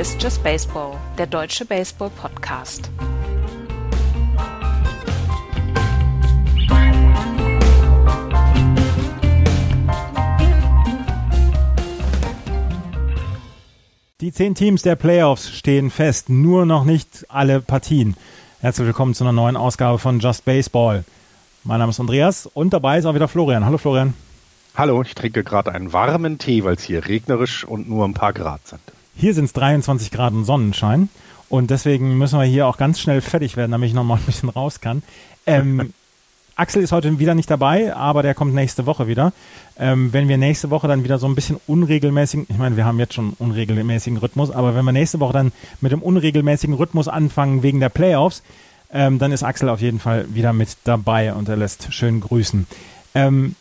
Ist Just Baseball, der deutsche Baseball-Podcast. Die zehn Teams der Playoffs stehen fest, nur noch nicht alle Partien. Herzlich willkommen zu einer neuen Ausgabe von Just Baseball. Mein Name ist Andreas und dabei ist auch wieder Florian. Hallo Florian. Hallo, ich trinke gerade einen warmen Tee, weil es hier regnerisch und nur ein paar Grad sind. Hier sind es 23 Grad und Sonnenschein und deswegen müssen wir hier auch ganz schnell fertig werden, damit ich noch mal ein bisschen raus kann. Ähm, Axel ist heute wieder nicht dabei, aber der kommt nächste Woche wieder. Ähm, wenn wir nächste Woche dann wieder so ein bisschen unregelmäßigen, ich meine, wir haben jetzt schon unregelmäßigen Rhythmus, aber wenn wir nächste Woche dann mit dem unregelmäßigen Rhythmus anfangen wegen der Playoffs, ähm, dann ist Axel auf jeden Fall wieder mit dabei und er lässt schön grüßen. Ähm,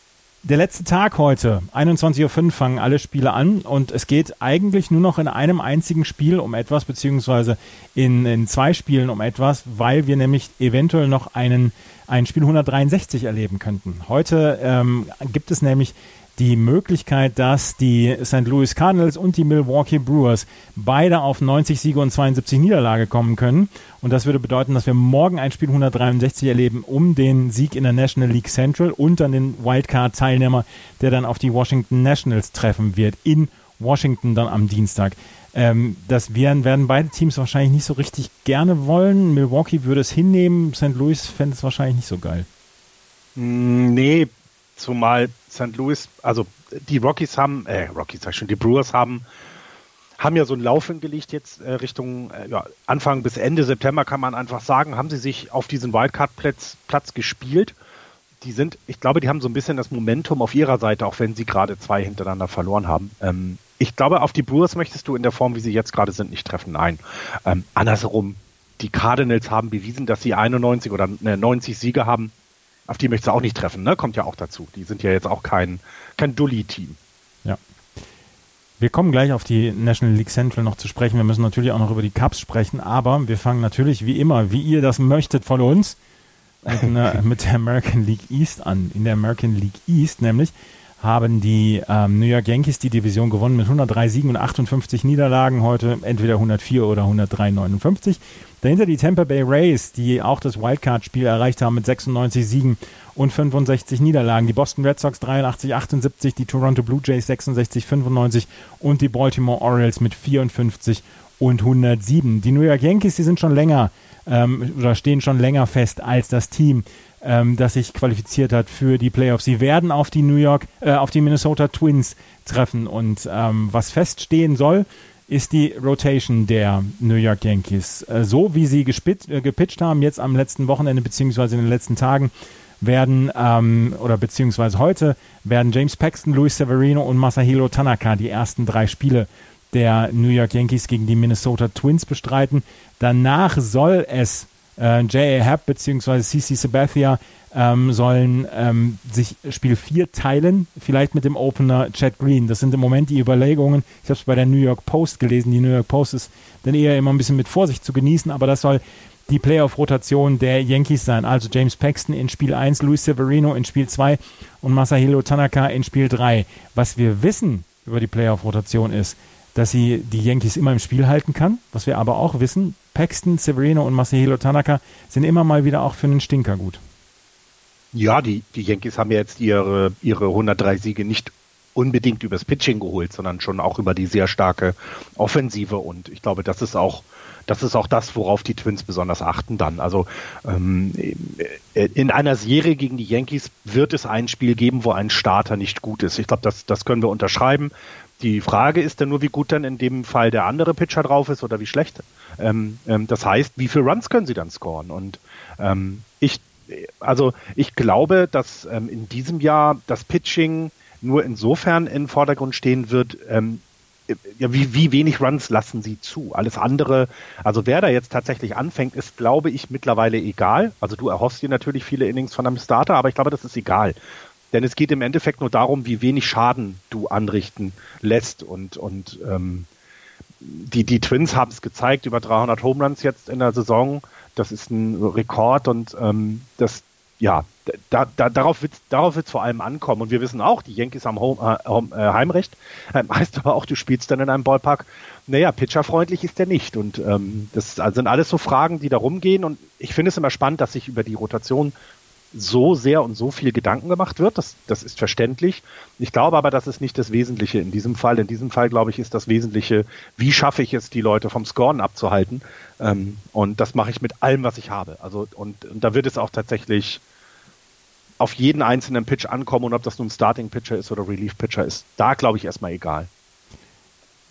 der letzte Tag heute, 21.05 Uhr fangen alle Spiele an und es geht eigentlich nur noch in einem einzigen Spiel um etwas, beziehungsweise in, in zwei Spielen um etwas, weil wir nämlich eventuell noch einen, ein Spiel 163 erleben könnten. Heute ähm, gibt es nämlich die Möglichkeit, dass die St. Louis Cardinals und die Milwaukee Brewers beide auf 90 Siege und 72 Niederlage kommen können. Und das würde bedeuten, dass wir morgen ein Spiel 163 erleben um den Sieg in der National League Central und dann den Wildcard-Teilnehmer, der dann auf die Washington Nationals treffen wird, in Washington dann am Dienstag. Ähm, das werden, werden beide Teams wahrscheinlich nicht so richtig gerne wollen. Milwaukee würde es hinnehmen, St. Louis fände es wahrscheinlich nicht so geil. Mm, nee, zumal St. Louis, also die Rockies haben, äh, Rockies sag ich schon, die Brewers haben, haben ja so ein Laufen gelegt jetzt äh, Richtung äh, ja, Anfang bis Ende September kann man einfach sagen, haben sie sich auf diesen Wildcard-Platz Platz gespielt. Die sind, ich glaube, die haben so ein bisschen das Momentum auf ihrer Seite, auch wenn sie gerade zwei hintereinander verloren haben. Ähm, ich glaube, auf die Brewers möchtest du in der Form, wie sie jetzt gerade sind, nicht treffen. Nein. Ähm, andersherum, die Cardinals haben bewiesen, dass sie 91 oder 90 Siege haben auf die möchtest du auch nicht treffen, ne? Kommt ja auch dazu. Die sind ja jetzt auch kein, kein Dulli-Team. Ja. Wir kommen gleich auf die National League Central noch zu sprechen. Wir müssen natürlich auch noch über die Cups sprechen, aber wir fangen natürlich wie immer, wie ihr das möchtet von uns, mit, einer, mit der American League East an. In der American League East nämlich haben die ähm, New York Yankees die Division gewonnen mit 103 Siegen und 58 Niederlagen. Heute entweder 104 oder 103,59. Dahinter die Tampa Bay Rays, die auch das Wildcard-Spiel erreicht haben mit 96 Siegen und 65 Niederlagen. Die Boston Red Sox 83, 78, die Toronto Blue Jays 66, 95 und die Baltimore Orioles mit 54 und 107. Die New York Yankees, die sind schon länger ähm, oder stehen schon länger fest als das Team, ähm, das sich qualifiziert hat für die Playoffs. Sie werden auf die New York, äh, auf die Minnesota Twins treffen und ähm, was feststehen soll, ist die Rotation der New York Yankees. Äh, so wie sie gespit, äh, gepitcht haben jetzt am letzten Wochenende beziehungsweise in den letzten Tagen werden ähm, oder beziehungsweise heute werden James Paxton, Luis Severino und Masahiro Tanaka die ersten drei Spiele der New York Yankees gegen die Minnesota Twins bestreiten. Danach soll es äh, J.A. Happ bzw. CC Sabathia ähm, sollen ähm, sich Spiel 4 teilen, vielleicht mit dem Opener Chad Green. Das sind im Moment die Überlegungen. Ich habe es bei der New York Post gelesen. Die New York Post ist dann eher immer ein bisschen mit Vorsicht zu genießen, aber das soll die Playoff-Rotation der Yankees sein. Also James Paxton in Spiel 1, Luis Severino in Spiel 2 und Masahiro Tanaka in Spiel 3. Was wir wissen über die Playoff-Rotation ist, dass sie die Yankees immer im Spiel halten kann. Was wir aber auch wissen, Paxton, Severino und Masahiro Tanaka sind immer mal wieder auch für einen Stinker gut. Ja, die, die Yankees haben ja jetzt ihre, ihre 103 Siege nicht unbedingt übers Pitching geholt, sondern schon auch über die sehr starke Offensive. Und ich glaube, das ist auch, das ist auch das, worauf die Twins besonders achten dann. Also ähm, in einer Serie gegen die Yankees wird es ein Spiel geben, wo ein Starter nicht gut ist. Ich glaube, das, das können wir unterschreiben. Die Frage ist dann nur, wie gut dann in dem Fall der andere Pitcher drauf ist oder wie schlecht. Ähm, ähm, das heißt, wie viele Runs können sie dann scoren? Und ähm, ich, also ich glaube, dass ähm, in diesem Jahr das Pitching nur insofern in Vordergrund stehen wird, ähm, ja, wie, wie wenig Runs lassen sie zu? Alles andere, also wer da jetzt tatsächlich anfängt, ist, glaube ich, mittlerweile egal. Also du erhoffst dir natürlich viele Innings von einem Starter, aber ich glaube, das ist egal. Denn es geht im Endeffekt nur darum, wie wenig Schaden du anrichten lässt. Und, und ähm, die, die Twins haben es gezeigt, über 300 Home Runs jetzt in der Saison. Das ist ein Rekord und ähm, das, ja, da, da, darauf wird es darauf vor allem ankommen. Und wir wissen auch, die Yankees haben Home, äh, äh, Heimrecht. Äh, heißt aber auch, du spielst dann in einem Ballpark. Naja, pitcherfreundlich ist der nicht. Und ähm, das sind alles so Fragen, die da rumgehen. Und ich finde es immer spannend, dass sich über die Rotation so sehr und so viel Gedanken gemacht wird. Das, das ist verständlich. Ich glaube aber, das ist nicht das Wesentliche in diesem Fall. In diesem Fall, glaube ich, ist das Wesentliche, wie schaffe ich es, die Leute vom Scoren abzuhalten. Ähm, und das mache ich mit allem, was ich habe. Also, und, und da wird es auch tatsächlich auf jeden einzelnen Pitch ankommen und ob das nun Starting Pitcher ist oder Relief Pitcher ist. Da glaube ich erstmal egal.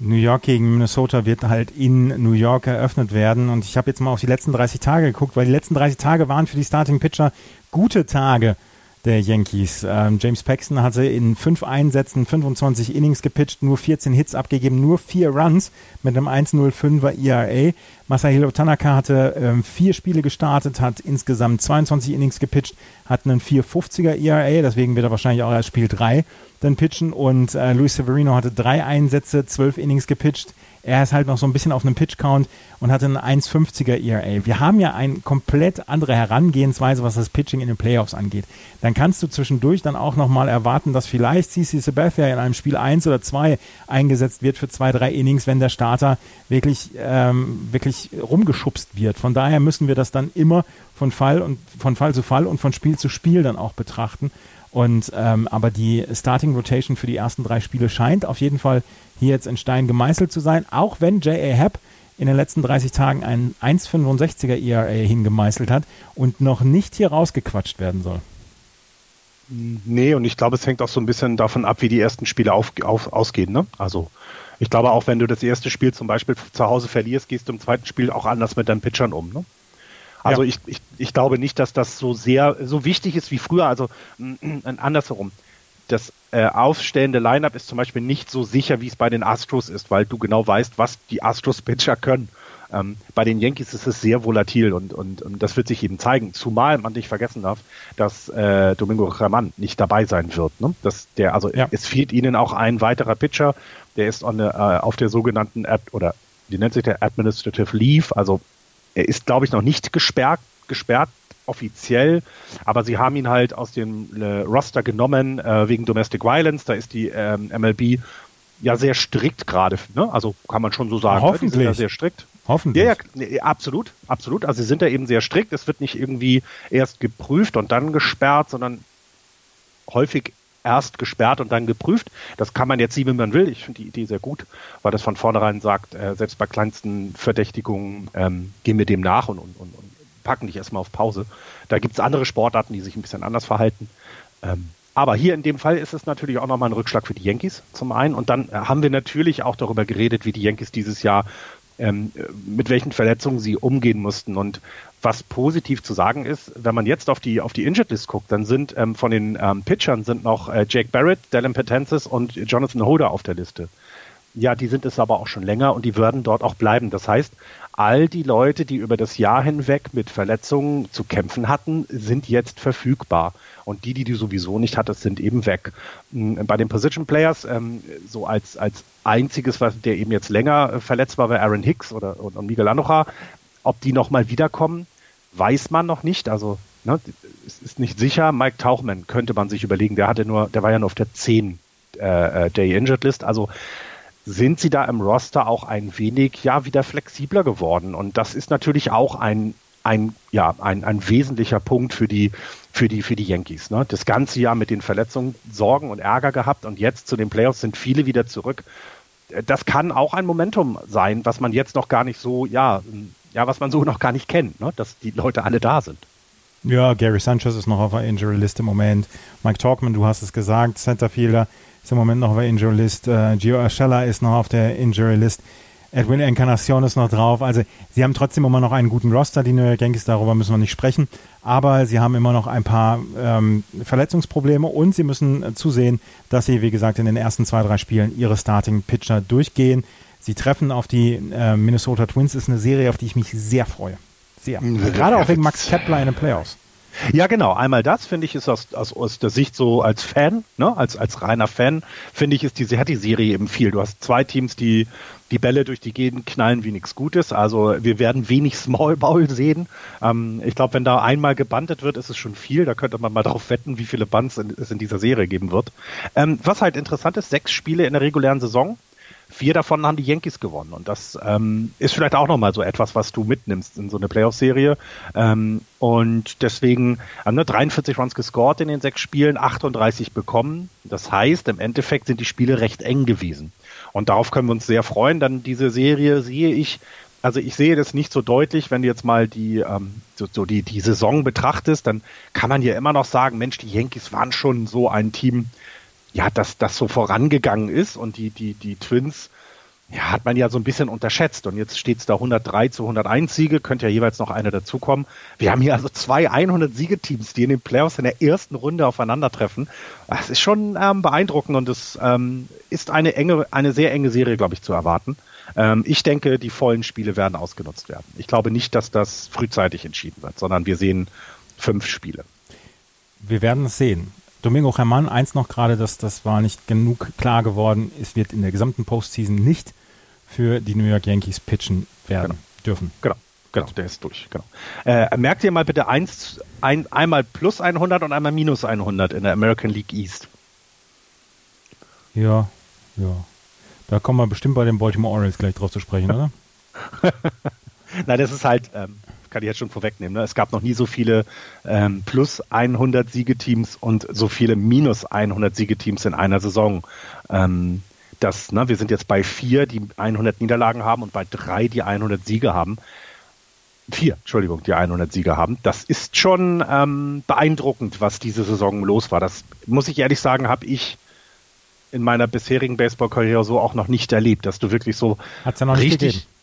New York gegen Minnesota wird halt in New York eröffnet werden. Und ich habe jetzt mal auf die letzten 30 Tage geguckt, weil die letzten 30 Tage waren für die Starting Pitcher gute Tage der Yankees. Ähm, James Paxton hatte in fünf Einsätzen 25 Innings gepitcht, nur 14 Hits abgegeben, nur vier Runs mit einem 1,05er ERA. Masahiro Tanaka hatte ähm, vier Spiele gestartet, hat insgesamt 22 Innings gepitcht, hat einen 4,50er ERA, deswegen wird er wahrscheinlich auch erst Spiel 3 dann pitchen. Und äh, Luis Severino hatte drei Einsätze, 12 Innings gepitcht, er ist halt noch so ein bisschen auf einem Pitch-Count und hatte einen 1,50er ERA. Wir haben ja eine komplett andere Herangehensweise, was das Pitching in den Playoffs angeht. Dann kannst du zwischendurch dann auch nochmal erwarten, dass vielleicht CC Sabathia in einem Spiel 1 oder 2 eingesetzt wird für zwei, drei Innings, wenn der Starter wirklich, ähm, wirklich rumgeschubst wird. Von daher müssen wir das dann immer von Fall und von Fall zu Fall und von Spiel zu Spiel dann auch betrachten. Und ähm, aber die Starting Rotation für die ersten drei Spiele scheint auf jeden Fall hier jetzt in Stein gemeißelt zu sein, auch wenn J.A. Happ in den letzten 30 Tagen einen 1,65er ERA hingemeißelt hat und noch nicht hier rausgequatscht werden soll. Nee, und ich glaube, es hängt auch so ein bisschen davon ab, wie die ersten Spiele auf, auf, ausgehen. Ne? Also ich glaube, auch wenn du das erste Spiel zum Beispiel zu Hause verlierst, gehst du im zweiten Spiel auch anders mit deinen Pitchern um. Ne? Also ja. ich, ich, ich glaube nicht, dass das so sehr so wichtig ist wie früher. Also andersherum das äh, aufstellende Lineup ist zum Beispiel nicht so sicher, wie es bei den Astros ist, weil du genau weißt, was die Astros-Pitcher können. Ähm, bei den Yankees ist es sehr volatil und, und, und das wird sich eben zeigen. Zumal man nicht vergessen darf, dass äh, Domingo Raman nicht dabei sein wird. Ne? Dass der, also ja. es fehlt ihnen auch ein weiterer Pitcher, der ist on, äh, auf der sogenannten Ad, oder die nennt sich der Administrative Leave, also er ist, glaube ich, noch nicht gesperrt, gesperrt offiziell, aber sie haben ihn halt aus dem äh, Roster genommen äh, wegen Domestic Violence. Da ist die ähm, MLB ja sehr strikt gerade, ne? also kann man schon so sagen. Ne? Hoffentlich. Ja sehr strikt. Hoffentlich. Ja, ja, absolut, absolut. Also sie sind da eben sehr strikt. Es wird nicht irgendwie erst geprüft und dann gesperrt, sondern häufig erst gesperrt und dann geprüft. Das kann man jetzt sehen, wie man will. Ich finde die Idee sehr gut, weil das von vornherein sagt, äh, selbst bei kleinsten Verdächtigungen ähm, gehen wir dem nach und, und, und, packen dich erstmal auf Pause. Da gibt es andere Sportarten, die sich ein bisschen anders verhalten. Ähm, aber hier in dem Fall ist es natürlich auch nochmal ein Rückschlag für die Yankees zum einen. Und dann haben wir natürlich auch darüber geredet, wie die Yankees dieses Jahr ähm, mit welchen Verletzungen sie umgehen mussten. Und was positiv zu sagen ist, wenn man jetzt auf die auf die Injured List guckt, dann sind ähm, von den ähm, Pitchern sind noch äh, Jake Barrett, Dylan Patensis und Jonathan Holder auf der Liste. Ja, die sind es aber auch schon länger und die würden dort auch bleiben. Das heißt, all die Leute, die über das Jahr hinweg mit Verletzungen zu kämpfen hatten, sind jetzt verfügbar. Und die, die die sowieso nicht hattest, sind eben weg. Hm, bei den Position Players, ähm, so als, als einziges, was der eben jetzt länger äh, verletzt war, war Aaron Hicks oder und, Miguel Anocha. Ob die nochmal wiederkommen, weiß man noch nicht. Also ne, es ist nicht sicher. Mike Tauchman könnte man sich überlegen. Der hatte nur, der war ja nur auf der 10 äh, äh, Day Injured List. Also sind sie da im Roster auch ein wenig ja wieder flexibler geworden. Und das ist natürlich auch ein, ein, ja, ein, ein wesentlicher Punkt für die, für die, für die Yankees. Ne? Das ganze Jahr mit den Verletzungen Sorgen und Ärger gehabt und jetzt zu den Playoffs sind viele wieder zurück. Das kann auch ein Momentum sein, was man jetzt noch gar nicht so, ja, ja, was man so noch gar nicht kennt, ne? dass die Leute alle da sind. Ja, Gary Sanchez ist noch auf der Injury List im Moment. Mike Talkman, du hast es gesagt, Centerfielder ist im Moment noch auf der Injury List. Äh, Gio Urshela ist noch auf der Injury List. Edwin Encarnacion ist noch drauf. Also sie haben trotzdem immer noch einen guten Roster, die New York Yankees, darüber müssen wir nicht sprechen. Aber sie haben immer noch ein paar ähm, Verletzungsprobleme und sie müssen zusehen, dass sie, wie gesagt, in den ersten zwei, drei Spielen ihre Starting-Pitcher durchgehen. Sie treffen auf die äh, Minnesota Twins. Ist eine Serie, auf die ich mich sehr freue. Sehr. Mhm. Gerade auch wegen Max Kepler in den Playoffs. Ja, genau. Einmal das, finde ich, ist aus, aus, aus der Sicht so als Fan, ne, als, als reiner Fan, finde ich, ist diese, hat die Serie eben viel. Du hast zwei Teams, die die Bälle durch die Gegend knallen wie nichts Gutes. Also wir werden wenig Small Ball sehen. Ähm, ich glaube, wenn da einmal gebandet wird, ist es schon viel. Da könnte man mal darauf wetten, wie viele Bunts es in dieser Serie geben wird. Ähm, was halt interessant ist, sechs Spiele in der regulären Saison. Vier davon haben die Yankees gewonnen. Und das ähm, ist vielleicht auch nochmal so etwas, was du mitnimmst in so eine Playoff-Serie. Ähm, und deswegen haben ne, 43 Runs gescored in den sechs Spielen, 38 bekommen. Das heißt, im Endeffekt sind die Spiele recht eng gewesen. Und darauf können wir uns sehr freuen. Dann diese Serie sehe ich, also ich sehe das nicht so deutlich, wenn du jetzt mal die, ähm, so, so die, die Saison betrachtest, dann kann man ja immer noch sagen, Mensch, die Yankees waren schon so ein Team, ja, dass das so vorangegangen ist und die, die, die Twins, ja, hat man ja so ein bisschen unterschätzt. Und jetzt steht es da 103 zu 101 Siege, könnte ja jeweils noch eine dazukommen. Wir haben hier also zwei 100-Siegeteams, die in den Playoffs in der ersten Runde aufeinandertreffen. Das ist schon ähm, beeindruckend und es ähm, ist eine enge, eine sehr enge Serie, glaube ich, zu erwarten. Ähm, ich denke, die vollen Spiele werden ausgenutzt werden. Ich glaube nicht, dass das frühzeitig entschieden wird, sondern wir sehen fünf Spiele. Wir werden es sehen. Domingo Hermann, eins noch gerade, das, das war nicht genug klar geworden. Es wird in der gesamten Postseason nicht für die New York Yankees pitchen werden genau. dürfen. Genau. Genau, der ist durch. Genau. Äh, merkt ihr mal bitte eins, ein, einmal plus 100 und einmal minus 100 in der American League East. Ja, ja. Da kommen wir bestimmt bei den Baltimore Orioles gleich drauf zu sprechen, oder? Na, das ist halt, ähm, kann ich jetzt schon vorwegnehmen. Ne? Es gab noch nie so viele ähm, plus 100 Siegeteams und so viele minus 100 Siegeteams in einer Saison. Ähm, das, ne, wir sind jetzt bei vier, die 100 Niederlagen haben und bei drei, die 100 Siege haben. Vier, Entschuldigung, die 100 Siege haben. Das ist schon ähm, beeindruckend, was diese Saison los war. Das muss ich ehrlich sagen, habe ich in meiner bisherigen Baseballkarriere so auch noch nicht erlebt, dass du wirklich so Hat's ja noch nicht richtig, gegeben.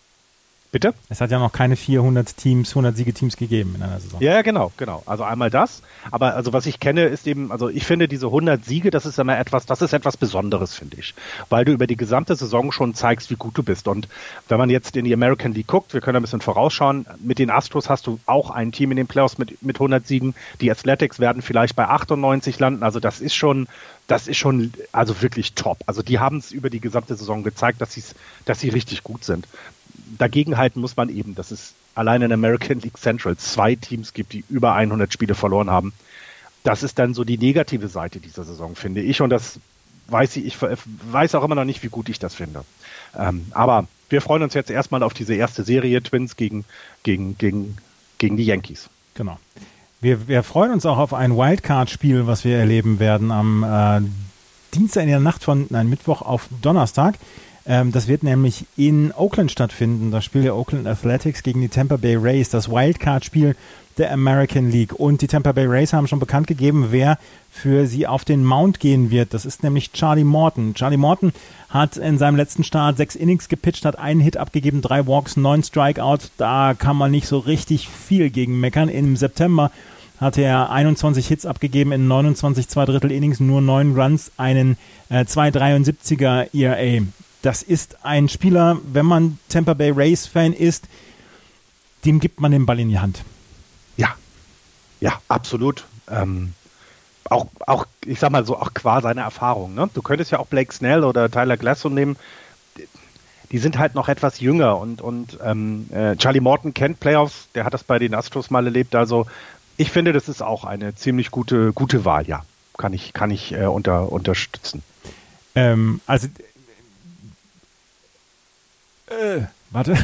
Bitte? Es hat ja noch keine 400 Teams, 100 Siegeteams gegeben in einer Saison. Ja, genau, genau. Also einmal das. Aber also was ich kenne, ist eben, also ich finde diese 100 Siege, das ist immer etwas, das ist etwas Besonderes, finde ich. Weil du über die gesamte Saison schon zeigst, wie gut du bist. Und wenn man jetzt in die American League guckt, wir können ein bisschen vorausschauen, mit den Astros hast du auch ein Team in den Playoffs mit, mit 100 Siegen. Die Athletics werden vielleicht bei 98 landen. Also das ist schon, das ist schon also wirklich top. Also die haben es über die gesamte Saison gezeigt, dass, dass sie richtig gut sind dagegenhalten muss man eben, dass es allein in American League Central zwei Teams gibt, die über 100 Spiele verloren haben. Das ist dann so die negative Seite dieser Saison, finde ich. Und das weiß ich, ich weiß auch immer noch nicht, wie gut ich das finde. Ähm, aber wir freuen uns jetzt erstmal auf diese erste Serie Twins gegen, gegen, gegen, gegen die Yankees. Genau. Wir, wir freuen uns auch auf ein Wildcard-Spiel, was wir erleben werden am äh, Dienstag in der Nacht von, nein, Mittwoch auf Donnerstag. Ähm, das wird nämlich in Oakland stattfinden. Das Spiel der Oakland Athletics gegen die Tampa Bay Rays, das Wildcard-Spiel der American League. Und die Tampa Bay Rays haben schon bekannt gegeben, wer für sie auf den Mount gehen wird. Das ist nämlich Charlie Morton. Charlie Morton hat in seinem letzten Start sechs Innings gepitcht, hat einen Hit abgegeben, drei Walks, neun Strikeouts. Da kann man nicht so richtig viel gegen meckern. Im September hatte er 21 Hits abgegeben in 29 zwei Drittel Innings, nur neun Runs, einen äh, 2,73er ERA das ist ein Spieler, wenn man Tampa Bay Rays Fan ist, dem gibt man den Ball in die Hand. Ja, ja, absolut. Ähm, auch, auch, ich sag mal so, auch qua seiner Erfahrung. Ne? Du könntest ja auch Blake Snell oder Tyler Glasso nehmen. Die sind halt noch etwas jünger und, und ähm, äh, Charlie Morton kennt Playoffs, der hat das bei den Astros mal erlebt. Also ich finde, das ist auch eine ziemlich gute, gute Wahl, ja. Kann ich, kann ich äh, unter, unterstützen. Ähm, also äh, warte.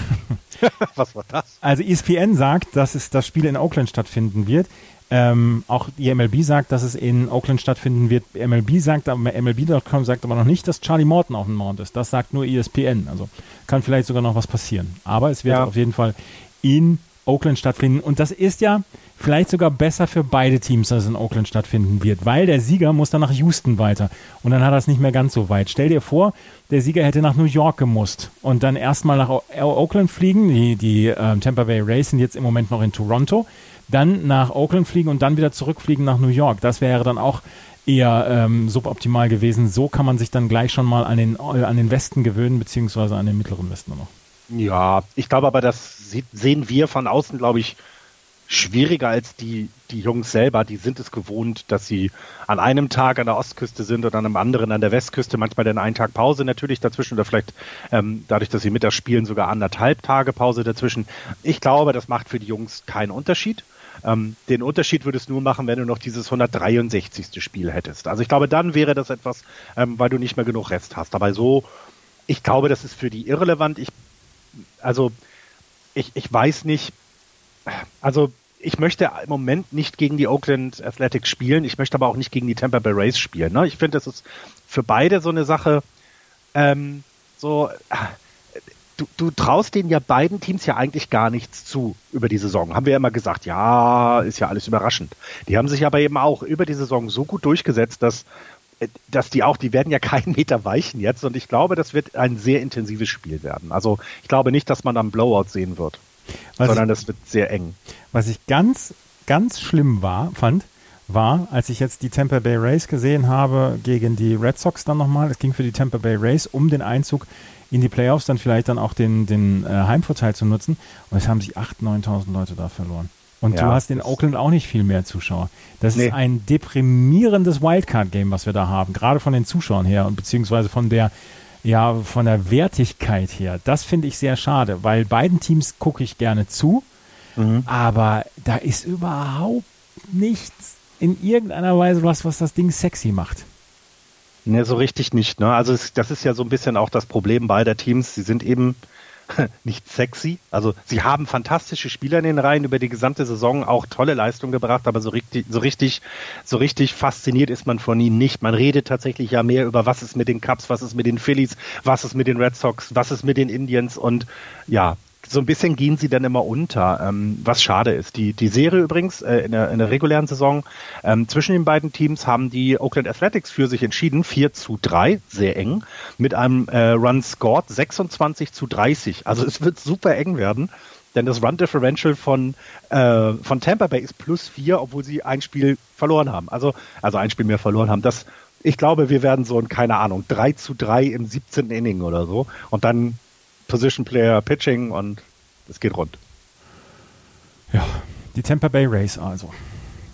Was war das? Also ESPN sagt, dass es das Spiel in Oakland stattfinden wird. Ähm, auch die MLB sagt, dass es in Oakland stattfinden wird. MLB sagt, aber MLB.com sagt aber noch nicht, dass Charlie Morton auf dem Mount ist. Das sagt nur ESPN. Also kann vielleicht sogar noch was passieren. Aber es wird ja. auf jeden Fall in Oakland stattfinden. Und das ist ja vielleicht sogar besser für beide Teams, dass es in Oakland stattfinden wird, weil der Sieger muss dann nach Houston weiter. Und dann hat er es nicht mehr ganz so weit. Stell dir vor, der Sieger hätte nach New York gemusst und dann erstmal nach Oakland fliegen. Die, die äh, Tampa Bay Rays sind jetzt im Moment noch in Toronto. Dann nach Oakland fliegen und dann wieder zurückfliegen nach New York. Das wäre dann auch eher ähm, suboptimal gewesen. So kann man sich dann gleich schon mal an den, an den Westen gewöhnen, beziehungsweise an den mittleren Westen noch. Ja, ich glaube aber, das sehen wir von außen, glaube ich, schwieriger als die, die Jungs selber. Die sind es gewohnt, dass sie an einem Tag an der Ostküste sind und an einem anderen an der Westküste, manchmal dann einen Tag Pause natürlich dazwischen oder vielleicht ähm, dadurch, dass sie mittags spielen, sogar anderthalb Tage Pause dazwischen. Ich glaube, das macht für die Jungs keinen Unterschied. Ähm, den Unterschied würde es nur machen, wenn du noch dieses 163. Spiel hättest. Also ich glaube, dann wäre das etwas, ähm, weil du nicht mehr genug Rest hast. Aber so, ich glaube, das ist für die irrelevant. Ich, also, ich, ich weiß nicht, also ich möchte im Moment nicht gegen die Oakland Athletics spielen, ich möchte aber auch nicht gegen die Tampa Bay Rays spielen. Ne? Ich finde, das ist für beide so eine Sache, ähm, so, du, du traust denen ja beiden Teams ja eigentlich gar nichts zu über die Saison. Haben wir ja immer gesagt, ja, ist ja alles überraschend. Die haben sich aber eben auch über die Saison so gut durchgesetzt, dass dass die auch, die werden ja keinen Meter weichen jetzt und ich glaube, das wird ein sehr intensives Spiel werden. Also ich glaube nicht, dass man am Blowout sehen wird, was sondern das wird sehr eng. Was ich ganz, ganz schlimm war, fand, war, als ich jetzt die Tampa Bay Rays gesehen habe gegen die Red Sox dann nochmal. Es ging für die Tampa Bay Rays um den Einzug in die Playoffs dann vielleicht dann auch den, den äh, Heimvorteil zu nutzen. Und es haben sich 8.000, 9.000 Leute da verloren. Und ja, du hast in Oakland auch nicht viel mehr Zuschauer. Das nee. ist ein deprimierendes Wildcard-Game, was wir da haben, gerade von den Zuschauern her und beziehungsweise von der, ja, von der Wertigkeit her. Das finde ich sehr schade, weil beiden Teams gucke ich gerne zu, mhm. aber da ist überhaupt nichts in irgendeiner Weise was, was das Ding sexy macht. Ne, so richtig nicht. Ne? Also es, das ist ja so ein bisschen auch das Problem beider Teams. Sie sind eben nicht sexy. Also sie haben fantastische Spieler in den Reihen über die gesamte Saison auch tolle Leistung gebracht, aber so richtig, so richtig, so richtig fasziniert ist man von ihnen nicht. Man redet tatsächlich ja mehr über was ist mit den Cubs, was ist mit den Phillies, was ist mit den Red Sox, was ist mit den Indians und ja, so ein bisschen gehen sie dann immer unter, ähm, was schade ist. Die, die Serie übrigens äh, in, der, in der regulären Saison ähm, zwischen den beiden Teams haben die Oakland Athletics für sich entschieden, 4 zu 3, sehr eng, mit einem äh, Run scored 26 zu 30. Also es wird super eng werden. Denn das Run Differential von, äh, von Tampa Bay ist plus 4, obwohl sie ein Spiel verloren haben. Also, also ein Spiel mehr verloren haben. Das, ich glaube, wir werden so ein, keine Ahnung, 3 zu 3 im 17. Inning oder so. Und dann Position Player Pitching und es geht rund. Ja, die Tampa Bay Rays also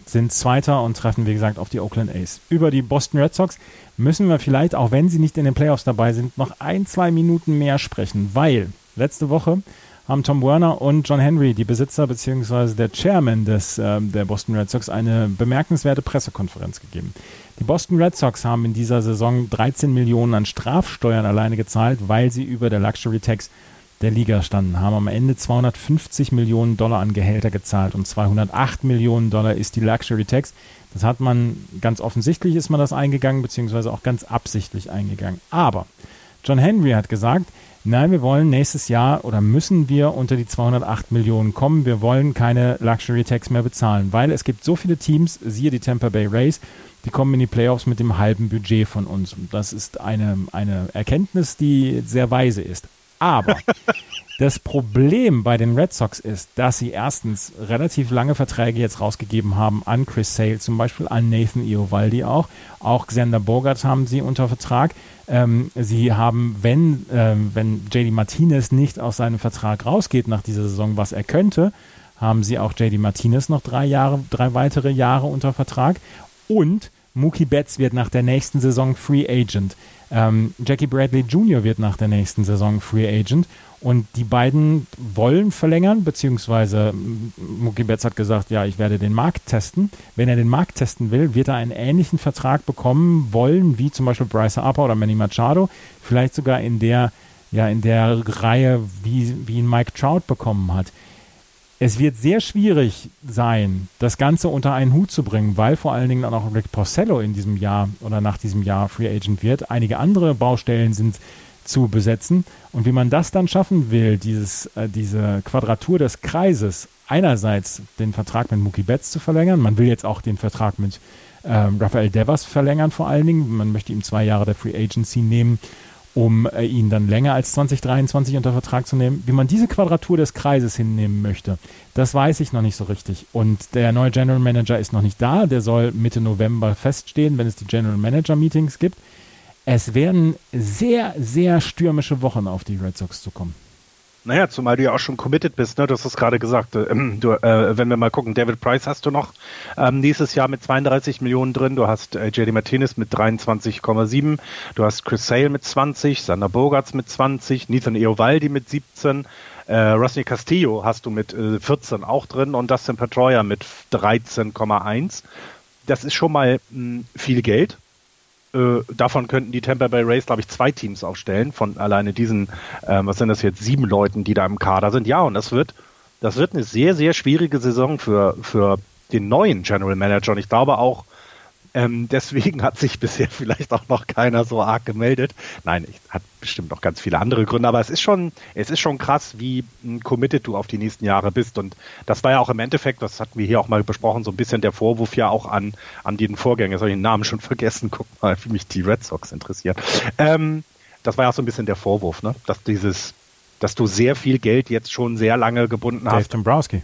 sind Zweiter und treffen, wie gesagt, auf die Oakland A's. Über die Boston Red Sox müssen wir vielleicht, auch wenn sie nicht in den Playoffs dabei sind, noch ein, zwei Minuten mehr sprechen, weil letzte Woche haben Tom Werner und John Henry, die Besitzer bzw. der Chairman des, äh, der Boston Red Sox, eine bemerkenswerte Pressekonferenz gegeben. Die Boston Red Sox haben in dieser Saison 13 Millionen an Strafsteuern alleine gezahlt, weil sie über der Luxury Tax der Liga standen, haben am Ende 250 Millionen Dollar an Gehälter gezahlt und 208 Millionen Dollar ist die Luxury Tax. Das hat man ganz offensichtlich ist man das eingegangen, beziehungsweise auch ganz absichtlich eingegangen. Aber John Henry hat gesagt, nein, wir wollen nächstes Jahr oder müssen wir unter die 208 Millionen kommen. Wir wollen keine Luxury Tax mehr bezahlen, weil es gibt so viele Teams, siehe die Tampa Bay Rays, die kommen in die Playoffs mit dem halben Budget von uns. Und das ist eine, eine Erkenntnis, die sehr weise ist. Aber das Problem bei den Red Sox ist, dass sie erstens relativ lange Verträge jetzt rausgegeben haben an Chris Sale zum Beispiel, an Nathan Iovaldi auch. Auch Xander Bogart haben sie unter Vertrag. Ähm, sie haben, wenn, ähm, wenn JD Martinez nicht aus seinem Vertrag rausgeht nach dieser Saison, was er könnte, haben sie auch JD Martinez noch drei Jahre, drei weitere Jahre unter Vertrag. Und Mookie Betts wird nach der nächsten Saison Free Agent. Ähm, Jackie Bradley Jr. wird nach der nächsten Saison Free Agent. Und die beiden wollen verlängern, beziehungsweise Mookie Betts hat gesagt, ja, ich werde den Markt testen. Wenn er den Markt testen will, wird er einen ähnlichen Vertrag bekommen wollen, wie zum Beispiel Bryce Harper oder Manny Machado. Vielleicht sogar in der, ja, in der Reihe, wie, wie ihn Mike Trout bekommen hat es wird sehr schwierig sein, das Ganze unter einen Hut zu bringen, weil vor allen Dingen auch Rick Porcello in diesem Jahr oder nach diesem Jahr Free Agent wird. Einige andere Baustellen sind zu besetzen. Und wie man das dann schaffen will, dieses, äh, diese Quadratur des Kreises, einerseits den Vertrag mit Mookie Betts zu verlängern, man will jetzt auch den Vertrag mit ähm, Rafael Devers verlängern vor allen Dingen, man möchte ihm zwei Jahre der Free Agency nehmen um äh, ihn dann länger als 2023 unter Vertrag zu nehmen. Wie man diese Quadratur des Kreises hinnehmen möchte, das weiß ich noch nicht so richtig. Und der neue General Manager ist noch nicht da. Der soll Mitte November feststehen, wenn es die General Manager Meetings gibt. Es werden sehr, sehr stürmische Wochen auf die Red Sox zu kommen. Naja, zumal du ja auch schon committed bist, ne? Du hast es gerade gesagt. Äh, du, äh, wenn wir mal gucken, David Price hast du noch ähm, nächstes Jahr mit 32 Millionen drin. Du hast äh, JD Martinez mit 23,7. Du hast Chris Sale mit 20, Sander Bogarts mit 20, Nathan Eovaldi mit 17. Äh, Rosny Castillo hast du mit äh, 14 auch drin und Dustin Pedroia mit 13,1. Das ist schon mal mh, viel Geld äh, davon könnten die Tampa Bay Rays, glaube ich, zwei Teams aufstellen, von alleine diesen, äh, was sind das jetzt, sieben Leuten, die da im Kader sind. Ja, und das wird, das wird eine sehr, sehr schwierige Saison für, für den neuen General Manager. Und ich glaube auch, ähm, deswegen hat sich bisher vielleicht auch noch keiner so arg gemeldet. Nein, ich, hat bestimmt noch ganz viele andere Gründe, aber es ist schon, es ist schon krass, wie committed du auf die nächsten Jahre bist. Und das war ja auch im Endeffekt, das hatten wir hier auch mal besprochen, so ein bisschen der Vorwurf ja auch an, an den Vorgänger. Jetzt habe ich den Namen schon vergessen. Guck mal, wie mich die Red Sox interessieren. Ähm, das war ja auch so ein bisschen der Vorwurf, ne? Dass dieses, dass du sehr viel Geld jetzt schon sehr lange gebunden Dave hast. Dombrowski.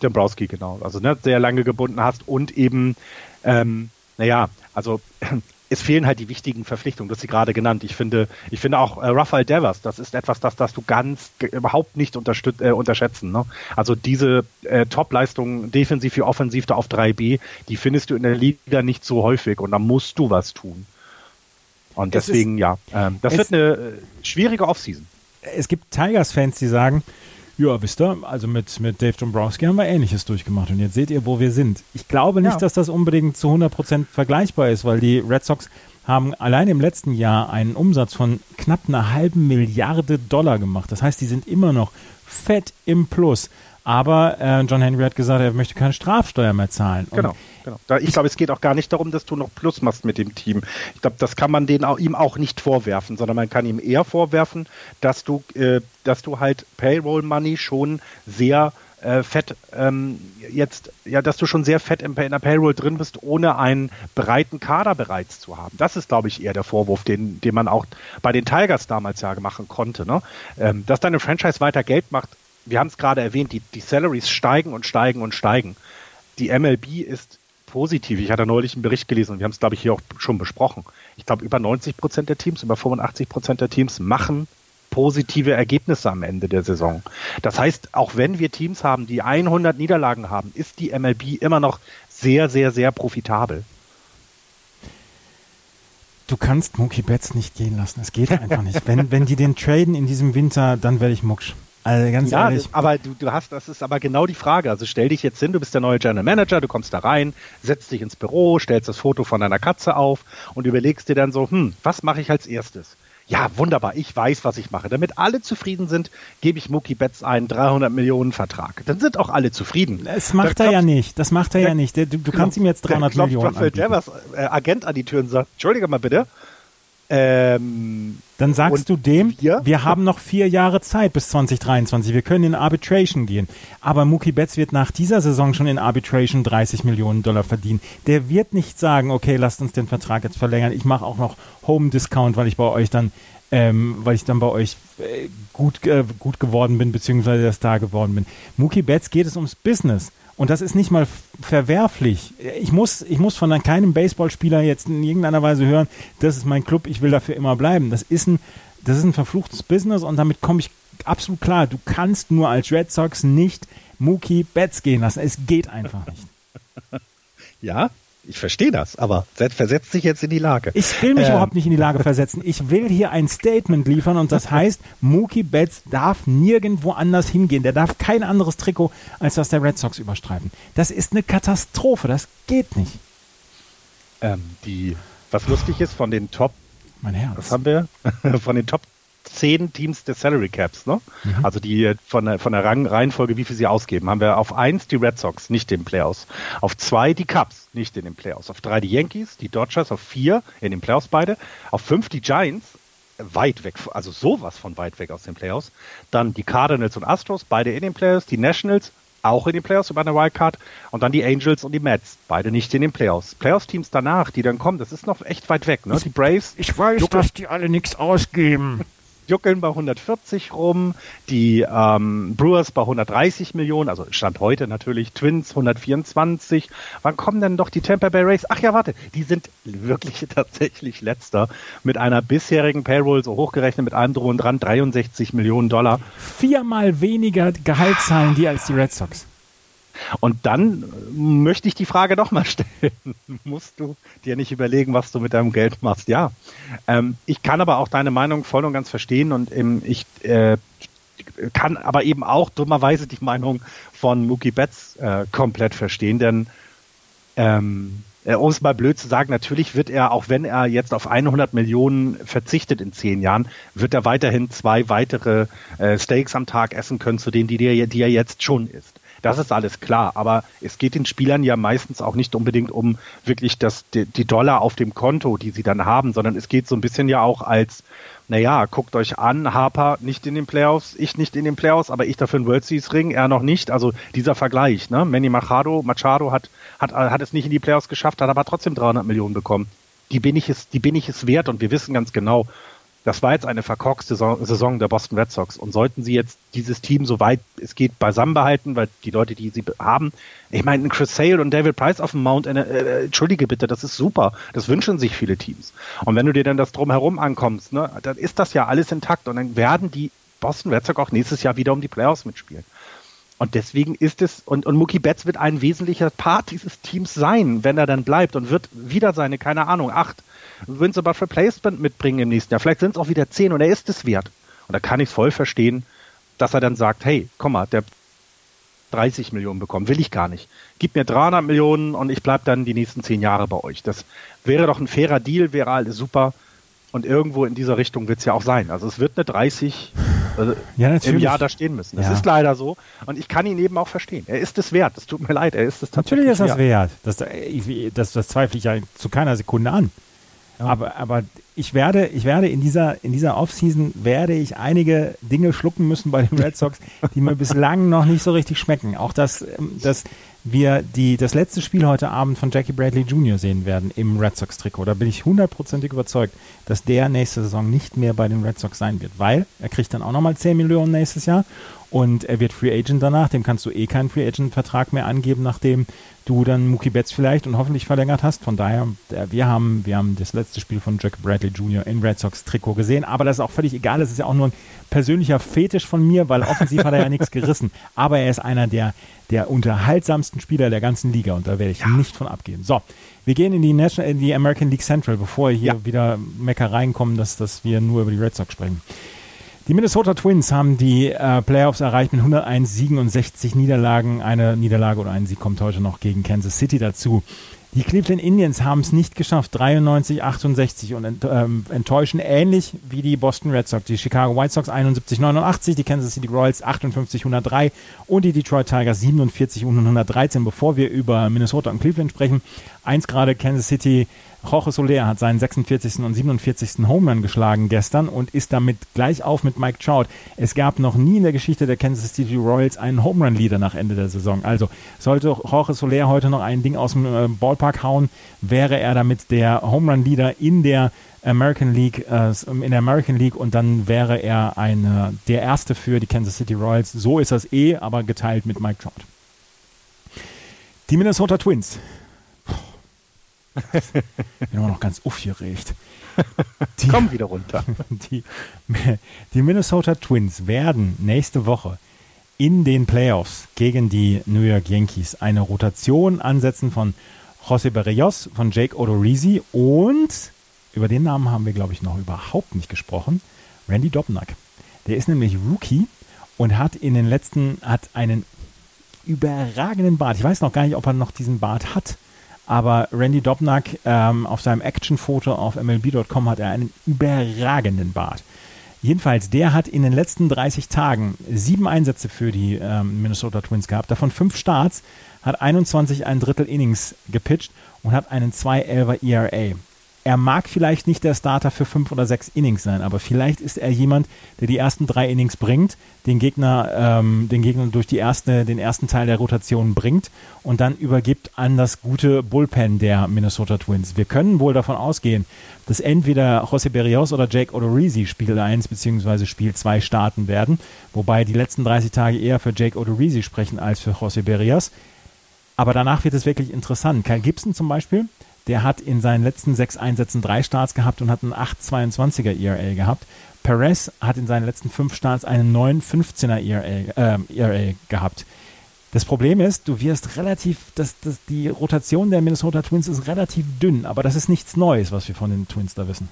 Dombrowski, genau. Also ne, sehr lange gebunden hast und eben ähm, naja, also es fehlen halt die wichtigen Verpflichtungen, das hast sie gerade genannt. Ich finde, ich finde auch äh, Rafael Devers, das ist etwas, das, das du ganz überhaupt nicht äh, unterschätzen. Ne? Also diese äh, Top-Leistungen defensiv wie offensiv da auf 3B, die findest du in der Liga nicht so häufig und da musst du was tun. Und deswegen, ist, ja, ähm, das wird eine äh, schwierige Offseason. Es gibt Tigers-Fans, die sagen, ja, wisst ihr, also mit, mit Dave Dombrowski haben wir Ähnliches durchgemacht und jetzt seht ihr, wo wir sind. Ich glaube nicht, ja. dass das unbedingt zu 100% vergleichbar ist, weil die Red Sox haben allein im letzten Jahr einen Umsatz von knapp einer halben Milliarde Dollar gemacht. Das heißt, die sind immer noch fett im Plus. Aber äh, John Henry hat gesagt, er möchte keine Strafsteuer mehr zahlen. Und genau. Da, ich glaube, es geht auch gar nicht darum, dass du noch Plus machst mit dem Team. Ich glaube, das kann man den auch, ihm auch nicht vorwerfen, sondern man kann ihm eher vorwerfen, dass du, äh, dass du halt Payroll Money schon sehr äh, fett ähm, jetzt, ja, dass du schon sehr fett in, in der Payroll drin bist, ohne einen breiten Kader bereits zu haben. Das ist, glaube ich, eher der Vorwurf, den, den man auch bei den Tigers damals ja machen konnte. Ne? Ähm, dass deine Franchise weiter Geld macht, wir haben es gerade erwähnt, die, die Salaries steigen und steigen und steigen. Die MLB ist positiv. Ich hatte neulich einen Bericht gelesen und wir haben es, glaube ich, hier auch schon besprochen. Ich glaube, über 90 Prozent der Teams, über 85 Prozent der Teams machen positive Ergebnisse am Ende der Saison. Das heißt, auch wenn wir Teams haben, die 100 Niederlagen haben, ist die MLB immer noch sehr, sehr, sehr profitabel. Du kannst Mookie Betts nicht gehen lassen. Es geht einfach nicht. Wenn, wenn die den traden in diesem Winter, dann werde ich mucksch. Also ganz ja, ehrlich. aber du, du hast, das ist aber genau die Frage. Also stell dich jetzt hin, du bist der neue General Manager, du kommst da rein, setzt dich ins Büro, stellst das Foto von deiner Katze auf und überlegst dir dann so, hm, was mache ich als erstes? Ja, wunderbar, ich weiß, was ich mache. Damit alle zufrieden sind, gebe ich Mookie Betts einen 300 Millionen Vertrag. Dann sind auch alle zufrieden. Das macht da er ja nicht. Das macht er ja nicht. Du, du genau, kannst ihm jetzt 300 Millionen Rafael Devers, äh, Agent an die Tür und sagt, Entschuldige mal bitte, ähm, Dann sagst du dem, wir? wir haben noch vier Jahre Zeit bis 2023. Wir können in Arbitration gehen. Aber Mookie Betts wird nach dieser Saison schon in Arbitration 30 Millionen Dollar verdienen. Der wird nicht sagen, okay, lasst uns den Vertrag jetzt verlängern. Ich mache auch noch Home Discount, weil ich bei euch dann, ähm, weil ich dann bei euch äh, gut, äh, gut geworden bin, beziehungsweise der Star geworden bin. Mookie Betts geht es ums Business. Und das ist nicht mal verwerflich. Ich muss, ich muss von keinem Baseballspieler jetzt in irgendeiner Weise hören, das ist mein Club, ich will dafür immer bleiben. Das ist ein, das ist ein verfluchtes Business und damit komme ich absolut klar. Du kannst nur als Red Sox nicht Mookie Betts gehen lassen. Es geht einfach nicht. Ja, ich verstehe das, aber versetzt sich jetzt in die Lage. Ich will mich ähm. überhaupt nicht in die Lage versetzen. Ich will hier ein Statement liefern und das heißt, Mookie Betts darf nirgendwo anders hingehen. Der darf kein anderes Trikot als das der Red Sox überstreifen. Das ist eine Katastrophe. Das geht nicht. Ähm, die, was lustig ist, von den Top, mein Herz. was haben wir? von den Top zehn Teams des Salary Caps, ne? Mhm. Also die äh, von der, von der Rang, Reihenfolge, wie viel sie ausgeben, haben wir auf eins die Red Sox, nicht den Playoffs. Auf zwei die Cubs, nicht in den Playoffs. Auf drei die Yankees, die Dodgers, auf vier in den Playoffs beide. Auf fünf die Giants, weit weg, also sowas von weit weg aus den Playoffs. Dann die Cardinals und Astros, beide in den Playoffs. Die Nationals auch in den Playoffs über eine Wildcard und dann die Angels und die Mets, beide nicht in den Playoffs. Playoffs-Teams danach, die dann kommen, das ist noch echt weit weg, ne? Die Braves. Ich weiß, dass die alle nichts ausgeben. juckeln bei 140 rum, die ähm, Brewers bei 130 Millionen, also Stand heute natürlich, Twins 124. Wann kommen denn doch die Tampa Bay Rays? Ach ja, warte, die sind wirklich tatsächlich letzter mit einer bisherigen Payroll, so hochgerechnet mit allem drum dran, 63 Millionen Dollar. Viermal weniger Gehalt zahlen die als die Red Sox. Und dann möchte ich die Frage doch mal stellen. Musst du dir nicht überlegen, was du mit deinem Geld machst? Ja. Ähm, ich kann aber auch deine Meinung voll und ganz verstehen und ähm, ich äh, kann aber eben auch dummerweise die Meinung von Mookie Betts äh, komplett verstehen, denn ähm, äh, um es mal blöd zu sagen, natürlich wird er, auch wenn er jetzt auf 100 Millionen verzichtet in zehn Jahren, wird er weiterhin zwei weitere äh, Steaks am Tag essen können, zu denen, die, die er jetzt schon isst. Das ist alles klar. Aber es geht den Spielern ja meistens auch nicht unbedingt um wirklich das, die, die Dollar auf dem Konto, die sie dann haben, sondern es geht so ein bisschen ja auch als, naja, guckt euch an, Harper nicht in den Playoffs, ich nicht in den Playoffs, aber ich dafür einen World Series Ring, er noch nicht. Also dieser Vergleich, ne? Manny Machado, Machado hat, hat, hat es nicht in die Playoffs geschafft, hat aber trotzdem 300 Millionen bekommen. Die bin ich es, die bin ich es wert und wir wissen ganz genau, das war jetzt eine verkorkste Saison der Boston Red Sox. Und sollten sie jetzt dieses Team so weit es geht beisammen behalten, weil die Leute, die sie haben, ich meine, Chris Sale und David Price auf dem Mount, äh, äh, entschuldige bitte, das ist super. Das wünschen sich viele Teams. Und wenn du dir dann das drumherum ankommst, ne, dann ist das ja alles intakt und dann werden die Boston Red Sox auch nächstes Jahr wieder um die Playoffs mitspielen. Und deswegen ist es, und, und Mookie Betts wird ein wesentlicher Part dieses Teams sein, wenn er dann bleibt und wird wieder seine, keine Ahnung, acht Wins above Replacement mitbringen im nächsten Jahr. Vielleicht sind es auch wieder zehn und er ist es wert. Und da kann ich es voll verstehen, dass er dann sagt, hey, komm mal, der 30 Millionen bekommen, will ich gar nicht. Gib mir 300 Millionen und ich bleibe dann die nächsten zehn Jahre bei euch. Das wäre doch ein fairer Deal, wäre alles super. Und irgendwo in dieser Richtung wird es ja auch sein. Also es wird eine 30 äh, ja, im Jahr da stehen müssen. Das ja. ist leider so. Und ich kann ihn eben auch verstehen. Er ist es wert. Es tut mir leid. Er ist es tatsächlich Natürlich ist das wert. Das, das, das zweifle ich ja zu keiner Sekunde an. Aber, aber ich werde, ich werde in dieser, in dieser Offseason werde ich einige Dinge schlucken müssen bei den Red Sox, die mir bislang noch nicht so richtig schmecken. Auch dass, ähm, dass wir die, das letzte Spiel heute Abend von Jackie Bradley Jr. sehen werden im Red Sox Trikot. Da bin ich hundertprozentig überzeugt, dass der nächste Saison nicht mehr bei den Red Sox sein wird, weil er kriegt dann auch nochmal 10 Millionen nächstes Jahr und er wird Free Agent danach. Dem kannst du eh keinen Free Agent Vertrag mehr angeben, nachdem du dann Mookie Betts vielleicht und hoffentlich verlängert hast. Von daher, wir haben, wir haben das letzte Spiel von Jack Bradley Jr. in Red Sox Trikot gesehen, aber das ist auch völlig egal. Das ist ja auch nur ein persönlicher Fetisch von mir, weil offensiv hat er ja nichts gerissen. Aber er ist einer der, der unterhaltsamsten Spieler der ganzen Liga und da werde ich ja. nicht von abgehen. So, wir gehen in die, National, in die American League Central, bevor hier ja. wieder Meckereien kommen, dass, dass wir nur über die Red Sox sprechen. Die Minnesota Twins haben die äh, Playoffs erreicht mit 101 Siegen und 60 Niederlagen. Eine Niederlage oder ein Sieg kommt heute noch gegen Kansas City dazu. Die Cleveland Indians haben es nicht geschafft, 93, 68 und ent, ähm, enttäuschen ähnlich wie die Boston Red Sox. Die Chicago White Sox 71, 89, die Kansas City Royals 58, 103 und die Detroit Tigers 47 und 113. Bevor wir über Minnesota und Cleveland sprechen, eins gerade Kansas City Jorge Soler hat seinen 46. und 47. Home geschlagen gestern und ist damit gleich auf mit Mike Trout. Es gab noch nie in der Geschichte der Kansas City Royals einen Home Run Leader nach Ende der Saison. Also sollte Jorge Soler heute noch ein Ding aus dem äh, Ballpark hauen, wäre er damit der Home Run Leader in der American League, äh, in der American League und dann wäre er eine, der erste für die Kansas City Royals. So ist das eh, aber geteilt mit Mike Trout. Die Minnesota Twins bin immer noch ganz aufgeregt. Die, Komm wieder runter. Die, die Minnesota Twins werden nächste Woche in den Playoffs gegen die New York Yankees eine Rotation ansetzen von José Berrios, von Jake Odorizzi und über den Namen haben wir, glaube ich, noch überhaupt nicht gesprochen. Randy Dobnak. Der ist nämlich Rookie und hat in den letzten, hat einen überragenden Bart. Ich weiß noch gar nicht, ob er noch diesen Bart hat. Aber Randy Dobnak ähm, auf seinem Actionfoto auf MLB.com hat er einen überragenden Bart. Jedenfalls, der hat in den letzten 30 Tagen sieben Einsätze für die ähm, Minnesota Twins gehabt, davon fünf Starts, hat 21 ein Drittel Innings gepitcht und hat einen 2-11er ERA. Er mag vielleicht nicht der Starter für fünf oder sechs Innings sein, aber vielleicht ist er jemand, der die ersten drei Innings bringt, den Gegner, ähm, den Gegner durch die erste, den ersten Teil der Rotation bringt und dann übergibt an das gute Bullpen der Minnesota Twins. Wir können wohl davon ausgehen, dass entweder José Berrios oder Jake Odorizzi Spiel 1 bzw. Spiel 2 starten werden, wobei die letzten 30 Tage eher für Jake Odorizzi sprechen als für José Berrios. Aber danach wird es wirklich interessant. Kyle Gibson zum Beispiel, der hat in seinen letzten sechs Einsätzen drei Starts gehabt und hat einen 8,22er ERA gehabt. Perez hat in seinen letzten fünf Starts einen 9,15er ERA, äh, ERA gehabt. Das Problem ist, du wirst relativ, das, das, die Rotation der Minnesota Twins ist relativ dünn, aber das ist nichts Neues, was wir von den Twins da wissen.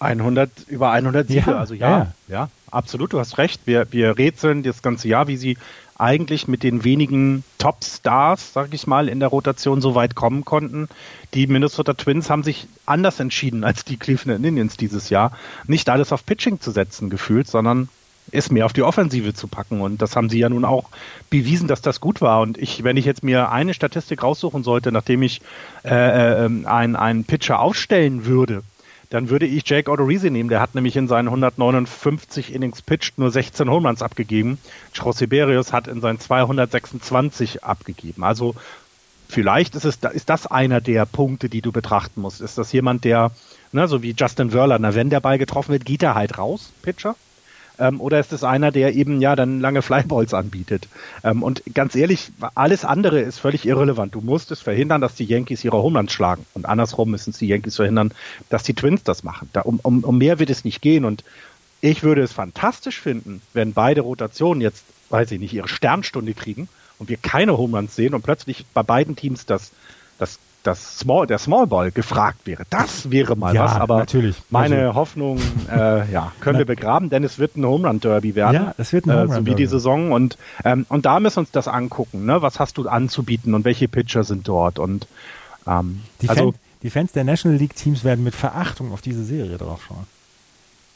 100, über 100 Siege, ja, also ja, ja, ja, absolut, du hast recht. Wir, wir rätseln das ganze Jahr, wie sie eigentlich mit den wenigen Top-Stars, sag ich mal, in der Rotation so weit kommen konnten. Die Minnesota Twins haben sich anders entschieden als die Cleveland Indians dieses Jahr, nicht alles auf Pitching zu setzen gefühlt, sondern es mehr auf die Offensive zu packen. Und das haben sie ja nun auch bewiesen, dass das gut war. Und ich, wenn ich jetzt mir eine Statistik raussuchen sollte, nachdem ich äh, äh, einen, einen Pitcher aufstellen würde, dann würde ich Jake Odorizzi nehmen. Der hat nämlich in seinen 159 Innings pitched nur 16 Home Runs abgegeben. José Berrios hat in seinen 226 abgegeben. Also vielleicht ist es ist das einer der Punkte, die du betrachten musst. Ist das jemand, der, ne, so wie Justin Verlander, wenn der Ball getroffen wird, geht er halt raus, Pitcher? Ähm, oder ist es einer, der eben ja dann lange Flyballs anbietet? Ähm, und ganz ehrlich, alles andere ist völlig irrelevant. Du musst es verhindern, dass die Yankees ihre Homelands schlagen. Und andersrum müssen es die Yankees verhindern, dass die Twins das machen. Da, um, um, um mehr wird es nicht gehen. Und ich würde es fantastisch finden, wenn beide Rotationen jetzt, weiß ich nicht, ihre Sternstunde kriegen und wir keine Homelands sehen und plötzlich bei beiden Teams das, das das Small, der Small Ball gefragt wäre. Das wäre mal ja, was, aber natürlich. meine also, Hoffnung äh, ja, können wir begraben, denn es wird ein Home Run Derby werden. Ja, es wird ein Home Run äh, So wie die Saison und, ähm, und da müssen wir uns das angucken. Ne? Was hast du anzubieten und welche Pitcher sind dort? Und ähm, die, also, Fans, die Fans der National League Teams werden mit Verachtung auf diese Serie drauf schauen.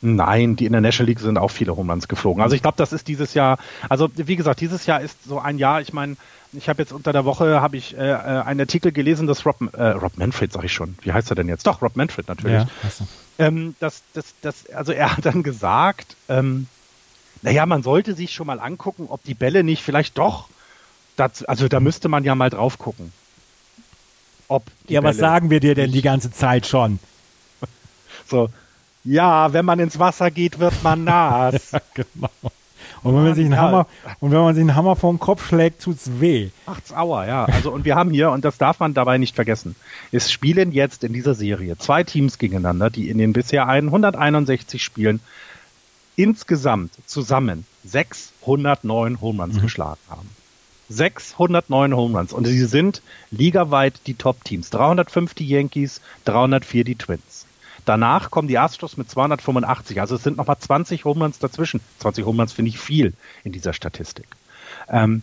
Nein, die in der National League sind auch viele Home Runs geflogen. Also ich glaube, das ist dieses Jahr, also wie gesagt, dieses Jahr ist so ein Jahr, ich meine, ich habe jetzt unter der Woche habe ich äh, äh, einen Artikel gelesen, dass Rob, äh, Rob Manfred, sag ich schon, wie heißt er denn jetzt? Doch, Rob Manfred natürlich. Ja, ähm, das, das, das, also er hat dann gesagt, ähm, naja, man sollte sich schon mal angucken, ob die Bälle nicht vielleicht doch, das, also da müsste man ja mal drauf gucken. Ob ja, Bälle was sagen wir dir denn die ganze Zeit schon? so, ja, wenn man ins Wasser geht, wird man nass. ja, genau. Und wenn man sich einen ja. Hammer, und wenn man sich einen Hammer vor den Kopf schlägt, tut's weh. Macht's aua, ja. Also, und wir haben hier, und das darf man dabei nicht vergessen, es spielen jetzt in dieser Serie zwei Teams gegeneinander, die in den bisher 161 Spielen insgesamt zusammen 609 Home Runs mhm. geschlagen haben. 609 Home Runs. Und sie sind ligaweit die Top-Teams. 305 die Yankees, 304 die Twins. Danach kommen die Astros mit 285. Also es sind nochmal 20 Homeruns dazwischen. 20 Homeruns finde ich viel in dieser Statistik. Ähm,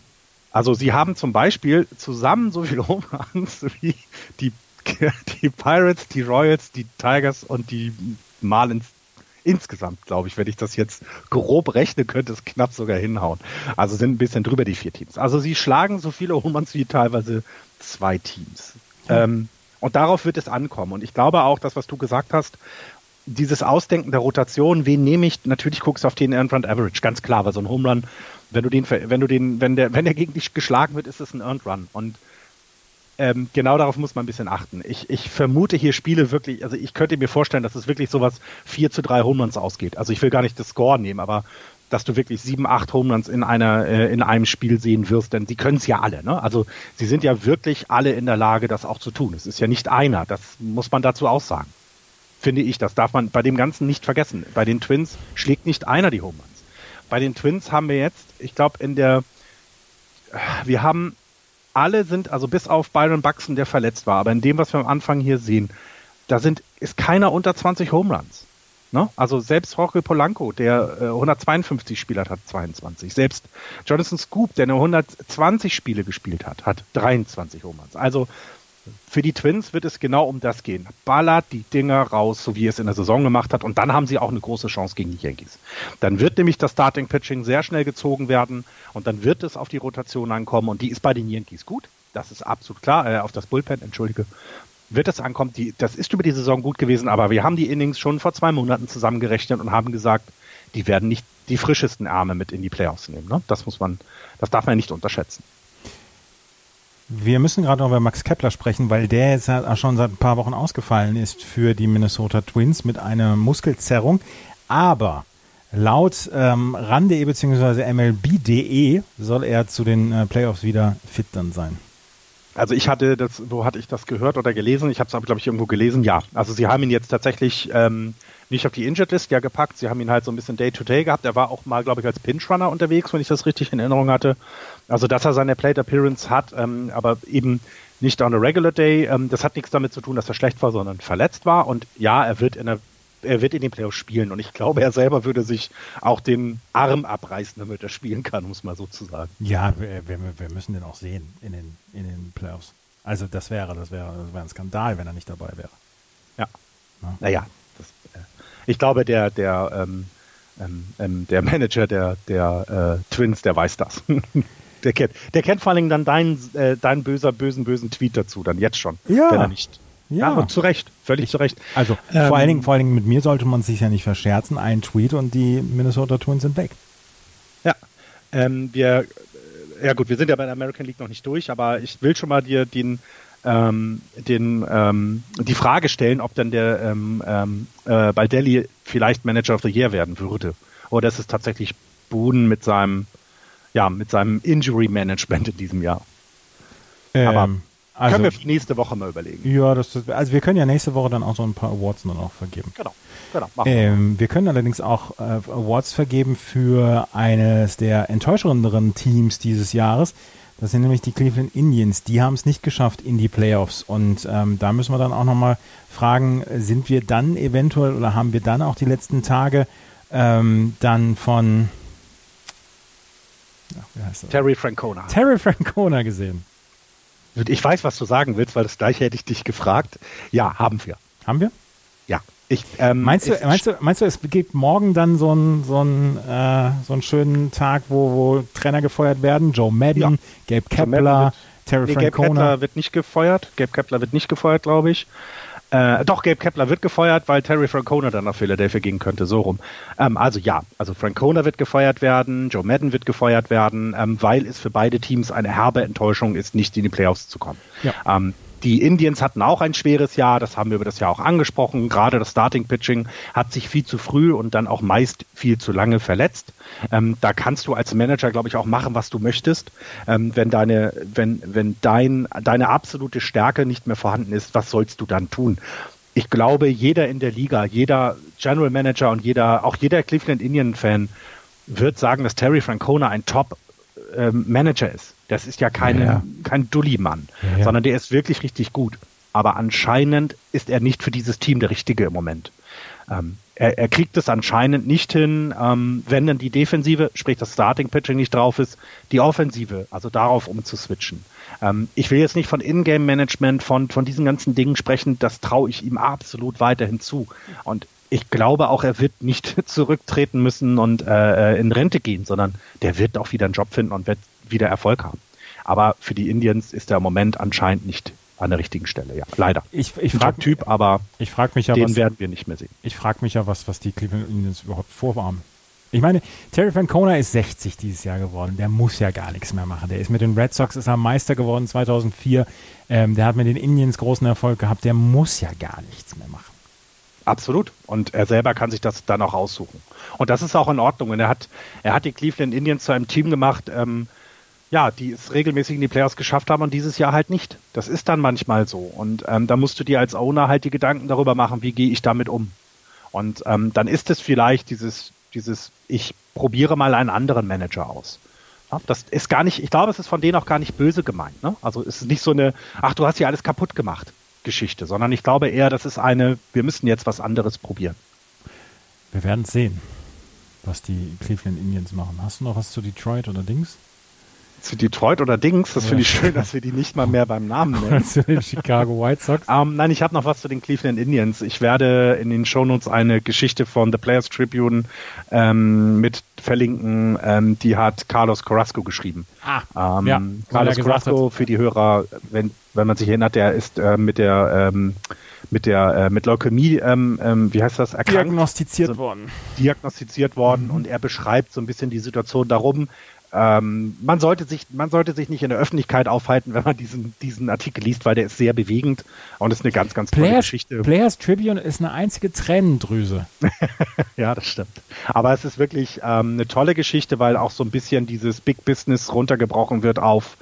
also sie haben zum Beispiel zusammen so viele Homeruns wie die, die Pirates, die Royals, die Tigers und die Marlins insgesamt, glaube ich, wenn ich das jetzt grob rechne, könnte es knapp sogar hinhauen. Also sind ein bisschen drüber die vier Teams. Also sie schlagen so viele Homeruns wie teilweise zwei Teams. Ähm, und darauf wird es ankommen. Und ich glaube auch, das, was du gesagt hast, dieses Ausdenken der Rotation, wen nehme ich? Natürlich guckst du auf den Earned Run Average, ganz klar, weil so ein Home Run, wenn du den, wenn du den, wenn der, wenn der gegen dich geschlagen wird, ist es ein Earned Run. Und ähm, genau darauf muss man ein bisschen achten. Ich, ich vermute hier Spiele wirklich, also ich könnte mir vorstellen, dass es wirklich sowas 4 zu 3 Home Runs ausgeht. Also ich will gar nicht das Score nehmen, aber dass du wirklich sieben, acht Home in einer äh, in einem Spiel sehen wirst, denn sie können es ja alle. Ne? Also sie sind ja wirklich alle in der Lage, das auch zu tun. Es ist ja nicht einer. Das muss man dazu auch sagen. Finde ich. Das darf man bei dem Ganzen nicht vergessen. Bei den Twins schlägt nicht einer die Home. Bei den Twins haben wir jetzt, ich glaube, in der wir haben alle sind, also bis auf Byron Buxton, der verletzt war, aber in dem, was wir am Anfang hier sehen, da sind, ist keiner unter 20 Home. Ne? Also selbst Jorge Polanco, der äh, 152 Spiele hat, hat 22. Selbst Jonathan Scoop, der nur 120 Spiele gespielt hat, hat 23 Home Also für die Twins wird es genau um das gehen. Ballert die Dinger raus, so wie es in der Saison gemacht hat, und dann haben sie auch eine große Chance gegen die Yankees. Dann wird nämlich das Starting Pitching sehr schnell gezogen werden und dann wird es auf die Rotation ankommen und die ist bei den Yankees gut. Das ist absolut klar. Äh, auf das Bullpen, entschuldige. Wird es ankommen. Die, das ist über die Saison gut gewesen, aber wir haben die Innings schon vor zwei Monaten zusammengerechnet und haben gesagt, die werden nicht die frischesten Arme mit in die Playoffs nehmen. Ne? Das muss man, das darf man nicht unterschätzen. Wir müssen gerade noch über Max Kepler sprechen, weil der jetzt auch schon seit ein paar Wochen ausgefallen ist für die Minnesota Twins mit einer Muskelzerrung. Aber laut ähm, RAN.de bzw. MLB.de soll er zu den äh, Playoffs wieder fit dann sein. Also ich hatte das, wo hatte ich das gehört oder gelesen? Ich habe es aber, glaube ich, irgendwo gelesen. Ja, also sie haben ihn jetzt tatsächlich ähm, nicht auf die Injured List ja gepackt. Sie haben ihn halt so ein bisschen Day-to-Day -Day gehabt. Er war auch mal, glaube ich, als Pinch-Runner unterwegs, wenn ich das richtig in Erinnerung hatte. Also, dass er seine Plate Appearance hat, ähm, aber eben nicht on a regular day. Ähm, das hat nichts damit zu tun, dass er schlecht war, sondern verletzt war. Und ja, er wird in der er wird in den Playoffs spielen und ich glaube, er selber würde sich auch den Arm abreißen, damit er spielen kann, um es mal so zu sagen. Ja, wir, wir, wir, müssen den auch sehen in den, in den Playoffs. Also das wäre, das wäre, das wäre ein Skandal, wenn er nicht dabei wäre. Ja. ja. Naja, das, äh, ich glaube, der, der, ähm, ähm, ähm der Manager der, der äh, Twins, der weiß das. der kennt, der kennt vor allem dann deinen, äh, deinen böser, bösen, bösen Tweet dazu, dann jetzt schon. Ja. Wenn er nicht ja, ja zu Recht, völlig ich, zu Recht. Also ähm, vor, allen Dingen, vor allen Dingen mit mir sollte man sich ja nicht verscherzen. Ein Tweet und die Minnesota Twins sind weg. Ja, ähm, wir, ja gut, wir sind ja bei der American League noch nicht durch, aber ich will schon mal dir den, ähm, den, ähm, die Frage stellen, ob dann der ähm, ähm, äh, Baldelli vielleicht Manager of the Year werden würde. Oder ist es tatsächlich Boden mit seinem, ja, mit seinem Injury Management in diesem Jahr? aber ähm, also, können wir nächste Woche mal überlegen. Ja, das, also wir können ja nächste Woche dann auch so ein paar Awards dann auch vergeben. Genau, genau. Ähm, wir können allerdings auch äh, Awards vergeben für eines der enttäuschenderen Teams dieses Jahres. Das sind nämlich die Cleveland Indians. Die haben es nicht geschafft in die Playoffs. Und ähm, da müssen wir dann auch nochmal fragen, sind wir dann eventuell oder haben wir dann auch die letzten Tage ähm, dann von ja, Terry Francona. Terry Francona gesehen. Ich weiß, was du sagen willst, weil das gleiche hätte ich dich gefragt. Ja, haben wir. Haben wir? Ja. Ich, ähm, meinst, du, meinst, du, meinst du, es gibt morgen dann so einen so äh, so einen schönen Tag, wo, wo Trainer gefeuert werden? Joe Madden, ja. Gabe Kepler, Terry nee, Francona? Gabe Kepler wird nicht gefeuert. Gabe Kepler wird nicht gefeuert, glaube ich. Äh, doch, Gabe Kepler wird gefeuert, weil Terry Francona dann nach Philadelphia gehen könnte, so rum. Ähm, also ja, also Francona wird gefeuert werden, Joe Madden wird gefeuert werden, ähm, weil es für beide Teams eine herbe Enttäuschung ist, nicht in die Playoffs zu kommen. Ja. Ähm, die Indians hatten auch ein schweres Jahr, das haben wir über das Jahr auch angesprochen. Gerade das Starting Pitching hat sich viel zu früh und dann auch meist viel zu lange verletzt. Ähm, da kannst du als Manager, glaube ich, auch machen, was du möchtest. Ähm, wenn deine, wenn, wenn dein, deine absolute Stärke nicht mehr vorhanden ist, was sollst du dann tun? Ich glaube, jeder in der Liga, jeder General Manager und jeder, auch jeder Cleveland Indian Fan wird sagen, dass Terry Francona ein Top ähm, Manager ist. Das ist ja keine, ja. kein Dulli-Mann, ja, sondern der ist wirklich richtig gut. Aber anscheinend ist er nicht für dieses Team der Richtige im Moment. Ähm, er, er, kriegt es anscheinend nicht hin, ähm, wenn dann die Defensive, sprich das Starting Pitching nicht drauf ist, die Offensive, also darauf umzuswitchen. Ähm, ich will jetzt nicht von Ingame Management, von, von diesen ganzen Dingen sprechen, das traue ich ihm absolut weiterhin zu. Und ich glaube auch, er wird nicht zurücktreten müssen und äh, äh, in Rente gehen, sondern der wird auch wieder einen Job finden und wird wieder Erfolg haben. Aber für die Indians ist er im Moment anscheinend nicht an der richtigen Stelle, ja. Leider. Ich, ich frage Typ, aber ich frag mich ja, den was, werden wir nicht mehr sehen. Ich frage mich ja, was, was die Cleveland Indians überhaupt vorhaben. Ich meine, Terry Francona ist 60 dieses Jahr geworden. Der muss ja gar nichts mehr machen. Der ist mit den Red Sox ist er Meister geworden 2004. Ähm, der hat mit den Indians großen Erfolg gehabt. Der muss ja gar nichts mehr machen. Absolut. Und er selber kann sich das dann auch aussuchen. Und das ist auch in Ordnung. Und er hat, er hat die Cleveland Indians zu einem Team gemacht, ähm, ja, die es regelmäßig in die Playoffs geschafft haben und dieses Jahr halt nicht. Das ist dann manchmal so. Und ähm, da musst du dir als Owner halt die Gedanken darüber machen, wie gehe ich damit um. Und ähm, dann ist es vielleicht dieses, dieses, ich probiere mal einen anderen Manager aus. Ja, das ist gar nicht, ich glaube, es ist von denen auch gar nicht böse gemeint. Ne? Also es ist nicht so eine, ach, du hast hier alles kaputt gemacht. Geschichte, sondern ich glaube eher, das ist eine, wir müssen jetzt was anderes probieren. Wir werden sehen, was die Cleveland Indians machen. Hast du noch was zu Detroit oder Dings? Zu Detroit oder Dings. Das finde ich schön, dass wir die nicht mal mehr beim Namen nennen. zu den Chicago White Sox. Um, ähm, nein, ich habe noch was zu den Cleveland Indians. Ich werde in den Shownotes eine Geschichte von The Players Tribune ähm, mit verlinken. Ähm, die hat Carlos Carrasco geschrieben. Ah, ähm, ja, Carlos Carrasco für die Hörer, wenn wenn man sich erinnert, der ist äh, mit der ähm, mit der äh, mit Leukämie, ähm, ähm, wie heißt das, erkrankt. Diagnostiziert also, worden. Diagnostiziert worden mhm. und er beschreibt so ein bisschen die Situation darum, ähm, man sollte sich, man sollte sich nicht in der Öffentlichkeit aufhalten, wenn man diesen, diesen Artikel liest, weil der ist sehr bewegend und ist eine ganz, ganz tolle Players, Geschichte. Players Tribune ist eine einzige Tränendrüse. ja, das stimmt. Aber es ist wirklich ähm, eine tolle Geschichte, weil auch so ein bisschen dieses Big Business runtergebrochen wird auf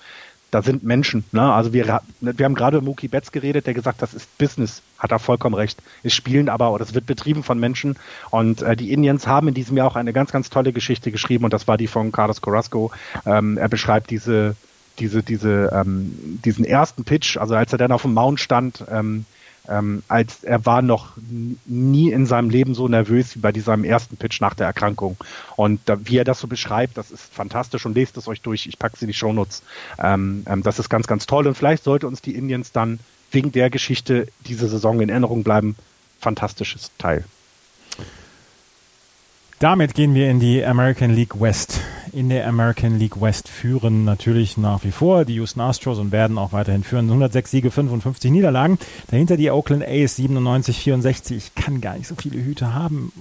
da sind Menschen. Ne? Also wir, wir haben gerade Mookie Betts geredet, der gesagt, das ist Business, hat er vollkommen recht. Es spielen aber, oder es wird betrieben von Menschen. Und äh, die Indians haben in diesem Jahr auch eine ganz, ganz tolle Geschichte geschrieben und das war die von Carlos Carrasco. Ähm, er beschreibt diese, diese, diese, ähm, diesen ersten Pitch, also als er dann auf dem Mount stand, ähm, ähm, als er war noch nie in seinem Leben so nervös wie bei diesem ersten Pitch nach der Erkrankung. Und da, wie er das so beschreibt, das ist fantastisch und lest es euch durch. Ich packe sie in die Shownotes. Ähm, ähm, das ist ganz, ganz toll. Und vielleicht sollte uns die Indians dann wegen der Geschichte diese Saison in Erinnerung bleiben. Fantastisches Teil. Damit gehen wir in die American League West. In der American League West führen natürlich nach wie vor die Houston Astros und werden auch weiterhin führen. 106 Siege, 55 Niederlagen. Dahinter die Oakland A's 97, 64. Ich kann gar nicht so viele Hüte haben.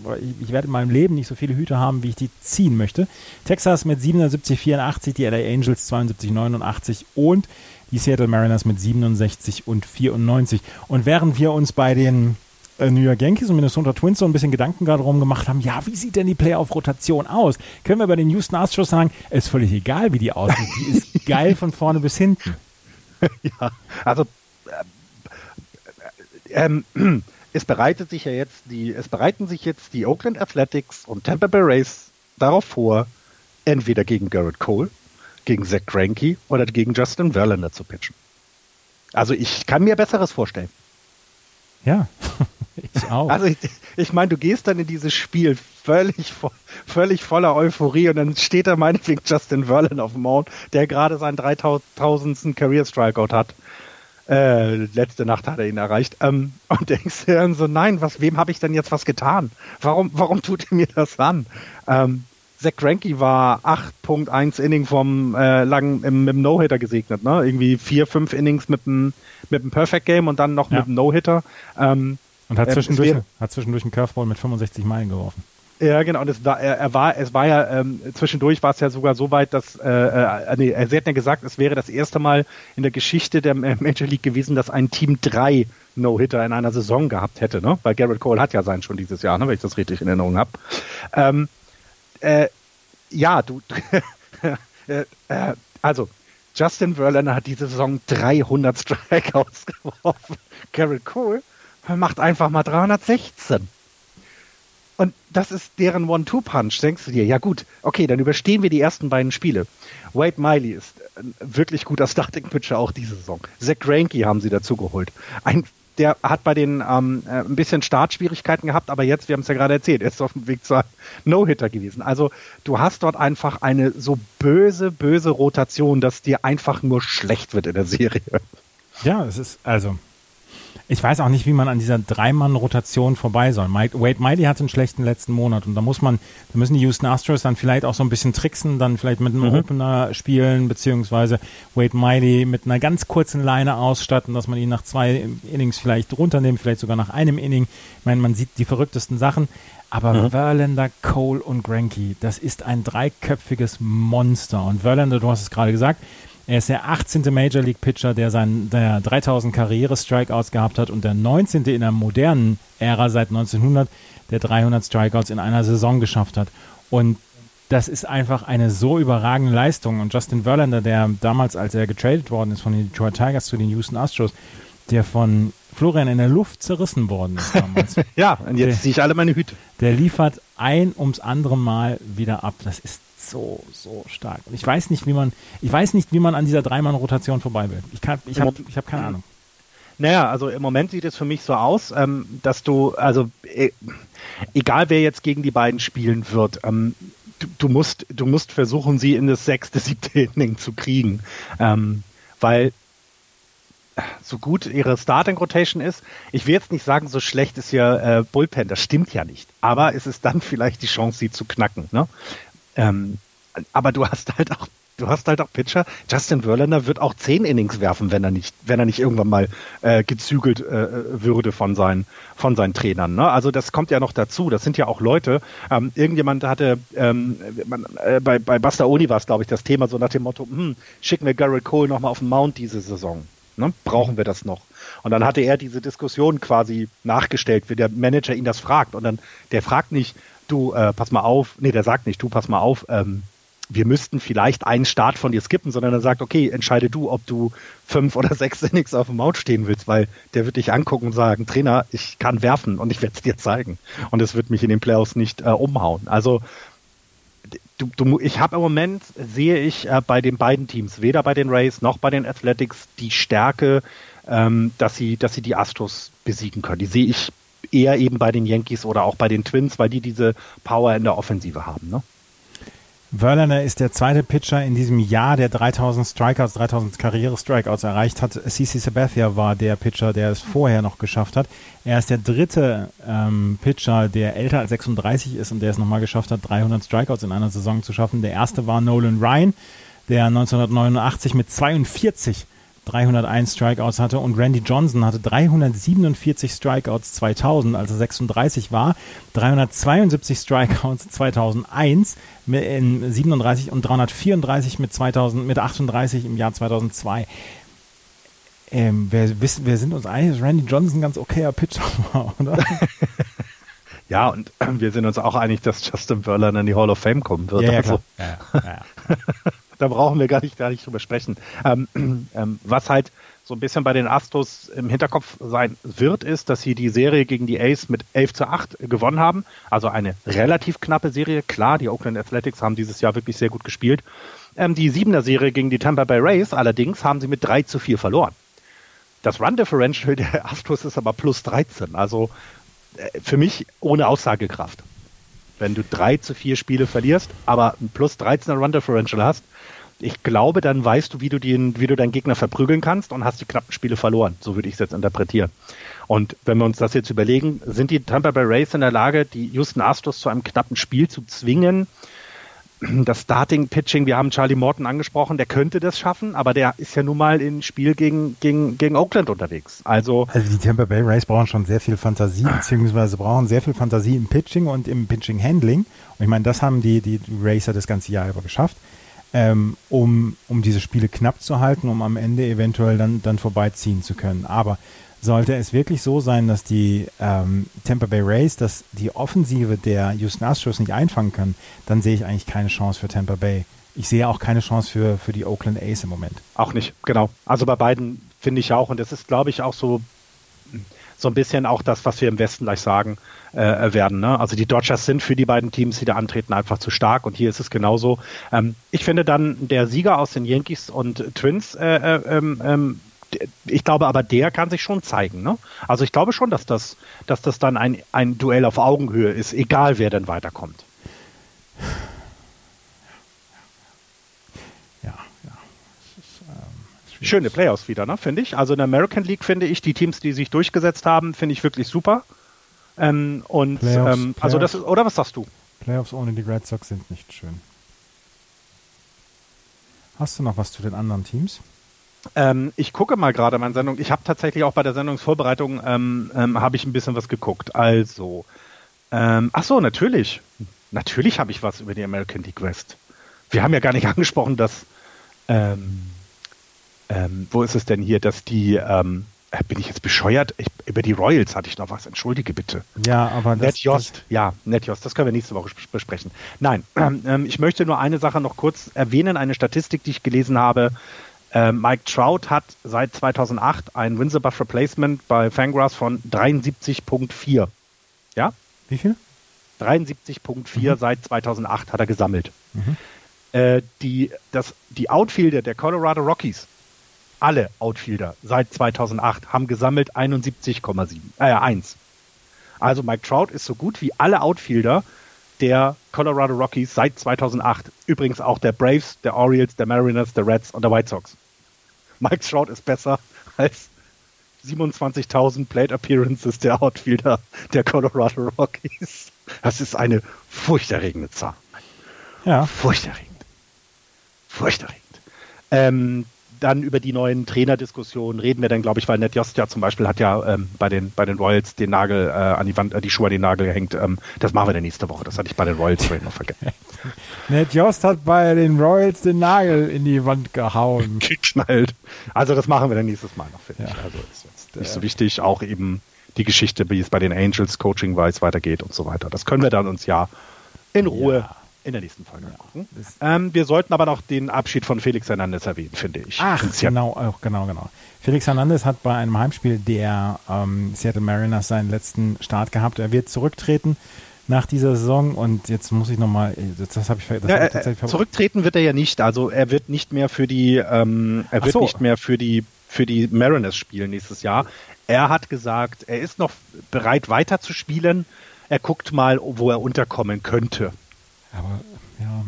Ich werde in meinem Leben nicht so viele Hüte haben, wie ich die ziehen möchte. Texas mit 77, 84, die LA Angels 72, 89 und die Seattle Mariners mit 67 und 94. Und während wir uns bei den New York Yankees und Minnesota Twins so ein bisschen Gedanken drum gemacht haben, ja, wie sieht denn die Playoff-Rotation aus? Können wir bei den Houston Astros sagen, ist völlig egal, wie die aussieht. Die ist geil von vorne bis hinten. Ja, also äh, ähm, es bereitet sich ja jetzt die, es bereiten sich jetzt die Oakland Athletics und Tampa Bay Rays darauf vor, entweder gegen Garrett Cole, gegen Zach Greinke oder gegen Justin Verlander zu pitchen. Also ich kann mir Besseres vorstellen. Ja, ich auch. Also ich, ich meine, du gehst dann in dieses Spiel völlig, völlig voller Euphorie und dann steht da meinetwegen Justin Verlin auf dem Mount, der gerade seinen 3000. Career Strikeout hat. Äh, letzte Nacht hat er ihn erreicht. Ähm, und denkst dir dann so, nein, was, wem habe ich denn jetzt was getan? Warum, warum tut er mir das an? Ähm, Zach Greinke war 8.1 Inning vom äh, langen im, im No-Hitter gesegnet, ne? Irgendwie vier, fünf Innings mit einem mit einem Perfect Game und dann noch ja. mit einem No-Hitter. Ähm, und hat zwischendurch, wäre, hat zwischendurch einen Curveball mit 65 Meilen geworfen. Ja, genau. Und es war, er, er war, es war ja ähm, zwischendurch war es ja sogar so weit, dass äh, äh, nee, er hat ja gesagt, es wäre das erste Mal in der Geschichte der Major League gewesen, dass ein Team drei No-Hitter in einer Saison gehabt hätte, ne? Weil Garrett Cole hat ja seinen schon dieses Jahr, ne? wenn ich das richtig in Erinnerung habe. Ähm, äh, ja, du, äh, äh, also Justin Verlander hat diese Saison 300 Strikeouts geworfen. Garrett Cole macht einfach mal 316. Und das ist deren One-Two-Punch. Denkst du dir, ja gut, okay, dann überstehen wir die ersten beiden Spiele. Wade Miley ist ein wirklich guter Starting-Pitcher auch diese Saison. Zach Greinke haben sie dazu geholt. Ein der hat bei den ähm, äh, ein bisschen Startschwierigkeiten gehabt, aber jetzt, wir haben es ja gerade erzählt, er ist auf dem Weg zu einem No-Hitter gewesen. Also du hast dort einfach eine so böse, böse Rotation, dass dir einfach nur schlecht wird in der Serie. Ja, es ist, also ich weiß auch nicht, wie man an dieser Dreimann-Rotation vorbei soll. Mike, Wade Miley hatte einen schlechten letzten Monat und da muss man, da müssen die Houston Astros dann vielleicht auch so ein bisschen tricksen, dann vielleicht mit einem mhm. Opener spielen, beziehungsweise Wade Miley mit einer ganz kurzen Leine ausstatten, dass man ihn nach zwei Innings vielleicht runternimmt, vielleicht sogar nach einem Inning. Ich meine, man sieht die verrücktesten Sachen. Aber mhm. Verlander, Cole und Granky, das ist ein dreiköpfiges Monster. Und Verlander, du hast es gerade gesagt, er ist der 18. Major League Pitcher, der, sein, der 3000 Karriere-Strikeouts gehabt hat und der 19. in der modernen Ära seit 1900, der 300 Strikeouts in einer Saison geschafft hat. Und das ist einfach eine so überragende Leistung. Und Justin Verlander, der damals, als er getradet worden ist von den Detroit Tigers zu den Houston Astros, der von Florian in der Luft zerrissen worden ist damals. ja, und jetzt ziehe ich alle meine Hüte. Der liefert ein ums andere Mal wieder ab. Das ist so, so stark. Und ich weiß nicht, wie man, ich weiß nicht, wie man an dieser Dreimann-Rotation vorbei will. Ich, kann, ich habe ich hab keine Ahnung. Naja, also im Moment sieht es für mich so aus, ähm, dass du, also e egal wer jetzt gegen die beiden spielen wird, ähm, du, du, musst, du musst versuchen, sie in das sechste, siebte Inning zu kriegen. Ähm, weil so gut ihre Starting Rotation ist, ich will jetzt nicht sagen, so schlecht ist ihr äh, Bullpen, das stimmt ja nicht. Aber es ist dann vielleicht die Chance, sie zu knacken. Ne? Ähm, aber du hast halt auch du hast halt auch Pitcher. Justin Verlander wird auch zehn Innings werfen, wenn er nicht, wenn er nicht irgendwann mal äh, gezügelt äh, würde von seinen, von seinen Trainern. Ne? Also das kommt ja noch dazu. Das sind ja auch Leute. Ähm, irgendjemand hatte ähm, man, äh, bei bei Buster Oni war es, glaube ich, das Thema so nach dem Motto: hm, Schicken wir Garrett Cole noch mal auf den Mount diese Saison. Ne? Brauchen wir das noch? Und dann hatte er diese Diskussion quasi nachgestellt, wie der Manager ihn das fragt. Und dann der fragt nicht, du äh, pass mal auf, nee, der sagt nicht, du pass mal auf. Ähm, wir müssten vielleicht einen Start von dir skippen, sondern er sagt, okay, entscheide du, ob du fünf oder sechs Innings auf dem Mount stehen willst, weil der wird dich angucken und sagen, Trainer, ich kann werfen und ich werde es dir zeigen. Und es wird mich in den Playoffs nicht äh, umhauen. Also du, du, ich habe im Moment, sehe ich äh, bei den beiden Teams, weder bei den Rays noch bei den Athletics, die Stärke, ähm, dass, sie, dass sie die Astros besiegen können. Die sehe ich eher eben bei den Yankees oder auch bei den Twins, weil die diese Power in der Offensive haben. Ne? Verlander ist der zweite Pitcher in diesem Jahr, der 3000 Strikeouts, 3000 Karriere-Strikeouts erreicht hat. CC Sabathia war der Pitcher, der es vorher noch geschafft hat. Er ist der dritte ähm, Pitcher, der älter als 36 ist und der es nochmal geschafft hat, 300 Strikeouts in einer Saison zu schaffen. Der erste war Nolan Ryan, der 1989 mit 42 301 Strikeouts hatte und Randy Johnson hatte 347 Strikeouts 2000, als er 36 war, 372 Strikeouts 2001 in 37 und 334 mit 2000 mit 38 im Jahr 2002. Ähm, wir, wissen, wir sind uns einig, dass Randy Johnson ein ganz okayer Pitcher war, oder? ja, und wir sind uns auch einig, dass Justin Verlander in die Hall of Fame kommen wird. Ja, ja, also. ja, ja, da brauchen wir gar nicht, gar nicht drüber sprechen. Ähm, ähm, was halt so ein bisschen bei den Astros im Hinterkopf sein wird, ist, dass sie die Serie gegen die Ace mit 11 zu 8 gewonnen haben. Also eine relativ knappe Serie. Klar, die Oakland Athletics haben dieses Jahr wirklich sehr gut gespielt. Ähm, die siebener Serie gegen die Tampa Bay Rays allerdings haben sie mit 3 zu 4 verloren. Das Run Differential der Astros ist aber plus 13. Also äh, für mich ohne Aussagekraft. Wenn du 3 zu 4 Spiele verlierst, aber ein plus 13er Run Differential hast, ich glaube, dann weißt du, wie du, den, wie du deinen Gegner verprügeln kannst und hast die knappen Spiele verloren. So würde ich es jetzt interpretieren. Und wenn wir uns das jetzt überlegen, sind die Tampa Bay Rays in der Lage, die Houston Astros zu einem knappen Spiel zu zwingen? Das Starting Pitching, wir haben Charlie Morton angesprochen, der könnte das schaffen, aber der ist ja nun mal im Spiel gegen, gegen, gegen Oakland unterwegs. Also, also die Tampa Bay Rays brauchen schon sehr viel Fantasie, beziehungsweise brauchen sehr viel Fantasie im Pitching und im Pitching Handling. Und ich meine, das haben die, die Racer das ganze Jahr über geschafft ähm, um, um diese Spiele knapp zu halten, um am Ende eventuell dann, dann vorbeiziehen zu können. Aber sollte es wirklich so sein, dass die ähm, Tampa Bay Rays, dass die Offensive der Houston Astros nicht einfangen können, dann sehe ich eigentlich keine Chance für Tampa Bay. Ich sehe auch keine Chance für, für die Oakland Ace im Moment. Auch nicht, genau. Also bei beiden finde ich auch, und das ist, glaube ich, auch so so ein bisschen auch das, was wir im Westen gleich sagen äh, werden. Ne? Also die Dodgers sind für die beiden Teams, die da antreten, einfach zu stark und hier ist es genauso. Ähm, ich finde dann der Sieger aus den Yankees und Twins, äh, äh, ähm, ähm ich glaube aber, der kann sich schon zeigen. Ne? Also ich glaube schon, dass das, dass das dann ein, ein Duell auf Augenhöhe ist, egal wer denn weiterkommt. Schöne Playoffs wieder, ne, finde ich. Also in der American League finde ich die Teams, die sich durchgesetzt haben, finde ich wirklich super. Ähm, und Playoffs, ähm, also das ist, oder was sagst du? Playoffs ohne die Red Sox sind nicht schön. Hast du noch was zu den anderen Teams? Ähm, ich gucke mal gerade meine Sendung. Ich habe tatsächlich auch bei der Sendungsvorbereitung ähm, ähm, habe ich ein bisschen was geguckt. Also, ähm, ach so, natürlich, natürlich habe ich was über die American League West. Wir haben ja gar nicht angesprochen, dass ähm, ähm, wo ist es denn hier, dass die, ähm, äh, bin ich jetzt bescheuert? Ich, über die Royals hatte ich noch was, entschuldige bitte. Ja, aber das, Ned Jost, das ja, Ned Jost, das können wir nächste Woche besprechen. Nein, ähm, ich möchte nur eine Sache noch kurz erwähnen, eine Statistik, die ich gelesen habe. Äh, Mike Trout hat seit 2008 ein Windsor Buff Replacement bei Fangraphs von 73.4. Ja? Wie viel? 73.4 mhm. seit 2008 hat er gesammelt. Mhm. Äh, die, das, die Outfielder der Colorado Rockies alle Outfielder seit 2008 haben gesammelt 71,7, äh, 1. Also Mike Trout ist so gut wie alle Outfielder der Colorado Rockies seit 2008. Übrigens auch der Braves, der Orioles, der Mariners, der Reds und der White Sox. Mike Trout ist besser als 27.000 Plate Appearances der Outfielder der Colorado Rockies. Das ist eine furchterregende Zahl. Ja. Furchterregend. Furchterregend. Ähm, dann über die neuen Trainerdiskussionen reden wir dann, glaube ich, weil Ned Jost ja zum Beispiel hat ja ähm, bei den bei den Royals den Nagel äh, an die Wand, äh, die Schuhe an den Nagel gehängt. Ähm, das machen wir dann nächste Woche. Das hatte ich bei den Royals vorhin noch vergessen. Ned Jost hat bei den Royals den Nagel in die Wand gehauen. Geknallt. Also das machen wir dann nächstes Mal noch, finde ja. ich. Also ist jetzt nicht so wichtig. Auch eben die Geschichte, wie es bei den Angels Coaching weiß weitergeht und so weiter. Das können wir dann uns ja in Ruhe ja in der nächsten Folge ja, gucken. Ähm, wir sollten aber noch den Abschied von Felix Hernandez erwähnen, finde ich. Ach, genau, auch, genau, genau. Felix Hernandez hat bei einem Heimspiel der ähm, Seattle Mariners seinen letzten Start gehabt. Er wird zurücktreten nach dieser Saison und jetzt muss ich nochmal, das, das habe ich, das ja, hab ich tatsächlich Zurücktreten wird er ja nicht, also er wird nicht mehr für die, ähm, er wird so. nicht mehr für die, für die Mariners spielen nächstes Jahr. Er hat gesagt, er ist noch bereit weiter zu spielen. Er guckt mal, wo er unterkommen könnte. Aber ja.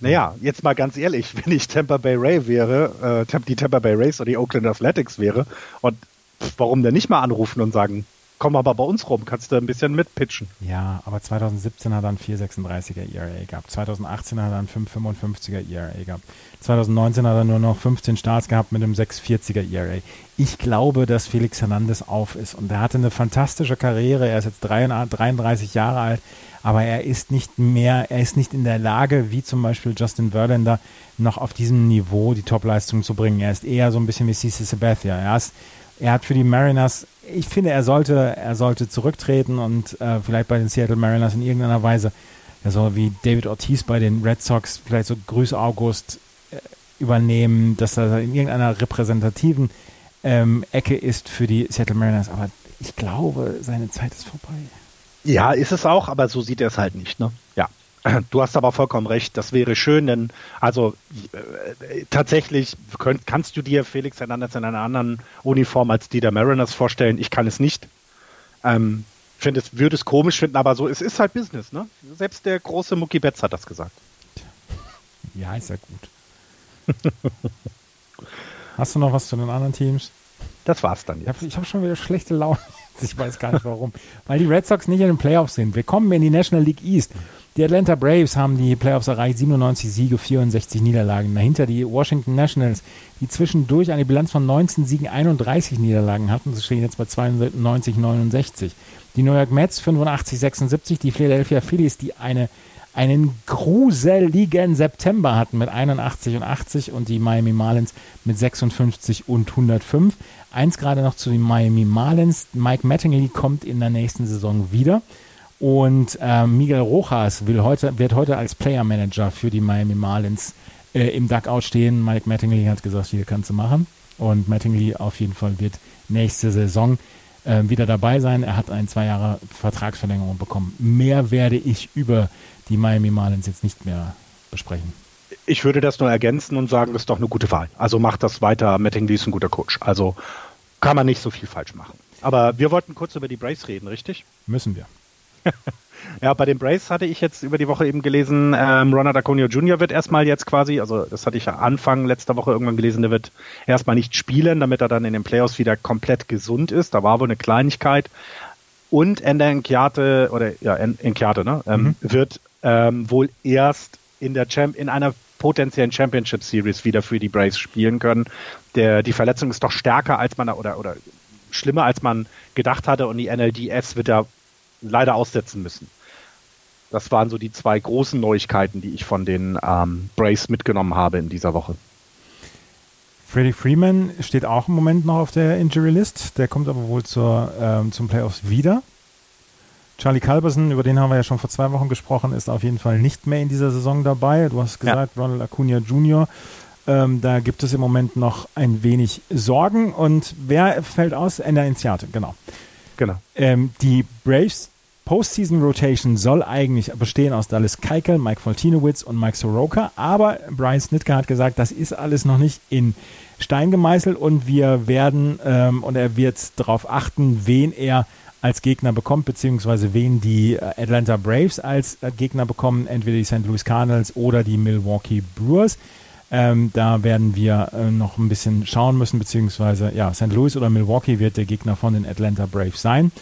Naja, jetzt mal ganz ehrlich, wenn ich Tampa Bay Ray wäre, äh, die Tampa Bay Rays oder die Oakland Athletics wäre, und warum denn nicht mal anrufen und sagen, komm aber bei uns rum, kannst du ein bisschen mitpitchen. Ja, aber 2017 hat er einen 4,36er ERA gehabt. 2018 hat er einen 5,55er ERA gehabt. 2019 hat er nur noch 15 Starts gehabt mit einem 6,40er ERA. Ich glaube, dass Felix Hernandez auf ist und er hatte eine fantastische Karriere. Er ist jetzt 33 Jahre alt aber er ist nicht mehr, er ist nicht in der Lage, wie zum Beispiel Justin Verlander, noch auf diesem Niveau die Topleistung zu bringen. Er ist eher so ein bisschen wie CC Sabathia. Er, ist, er hat für die Mariners, ich finde, er sollte, er sollte zurücktreten und äh, vielleicht bei den Seattle Mariners in irgendeiner Weise, er soll wie David Ortiz bei den Red Sox vielleicht so Grüß August äh, übernehmen, dass er in irgendeiner repräsentativen ähm, Ecke ist für die Seattle Mariners. Aber ich glaube, seine Zeit ist vorbei. Ja, ist es auch, aber so sieht er es halt nicht, ne? Ja. Du hast aber vollkommen recht, das wäre schön, denn also äh, tatsächlich könnt, kannst du dir Felix Hernandez in einer anderen Uniform als die der Mariners vorstellen. Ich kann es nicht. Ähm, finde es, würde es komisch finden, aber so, es ist halt Business, ne? Selbst der große Mucki Betz hat das gesagt. Ja, ist ja gut. Hast du noch was zu den anderen Teams? Das war's dann jetzt. Ich habe hab schon wieder schlechte Laune. Ich weiß gar nicht warum. Weil die Red Sox nicht in den Playoffs sind. Wir kommen in die National League East. Die Atlanta Braves haben die Playoffs erreicht, 97 Siege, 64 Niederlagen. Dahinter die Washington Nationals, die zwischendurch eine Bilanz von 19 Siegen, 31 Niederlagen hatten. Sie stehen jetzt bei 92, 69. Die New York Mets 85, 76. Die Philadelphia Phillies, die eine einen gruseligen September hatten mit 81 und 80 und die Miami Marlins mit 56 und 105. Eins gerade noch zu den Miami Marlins. Mike Mattingly kommt in der nächsten Saison wieder. Und äh, Miguel Rojas will heute, wird heute als Player Manager für die Miami Marlins äh, im Duckout stehen. Mike Mattingly hat gesagt, hier kannst du machen. Und Mattingly auf jeden Fall wird nächste Saison äh, wieder dabei sein. Er hat eine zwei Jahre Vertragsverlängerung bekommen. Mehr werde ich über die Miami Marlins jetzt nicht mehr besprechen. Ich würde das nur ergänzen und sagen, das ist doch eine gute Wahl. Also macht das weiter. Mattingly ist ein guter Coach. Also kann man nicht so viel falsch machen. Aber wir wollten kurz über die Brace reden, richtig? Müssen wir. ja, bei den Brace hatte ich jetzt über die Woche eben gelesen, ähm, Ronald Acuna Jr. wird erstmal jetzt quasi, also das hatte ich ja Anfang letzter Woche irgendwann gelesen, der wird erstmal nicht spielen, damit er dann in den Playoffs wieder komplett gesund ist. Da war wohl eine Kleinigkeit. Und Ender Enkiate, oder ja, Enkiate, ne, ähm, mhm. wird ähm, wohl erst in der Champ in einer potenziellen Championship Series wieder für die Braves spielen können. Der, die Verletzung ist doch stärker als man oder, oder schlimmer als man gedacht hatte und die NLDS wird da leider aussetzen müssen. Das waren so die zwei großen Neuigkeiten, die ich von den ähm, Braves mitgenommen habe in dieser Woche. Freddie Freeman steht auch im Moment noch auf der Injury List. Der kommt aber wohl zur, ähm, zum Playoffs wieder. Charlie Culberson, über den haben wir ja schon vor zwei Wochen gesprochen, ist auf jeden Fall nicht mehr in dieser Saison dabei. Du hast gesagt, ja. Ronald Acuna Jr., ähm, da gibt es im Moment noch ein wenig Sorgen. Und wer fällt aus? Ender Inciate, genau. Genau. Ähm, die Braves Postseason Rotation soll eigentlich bestehen aus Dallas Keikel, Mike Foltinowitz und Mike Soroka, aber Brian Snitker hat gesagt, das ist alles noch nicht in Stein gemeißelt und wir werden ähm, und er wird darauf achten, wen er als Gegner bekommt, beziehungsweise wen die äh, Atlanta Braves als äh, Gegner bekommen, entweder die St. Louis Cardinals oder die Milwaukee Brewers. Ähm, da werden wir äh, noch ein bisschen schauen müssen, beziehungsweise ja, St. Louis oder Milwaukee wird der Gegner von den Atlanta Braves sein.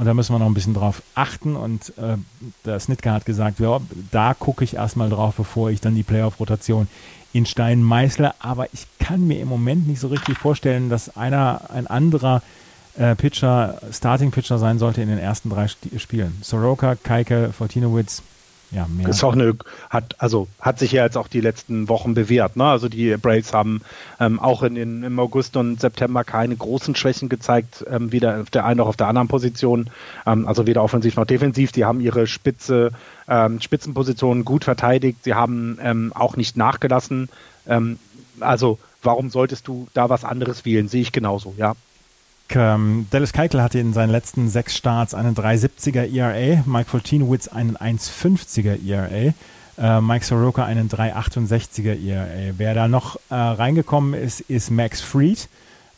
Und da müssen wir noch ein bisschen drauf achten. Und äh, der Snitker hat gesagt, ja, da gucke ich erstmal drauf, bevor ich dann die Playoff-Rotation in Stein meißle. Aber ich kann mir im Moment nicht so richtig vorstellen, dass einer, ein anderer äh, Pitcher, Starting Pitcher sein sollte in den ersten drei Spielen. Soroka, Keike, Fortinowitz, ja, mehr. Ist auch eine, hat, also hat sich ja jetzt auch die letzten Wochen bewährt. Ne? Also die Braves haben ähm, auch in, in, im August und September keine großen Schwächen gezeigt, ähm, weder auf der einen noch auf der anderen Position. Ähm, also weder offensiv noch defensiv. Die haben ihre Spitze, ähm, Spitzenpositionen gut verteidigt. Sie haben ähm, auch nicht nachgelassen. Ähm, also warum solltest du da was anderes wählen? Sehe ich genauso, ja. Ähm, Dallas Keitel hatte in seinen letzten sechs Starts einen 3,70er ERA, Mike Foltinowitz einen 1,50er ERA, äh, Mike Soroka einen 3,68er ERA. Wer da noch äh, reingekommen ist, ist Max Fried.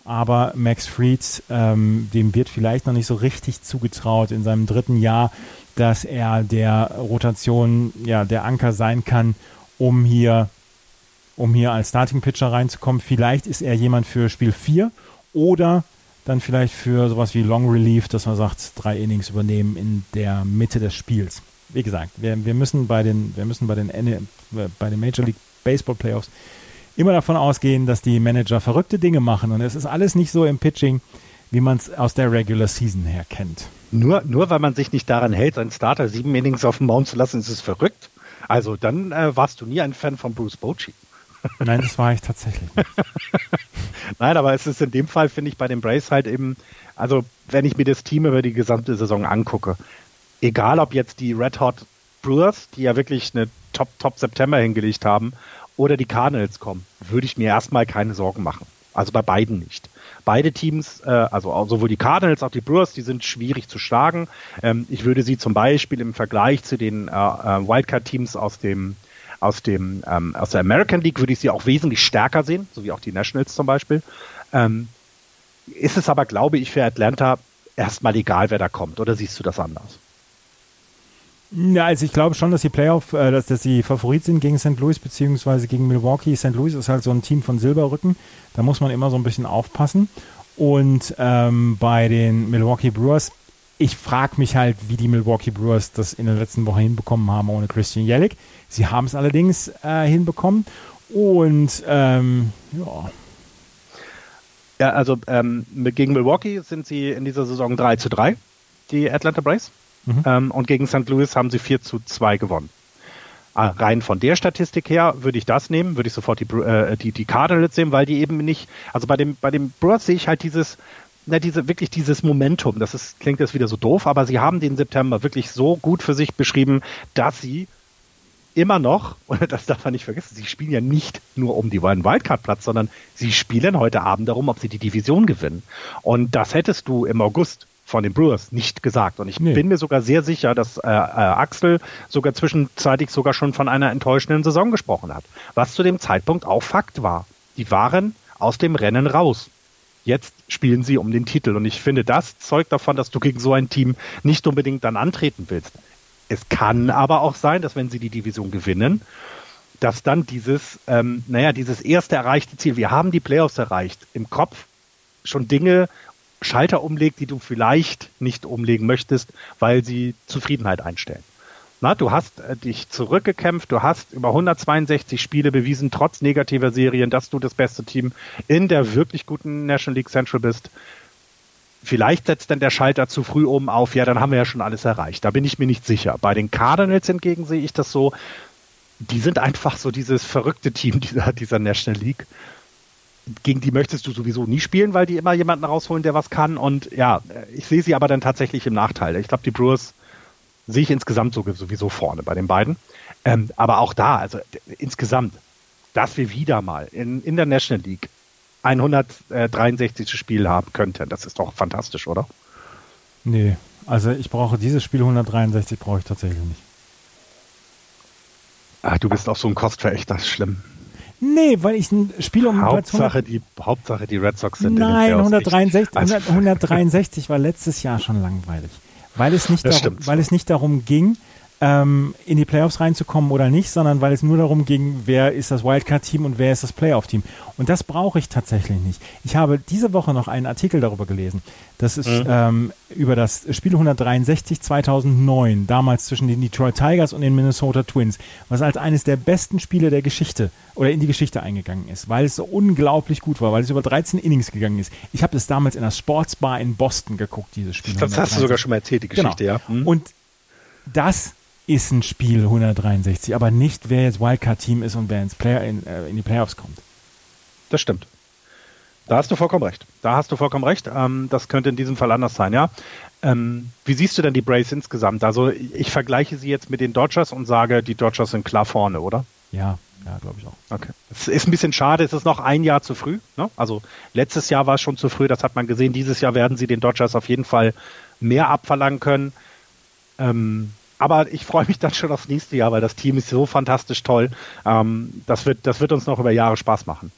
Aber Max Fried, ähm, dem wird vielleicht noch nicht so richtig zugetraut in seinem dritten Jahr, dass er der Rotation, ja, der Anker sein kann, um hier, um hier als Starting Pitcher reinzukommen. Vielleicht ist er jemand für Spiel 4 oder dann vielleicht für sowas wie Long Relief, dass man sagt, drei Innings übernehmen in der Mitte des Spiels. Wie gesagt, wir, wir müssen bei den, wir müssen bei den, bei den Major League Baseball Playoffs immer davon ausgehen, dass die Manager verrückte Dinge machen und es ist alles nicht so im Pitching, wie man es aus der Regular Season her kennt. Nur, nur weil man sich nicht daran hält, seinen Starter sieben Innings auf dem Mount zu lassen, ist es verrückt. Also dann äh, warst du nie ein Fan von Bruce Bochy. Nein, das war ich tatsächlich nicht. Nein, aber es ist in dem Fall, finde ich, bei den Braves halt eben, also wenn ich mir das Team über die gesamte Saison angucke, egal ob jetzt die Red Hot Brewers, die ja wirklich eine Top, Top September hingelegt haben, oder die Cardinals kommen, würde ich mir erstmal keine Sorgen machen. Also bei beiden nicht. Beide Teams, äh, also sowohl die Cardinals als auch die Brewers, die sind schwierig zu schlagen. Ähm, ich würde sie zum Beispiel im Vergleich zu den äh, äh Wildcard-Teams aus dem aus dem ähm, aus der American League würde ich sie auch wesentlich stärker sehen, so wie auch die Nationals zum Beispiel. Ähm, ist es aber, glaube ich, für Atlanta erstmal egal, wer da kommt, oder siehst du das anders? Ja, also ich glaube schon, dass die Playoff, äh, dass, dass die Favorit sind gegen St. Louis beziehungsweise gegen Milwaukee. St. Louis ist halt so ein Team von Silberrücken. Da muss man immer so ein bisschen aufpassen. Und ähm, bei den Milwaukee Brewers, ich frage mich halt, wie die Milwaukee Brewers das in der letzten Woche hinbekommen haben ohne Christian Jellick. Sie haben es allerdings äh, hinbekommen. Und ähm, ja. Ja, also ähm, gegen Milwaukee sind sie in dieser Saison 3 zu 3, die Atlanta Braves. Mhm. Ähm, und gegen St. Louis haben sie 4 zu 2 gewonnen. Ah, rein von der Statistik her würde ich das nehmen, würde ich sofort die, äh, die, die Cardinals sehen, weil die eben nicht, also bei dem, bei dem Brewers sehe ich halt dieses, na, diese, wirklich dieses Momentum, das ist, klingt jetzt wieder so doof, aber sie haben den September wirklich so gut für sich beschrieben, dass sie immer noch, und das darf man nicht vergessen, sie spielen ja nicht nur um die Wildcard-Platz, sondern sie spielen heute Abend darum, ob sie die Division gewinnen. Und das hättest du im August von den Brewers nicht gesagt. Und ich nee. bin mir sogar sehr sicher, dass äh, äh, Axel sogar zwischenzeitlich sogar schon von einer enttäuschenden Saison gesprochen hat. Was zu dem Zeitpunkt auch Fakt war. Die waren aus dem Rennen raus. Jetzt spielen sie um den Titel. Und ich finde, das zeugt davon, dass du gegen so ein Team nicht unbedingt dann antreten willst. Es kann aber auch sein, dass wenn sie die Division gewinnen, dass dann dieses, ähm, naja, dieses erste erreichte Ziel, wir haben die Playoffs erreicht, im Kopf schon Dinge, Schalter umlegt, die du vielleicht nicht umlegen möchtest, weil sie Zufriedenheit einstellen. Na, du hast äh, dich zurückgekämpft, du hast über 162 Spiele bewiesen, trotz negativer Serien, dass du das beste Team in der wirklich guten National League Central bist. Vielleicht setzt dann der Schalter zu früh oben auf, ja, dann haben wir ja schon alles erreicht. Da bin ich mir nicht sicher. Bei den Cardinals hingegen sehe ich das so, die sind einfach so dieses verrückte Team dieser, dieser National League. Gegen die möchtest du sowieso nie spielen, weil die immer jemanden rausholen, der was kann. Und ja, ich sehe sie aber dann tatsächlich im Nachteil. Ich glaube, die Brewers sehe ich insgesamt sowieso vorne bei den beiden. Ähm, aber auch da, also insgesamt, dass wir wieder mal in, in der National League 163. Spiel haben könnte. Das ist doch fantastisch, oder? Nee, also ich brauche dieses Spiel 163 brauche ich tatsächlich nicht. Ah, du bist auch so ein Kostverächter, schlimm. Nee, weil ich ein Spiel um Hauptsache die Hauptsache die Red Sox sind Nein, 163, 100, 163 war letztes Jahr schon langweilig, weil es nicht, darum, weil es nicht darum ging, ähm, in die Playoffs reinzukommen oder nicht, sondern weil es nur darum ging, wer ist das Wildcard-Team und wer ist das Playoff-Team. Und das brauche ich tatsächlich nicht. Ich habe diese Woche noch einen Artikel darüber gelesen. Das ist mhm. ähm, über das Spiel 163 2009, damals zwischen den Detroit Tigers und den Minnesota Twins, was als eines der besten Spiele der Geschichte oder in die Geschichte eingegangen ist, weil es so unglaublich gut war, weil es über 13 Innings gegangen ist. Ich habe es damals in der Sportsbar in Boston geguckt, dieses Spiel. Das 163. hast du sogar schon mal erzählt, die Geschichte, genau. ja. Mhm. Und das ist ein Spiel 163, aber nicht, wer jetzt Wildcard-Team ist und wer ins Player in, äh, in die Playoffs kommt. Das stimmt. Da hast du vollkommen recht. Da hast du vollkommen recht. Ähm, das könnte in diesem Fall anders sein, ja. Ähm, wie siehst du denn die Braves insgesamt? Also ich vergleiche sie jetzt mit den Dodgers und sage, die Dodgers sind klar vorne, oder? Ja, ja, glaube ich auch. Okay. Es ist ein bisschen schade, es ist noch ein Jahr zu früh. Ne? Also letztes Jahr war es schon zu früh, das hat man gesehen. Dieses Jahr werden sie den Dodgers auf jeden Fall mehr abverlangen können. Ähm, aber ich freue mich dann schon aufs nächste Jahr, weil das Team ist so fantastisch toll. Ähm, das, wird, das wird uns noch über Jahre Spaß machen.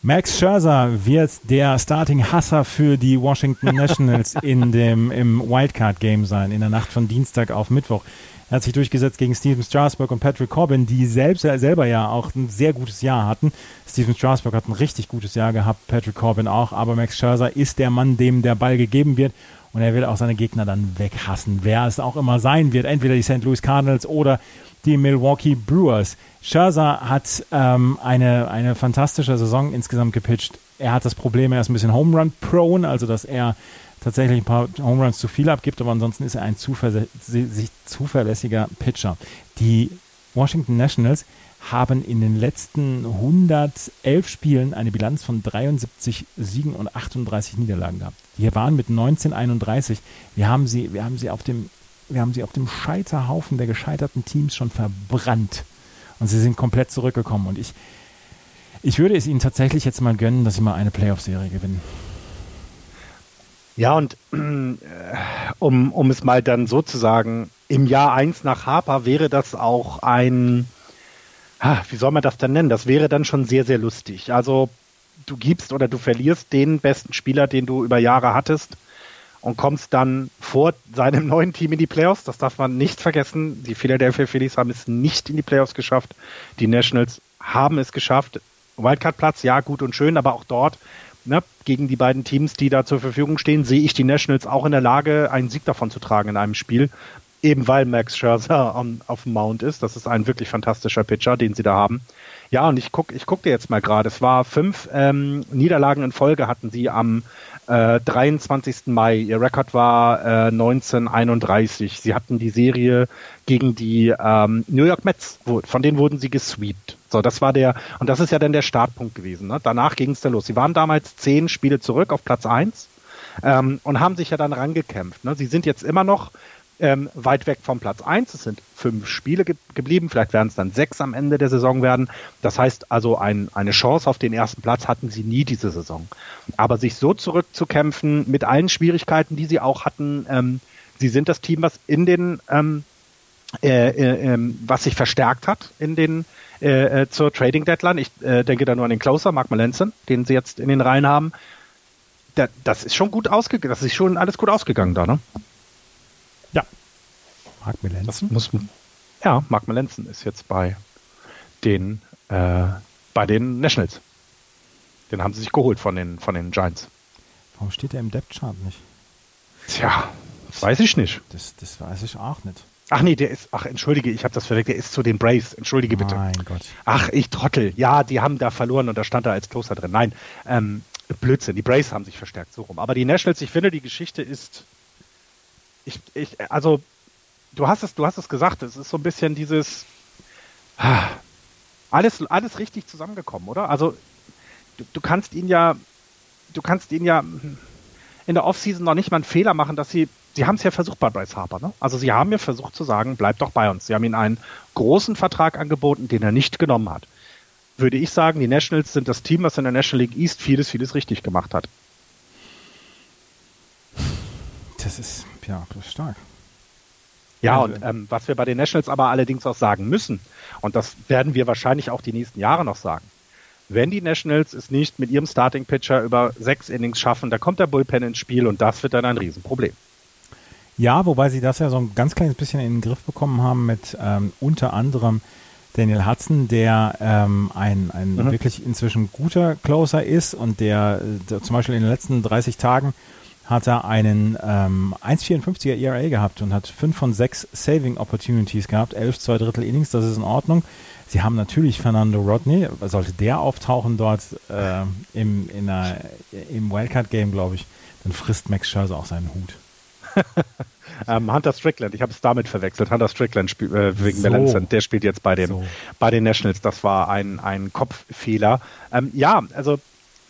Max Scherzer wird der Starting-Hasser für die Washington Nationals in dem, im Wildcard-Game sein, in der Nacht von Dienstag auf Mittwoch. Er hat sich durchgesetzt gegen Steven Strasburg und Patrick Corbin, die selbst, selber ja auch ein sehr gutes Jahr hatten. Steven Strasburg hat ein richtig gutes Jahr gehabt, Patrick Corbin auch, aber Max Scherzer ist der Mann, dem der Ball gegeben wird und er will auch seine Gegner dann weghassen, wer es auch immer sein wird. Entweder die St. Louis Cardinals oder die Milwaukee Brewers. Scherzer hat ähm, eine, eine fantastische Saison insgesamt gepitcht. Er hat das Problem, er ist ein bisschen Home Run prone, also dass er tatsächlich ein paar Home Runs zu viel abgibt, aber ansonsten ist er ein zuverlässiger Pitcher. Die Washington Nationals haben in den letzten 111 Spielen eine Bilanz von 73 Siegen und 38 Niederlagen gehabt. Die waren mit 1931. Wir haben sie, wir haben sie auf dem, wir haben sie auf dem Scheiterhaufen der gescheiterten Teams schon verbrannt. Und sie sind komplett zurückgekommen. Und ich, ich würde es ihnen tatsächlich jetzt mal gönnen, dass sie mal eine Playoff-Serie gewinnen. Ja, und äh, um, um es mal dann so zu sagen, im Jahr 1 nach Harper wäre das auch ein, wie soll man das denn nennen? Das wäre dann schon sehr, sehr lustig. Also du gibst oder du verlierst den besten Spieler, den du über Jahre hattest und kommst dann vor seinem neuen Team in die Playoffs. Das darf man nicht vergessen. Die Philadelphia Phillies haben es nicht in die Playoffs geschafft. Die Nationals haben es geschafft. Wildcard-Platz, ja, gut und schön, aber auch dort ne, gegen die beiden Teams, die da zur Verfügung stehen, sehe ich die Nationals auch in der Lage, einen Sieg davon zu tragen in einem Spiel eben weil Max Scherzer on, auf dem Mount ist. Das ist ein wirklich fantastischer Pitcher, den sie da haben. Ja, und ich guck, ich guck dir jetzt mal gerade. Es war fünf ähm, Niederlagen in Folge hatten sie am äh, 23. Mai. Ihr Rekord war äh, 1931. Sie hatten die Serie gegen die ähm, New York Mets. Von denen wurden sie gesweept. So, das war der, und das ist ja dann der Startpunkt gewesen. Ne? Danach ging es dann los. Sie waren damals zehn Spiele zurück auf Platz eins ähm, und haben sich ja dann rangekämpft. Ne? Sie sind jetzt immer noch ähm, weit weg vom Platz eins. Es sind fünf Spiele ge geblieben, vielleicht werden es dann sechs am Ende der Saison werden. Das heißt also, ein, eine Chance auf den ersten Platz hatten sie nie diese Saison. Aber sich so zurückzukämpfen mit allen Schwierigkeiten, die sie auch hatten, ähm, sie sind das Team, was in den ähm, äh, äh, ähm, was sich verstärkt hat in den äh, äh, zur Trading Deadline. Ich äh, denke da nur an den Closer, Mark Melanson, den sie jetzt in den Reihen haben. Da, das ist schon gut ausgegangen, das ist schon alles gut ausgegangen da, ne? Mark Melanson? Muss, ja, Mark Melanson ist jetzt bei den, äh, bei den Nationals. Den haben sie sich geholt von den, von den Giants. Warum steht er im Depth Chart nicht? Tja, das weiß ich nicht. Das, das weiß ich auch nicht. Ach nee, der ist, ach entschuldige, ich habe das verwechselt, der ist zu den Braves, entschuldige bitte. Mein Gott. Ach, ich Trottel, ja, die haben da verloren und da stand er als Closer drin. Nein, ähm, Blödsinn, die Braves haben sich verstärkt, so rum. Aber die Nationals, ich finde, die Geschichte ist, ich, ich, also du hast es, du hast es gesagt, es ist so ein bisschen dieses alles, alles richtig zusammengekommen, oder? Also du, du kannst ihn ja, du kannst ihn ja in der Offseason noch nicht mal einen Fehler machen, dass sie, sie haben es ja versucht bei Bryce Harper, ne? Also sie haben ja versucht zu sagen, bleib doch bei uns. Sie haben ihm einen großen Vertrag angeboten, den er nicht genommen hat. Würde ich sagen, die Nationals sind das Team, was in der National League East vieles, vieles richtig gemacht hat. Das ist, ja, das ist stark. Ja, und ähm, was wir bei den Nationals aber allerdings auch sagen müssen, und das werden wir wahrscheinlich auch die nächsten Jahre noch sagen, wenn die Nationals es nicht mit ihrem Starting Pitcher über sechs Innings schaffen, da kommt der Bullpen ins Spiel und das wird dann ein Riesenproblem. Ja, wobei sie das ja so ein ganz kleines bisschen in den Griff bekommen haben mit ähm, unter anderem Daniel Hudson, der ähm, ein, ein mhm. wirklich inzwischen guter Closer ist und der, der, zum Beispiel in den letzten 30 Tagen hat er einen ähm, 1,54er ERA gehabt und hat 5 von 6 Saving Opportunities gehabt, 11 zwei Drittel Innings, das ist in Ordnung. Sie haben natürlich Fernando Rodney, sollte der auftauchen dort äh, im, in einer, im Wildcard-Game, glaube ich, dann frisst Max Scherzer auch seinen Hut. ähm, Hunter Strickland, ich habe es damit verwechselt. Hunter Strickland spiel, äh, wegen so. Melanson, der spielt jetzt bei den, so. bei den Nationals. Das war ein, ein Kopffehler. Ähm, ja, also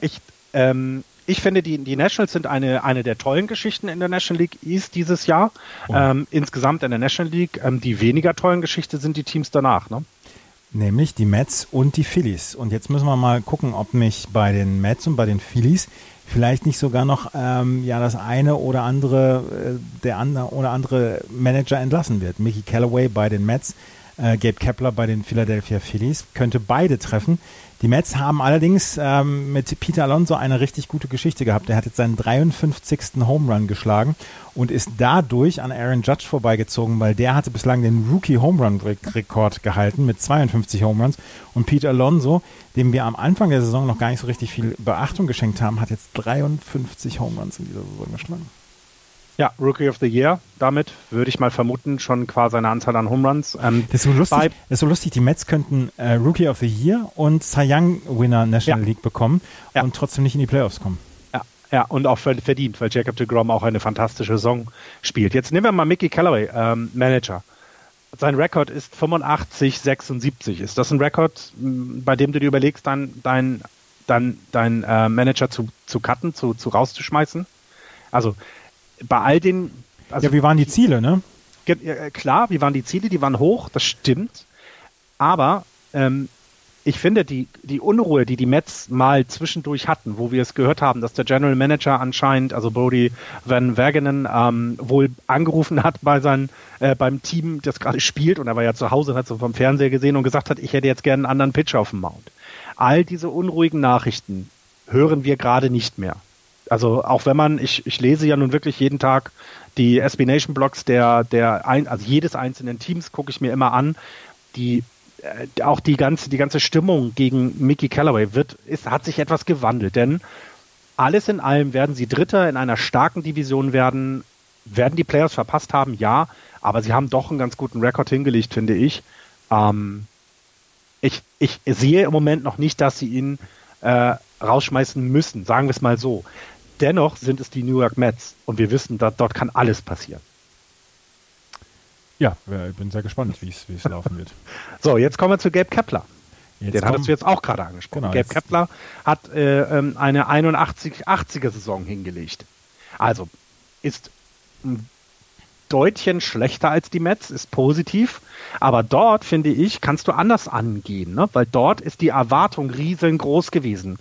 ich, ähm, ich finde, die, die Nationals sind eine, eine der tollen Geschichten in der National League East dieses Jahr. Oh. Ähm, insgesamt in der National League. Ähm, die weniger tollen Geschichte sind die Teams danach. Ne? Nämlich die Mets und die Phillies. Und jetzt müssen wir mal gucken, ob mich bei den Mets und bei den Phillies vielleicht nicht sogar noch ähm, ja das eine oder andere äh, der andere oder andere Manager entlassen wird. Mickey Callaway bei den Mets, äh, Gabe Kepler bei den Philadelphia Phillies könnte beide treffen. Die Mets haben allerdings ähm, mit Peter Alonso eine richtig gute Geschichte gehabt. Er hat jetzt seinen 53. Home Run geschlagen und ist dadurch an Aaron Judge vorbeigezogen, weil der hatte bislang den Rookie Home Run Rekord gehalten mit 52 Home Runs und Peter Alonso, dem wir am Anfang der Saison noch gar nicht so richtig viel Beachtung geschenkt haben, hat jetzt 53 Home Runs in dieser Saison geschlagen. Ja, Rookie of the Year. Damit würde ich mal vermuten, schon quasi eine Anzahl an Home Runs. Ähm, das, ist so lustig, das ist so lustig. Die Mets könnten äh, Rookie of the Year und Cy Young Winner National ja. League bekommen ja. und trotzdem nicht in die Playoffs kommen. Ja, ja und auch verdient, weil Jacob de Grom auch eine fantastische Saison spielt. Jetzt nehmen wir mal Mickey Callaway, ähm, Manager. Sein Rekord ist 85, 76. Ist das ein Rekord, bei dem du dir überlegst, dein, dein, dein, dein äh, Manager zu, zu cutten, zu, zu rauszuschmeißen? Also bei all den. Also, ja, wie waren die Ziele, ne? Klar, wie waren die Ziele? Die waren hoch, das stimmt. Aber ähm, ich finde, die, die Unruhe, die die Mets mal zwischendurch hatten, wo wir es gehört haben, dass der General Manager anscheinend, also Brody Van Wagenen, ähm, wohl angerufen hat bei seinem, äh, beim Team, das gerade spielt, und er war ja zu Hause und hat so vom Fernseher gesehen und gesagt hat, ich hätte jetzt gerne einen anderen Pitcher auf dem Mount. All diese unruhigen Nachrichten hören wir gerade nicht mehr also auch wenn man, ich, ich lese ja nun wirklich jeden Tag die SB Nation Blogs der, der ein, also jedes einzelnen Teams gucke ich mir immer an. Die äh, auch die ganze, die ganze Stimmung gegen Mickey Callaway wird, ist, hat sich etwas gewandelt, denn alles in allem werden sie Dritter in einer starken Division werden, werden die Players verpasst haben, ja, aber sie haben doch einen ganz guten Rekord hingelegt, finde ich. Ähm, ich, ich sehe im Moment noch nicht, dass sie ihn äh, rausschmeißen müssen, sagen wir es mal so. Dennoch sind es die New York Mets und wir wissen, dass dort kann alles passieren. Ja, ich bin sehr gespannt, wie es laufen wird. So, jetzt kommen wir zu Gabe Kepler. Jetzt Den hattest du jetzt auch gerade angesprochen. Genau, Gabe Kepler hat äh, ähm, eine 81-80er Saison hingelegt. Also ist ein Deutchen schlechter als die Mets, ist positiv. Aber dort, finde ich, kannst du anders angehen, ne? weil dort ist die Erwartung riesengroß gewesen.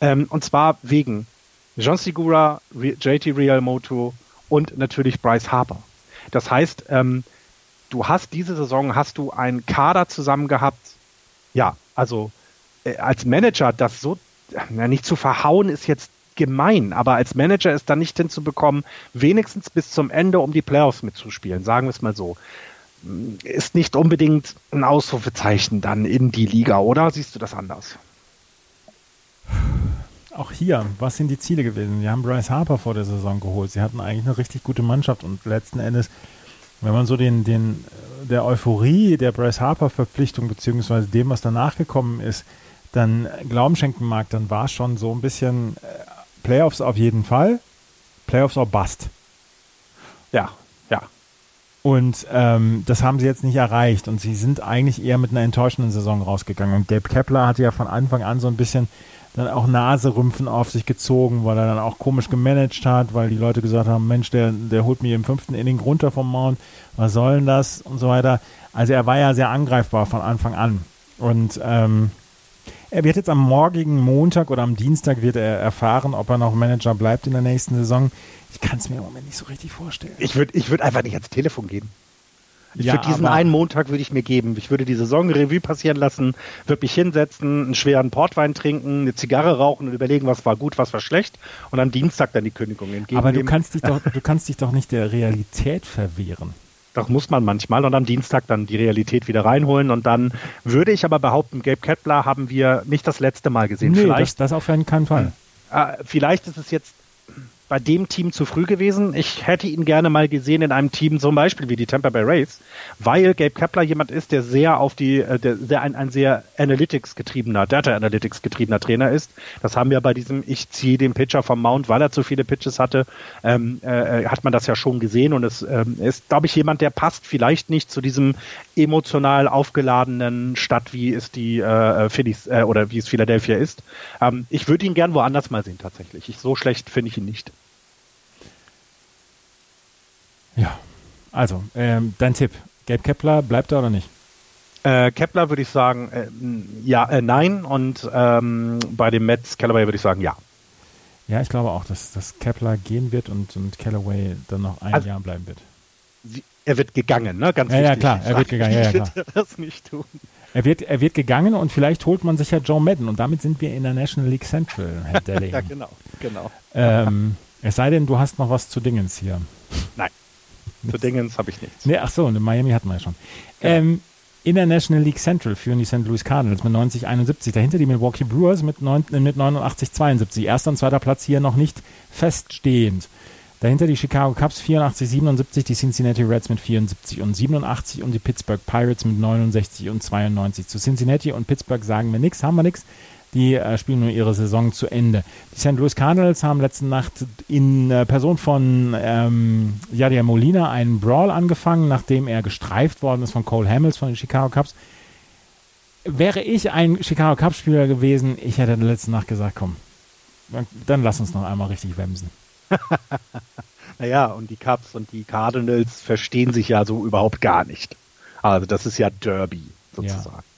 Ähm, und zwar wegen John Segura, JT Realmoto und natürlich Bryce Harper. Das heißt, ähm, du hast diese Saison hast du einen Kader zusammen gehabt. Ja, also äh, als Manager das so na, nicht zu verhauen ist jetzt gemein, aber als Manager ist dann nicht hinzubekommen, wenigstens bis zum Ende um die Playoffs mitzuspielen, sagen wir es mal so. Ist nicht unbedingt ein Ausrufezeichen dann in die Liga, oder siehst du das anders? Auch hier, was sind die Ziele gewesen? Sie haben Bryce Harper vor der Saison geholt. Sie hatten eigentlich eine richtig gute Mannschaft und letzten Endes, wenn man so den, den, der Euphorie der Bryce Harper Verpflichtung beziehungsweise dem, was danach gekommen ist, dann Glauben schenken mag, dann war es schon so ein bisschen äh, Playoffs auf jeden Fall, Playoffs or Bust. Ja, ja. Und ähm, das haben sie jetzt nicht erreicht und sie sind eigentlich eher mit einer enttäuschenden Saison rausgegangen. Und Gabe Kepler hatte ja von Anfang an so ein bisschen dann auch Naserümpfen auf sich gezogen, weil er dann auch komisch gemanagt hat, weil die Leute gesagt haben, Mensch, der, der holt mir im fünften Inning runter vom Mount, was soll denn das und so weiter. Also er war ja sehr angreifbar von Anfang an. Und ähm, er wird jetzt am morgigen Montag oder am Dienstag wird er erfahren, ob er noch Manager bleibt in der nächsten Saison. Ich kann es mir im Moment nicht so richtig vorstellen. Ich würde ich würd einfach nicht ans Telefon gehen. Ja, Für diesen einen Montag würde ich mir geben. Ich würde die Saison Revue passieren lassen, würde mich hinsetzen, einen schweren Portwein trinken, eine Zigarre rauchen und überlegen, was war gut, was war schlecht und am Dienstag dann die Kündigung entgegen. Aber du kannst dich doch, du kannst dich doch nicht der Realität verwehren. Doch muss man manchmal und am Dienstag dann die Realität wieder reinholen und dann würde ich aber behaupten, Gabe Kettler haben wir nicht das letzte Mal gesehen. Nee, vielleicht, das, das auf keinen Fall. Äh, vielleicht ist es jetzt bei dem Team zu früh gewesen. Ich hätte ihn gerne mal gesehen in einem Team zum Beispiel wie die Tampa Bay Rays, weil Gabe Kepler jemand ist, der sehr auf die, äh, der sehr ein, ein sehr Analytics getriebener, Data Analytics getriebener Trainer ist. Das haben wir bei diesem Ich ziehe den Pitcher vom Mount, weil er zu viele Pitches hatte, ähm, äh, hat man das ja schon gesehen und es ähm, ist, glaube ich, jemand, der passt vielleicht nicht zu diesem emotional aufgeladenen Stadt, wie es die äh, Phillies äh, oder wie es Philadelphia ist. Ähm, ich würde ihn gern woanders mal sehen tatsächlich. Ich, so schlecht finde ich ihn nicht. Ja, also, ähm, dein Tipp. Gabe Kepler, bleibt er oder nicht? Äh, Kepler würde ich sagen, äh, ja, äh, nein. Und ähm, bei dem Mets Callaway würde ich sagen, ja. Ja, ich glaube auch, dass, dass Kepler gehen wird und, und Callaway dann noch ein also, Jahr bleiben wird. Sie, er wird gegangen, ne? Ganz ja, wichtig. Ja, klar, er wird gegangen. Ja, ja, klar. das nicht tun. Er wird, er wird gegangen und vielleicht holt man sich ja Joe Madden und damit sind wir in der National League Central, Herr Delling. ja, genau, genau. Ähm, es sei denn, du hast noch was zu Dingens hier. Nein. Zu Dingens habe ich nichts. Nee, ach so, in Miami hatten wir ja schon. Ja. Ähm, in der National League Central führen die St. Louis Cardinals mit 90-71. Dahinter die Milwaukee Brewers mit, äh, mit 89-72. Erster und zweiter Platz hier noch nicht feststehend. Dahinter die Chicago Cubs 84-77, die Cincinnati Reds mit 74 und 87 und die Pittsburgh Pirates mit 69 und 92. Zu Cincinnati und Pittsburgh sagen wir nichts, haben wir nichts. Die äh, spielen nur ihre Saison zu Ende. Die St. Louis Cardinals haben letzte Nacht in äh, Person von ähm, Yadier Molina einen Brawl angefangen, nachdem er gestreift worden ist von Cole Hamels von den Chicago Cubs. Wäre ich ein Chicago Cubs-Spieler gewesen, ich hätte letzte Nacht gesagt, komm, dann lass uns noch einmal richtig wemsen. naja, und die Cubs und die Cardinals verstehen sich ja so überhaupt gar nicht. Also das ist ja Derby sozusagen. Ja.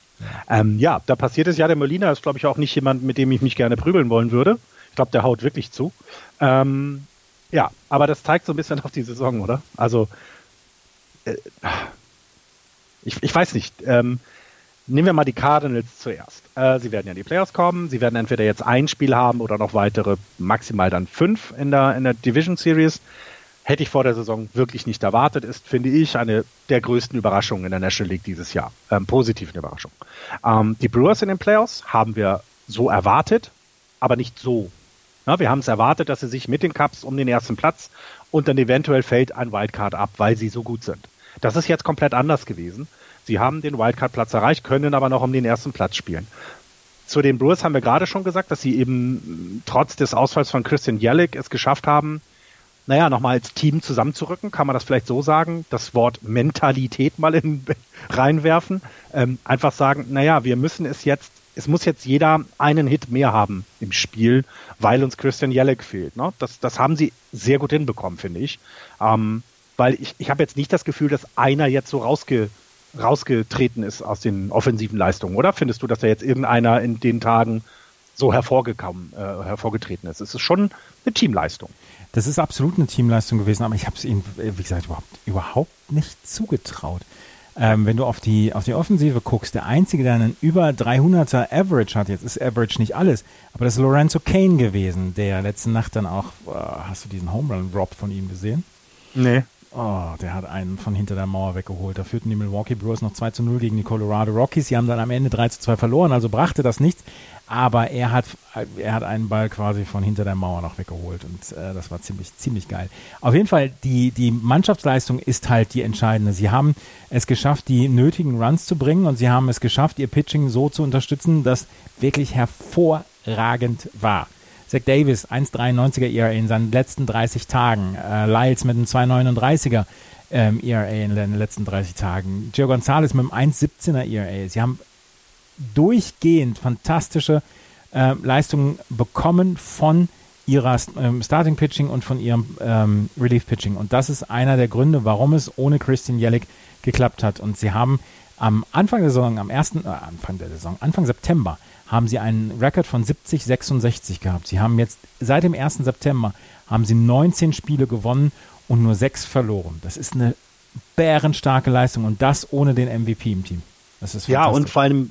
Ähm, ja, da passiert es ja. Der Molina ist, glaube ich, auch nicht jemand, mit dem ich mich gerne prügeln wollen würde. Ich glaube, der haut wirklich zu. Ähm, ja, aber das zeigt so ein bisschen auf die Saison, oder? Also, äh, ich, ich weiß nicht. Ähm, nehmen wir mal die Cardinals zuerst. Äh, sie werden ja in die Playoffs kommen. Sie werden entweder jetzt ein Spiel haben oder noch weitere, maximal dann fünf in der, in der Division Series hätte ich vor der Saison wirklich nicht erwartet, ist, finde ich, eine der größten Überraschungen in der National League dieses Jahr. Ähm, positiven Überraschung. Ähm, die Brewers in den Playoffs haben wir so erwartet, aber nicht so. Ja, wir haben es erwartet, dass sie sich mit den Cups um den ersten Platz und dann eventuell fällt ein Wildcard ab, weil sie so gut sind. Das ist jetzt komplett anders gewesen. Sie haben den Wildcard-Platz erreicht, können aber noch um den ersten Platz spielen. Zu den Brewers haben wir gerade schon gesagt, dass sie eben trotz des Ausfalls von Christian Jellick es geschafft haben, naja, nochmal als Team zusammenzurücken, kann man das vielleicht so sagen, das Wort Mentalität mal in, reinwerfen, ähm, einfach sagen, naja, wir müssen es jetzt, es muss jetzt jeder einen Hit mehr haben im Spiel, weil uns Christian Jellick fehlt. Ne? Das, das haben sie sehr gut hinbekommen, finde ich. Ähm, weil ich, ich habe jetzt nicht das Gefühl, dass einer jetzt so rausge, rausgetreten ist aus den offensiven Leistungen, oder? Findest du, dass da jetzt irgendeiner in den Tagen so hervorgekommen, äh, hervorgetreten ist? Es ist schon eine Teamleistung. Das ist absolut eine Teamleistung gewesen, aber ich habe es ihnen, wie gesagt, überhaupt, überhaupt nicht zugetraut. Ähm, wenn du auf die, auf die Offensive guckst, der Einzige, der einen über 300er Average hat, jetzt ist Average nicht alles, aber das ist Lorenzo Kane gewesen, der letzte Nacht dann auch, äh, hast du diesen Home Run Drop von ihm gesehen? Nee. Oh, der hat einen von hinter der Mauer weggeholt. Da führten die Milwaukee Brewers noch 2 zu 0 gegen die Colorado Rockies. Sie haben dann am Ende 3 zu 2 verloren, also brachte das nichts. Aber er hat, er hat einen Ball quasi von hinter der Mauer noch weggeholt und äh, das war ziemlich, ziemlich geil. Auf jeden Fall, die, die Mannschaftsleistung ist halt die entscheidende. Sie haben es geschafft, die nötigen Runs zu bringen und sie haben es geschafft, ihr Pitching so zu unterstützen, dass wirklich hervorragend war. Zach Davis, 1,93er ERA in seinen letzten 30 Tagen. Äh, Lyles mit einem 2,39er ähm, ERA in den letzten 30 Tagen. Gio Gonzalez mit einem 1,17er ERA. Sie haben durchgehend fantastische äh, Leistungen bekommen von ihrer ähm, Starting Pitching und von ihrem ähm, Relief Pitching. Und das ist einer der Gründe, warum es ohne Christian Jellick geklappt hat. Und sie haben am Anfang der Saison, am ersten, äh, Anfang der Saison, Anfang September, haben sie einen Rekord von 70, 66 gehabt. Sie haben jetzt seit dem 1. September haben sie 19 Spiele gewonnen und nur 6 verloren. Das ist eine bärenstarke Leistung und das ohne den MVP im Team. Ja, und vor allem,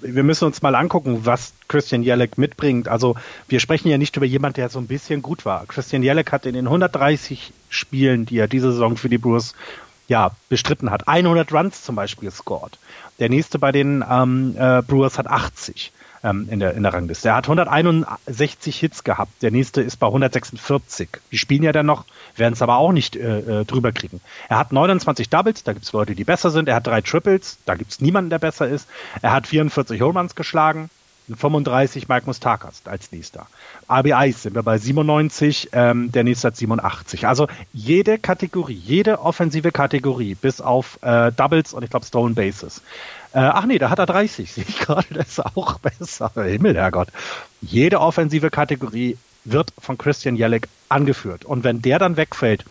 wir müssen uns mal angucken, was Christian Jelek mitbringt. Also wir sprechen ja nicht über jemanden, der so ein bisschen gut war. Christian Jelek hat in den 130 Spielen, die er diese Saison für die Brewers ja, bestritten hat, 100 Runs zum Beispiel gescored. Der nächste bei den ähm, äh, Brewers hat 80 ähm, in, der, in der Rangliste. Er hat 161 Hits gehabt. Der nächste ist bei 146. Die spielen ja dann noch, werden es aber auch nicht äh, äh, drüber kriegen. Er hat 29 Doubles, da gibt es Leute, die besser sind. Er hat drei Triples, da gibt es niemanden, der besser ist. Er hat 44 Home Runs geschlagen. 35 Mike Mustakas als nächster. RBIs sind wir bei 97, ähm, der nächste hat 87. Also jede Kategorie, jede offensive Kategorie, bis auf äh, Doubles und ich glaube Stolen Bases. Äh, ach nee, da hat er 30, sehe ich gerade, das ist auch besser. Himmel, Herrgott. Jede offensive Kategorie wird von Christian Jellick angeführt. Und wenn der dann wegfällt,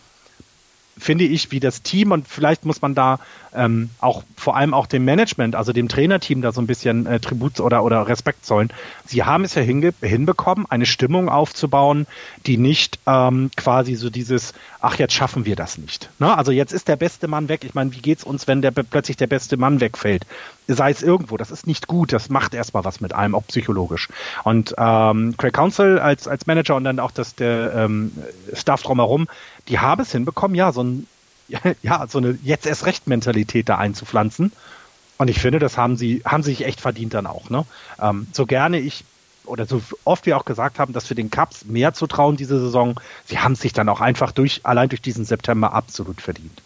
finde ich, wie das Team und vielleicht muss man da ähm, auch vor allem auch dem Management, also dem Trainerteam da so ein bisschen äh, Tribut oder, oder Respekt zollen. Sie haben es ja hinbekommen, eine Stimmung aufzubauen, die nicht ähm, quasi so dieses, ach, jetzt schaffen wir das nicht. Ne? Also jetzt ist der beste Mann weg. Ich meine, wie geht's uns, wenn der plötzlich der beste Mann wegfällt? Sei es irgendwo, das ist nicht gut, das macht erstmal was mit einem, auch psychologisch. Und ähm, Craig Council als, als Manager und dann auch das, der ähm, Staff drumherum, die haben es hinbekommen, ja, so ein ja, so eine jetzt erst recht Mentalität da einzupflanzen. Und ich finde, das haben sie, haben sie sich echt verdient dann auch. Ne? Ähm, so gerne ich oder so oft wir auch gesagt haben, dass wir den Cups mehr zu trauen diese Saison, sie haben sich dann auch einfach durch, allein durch diesen September absolut verdient.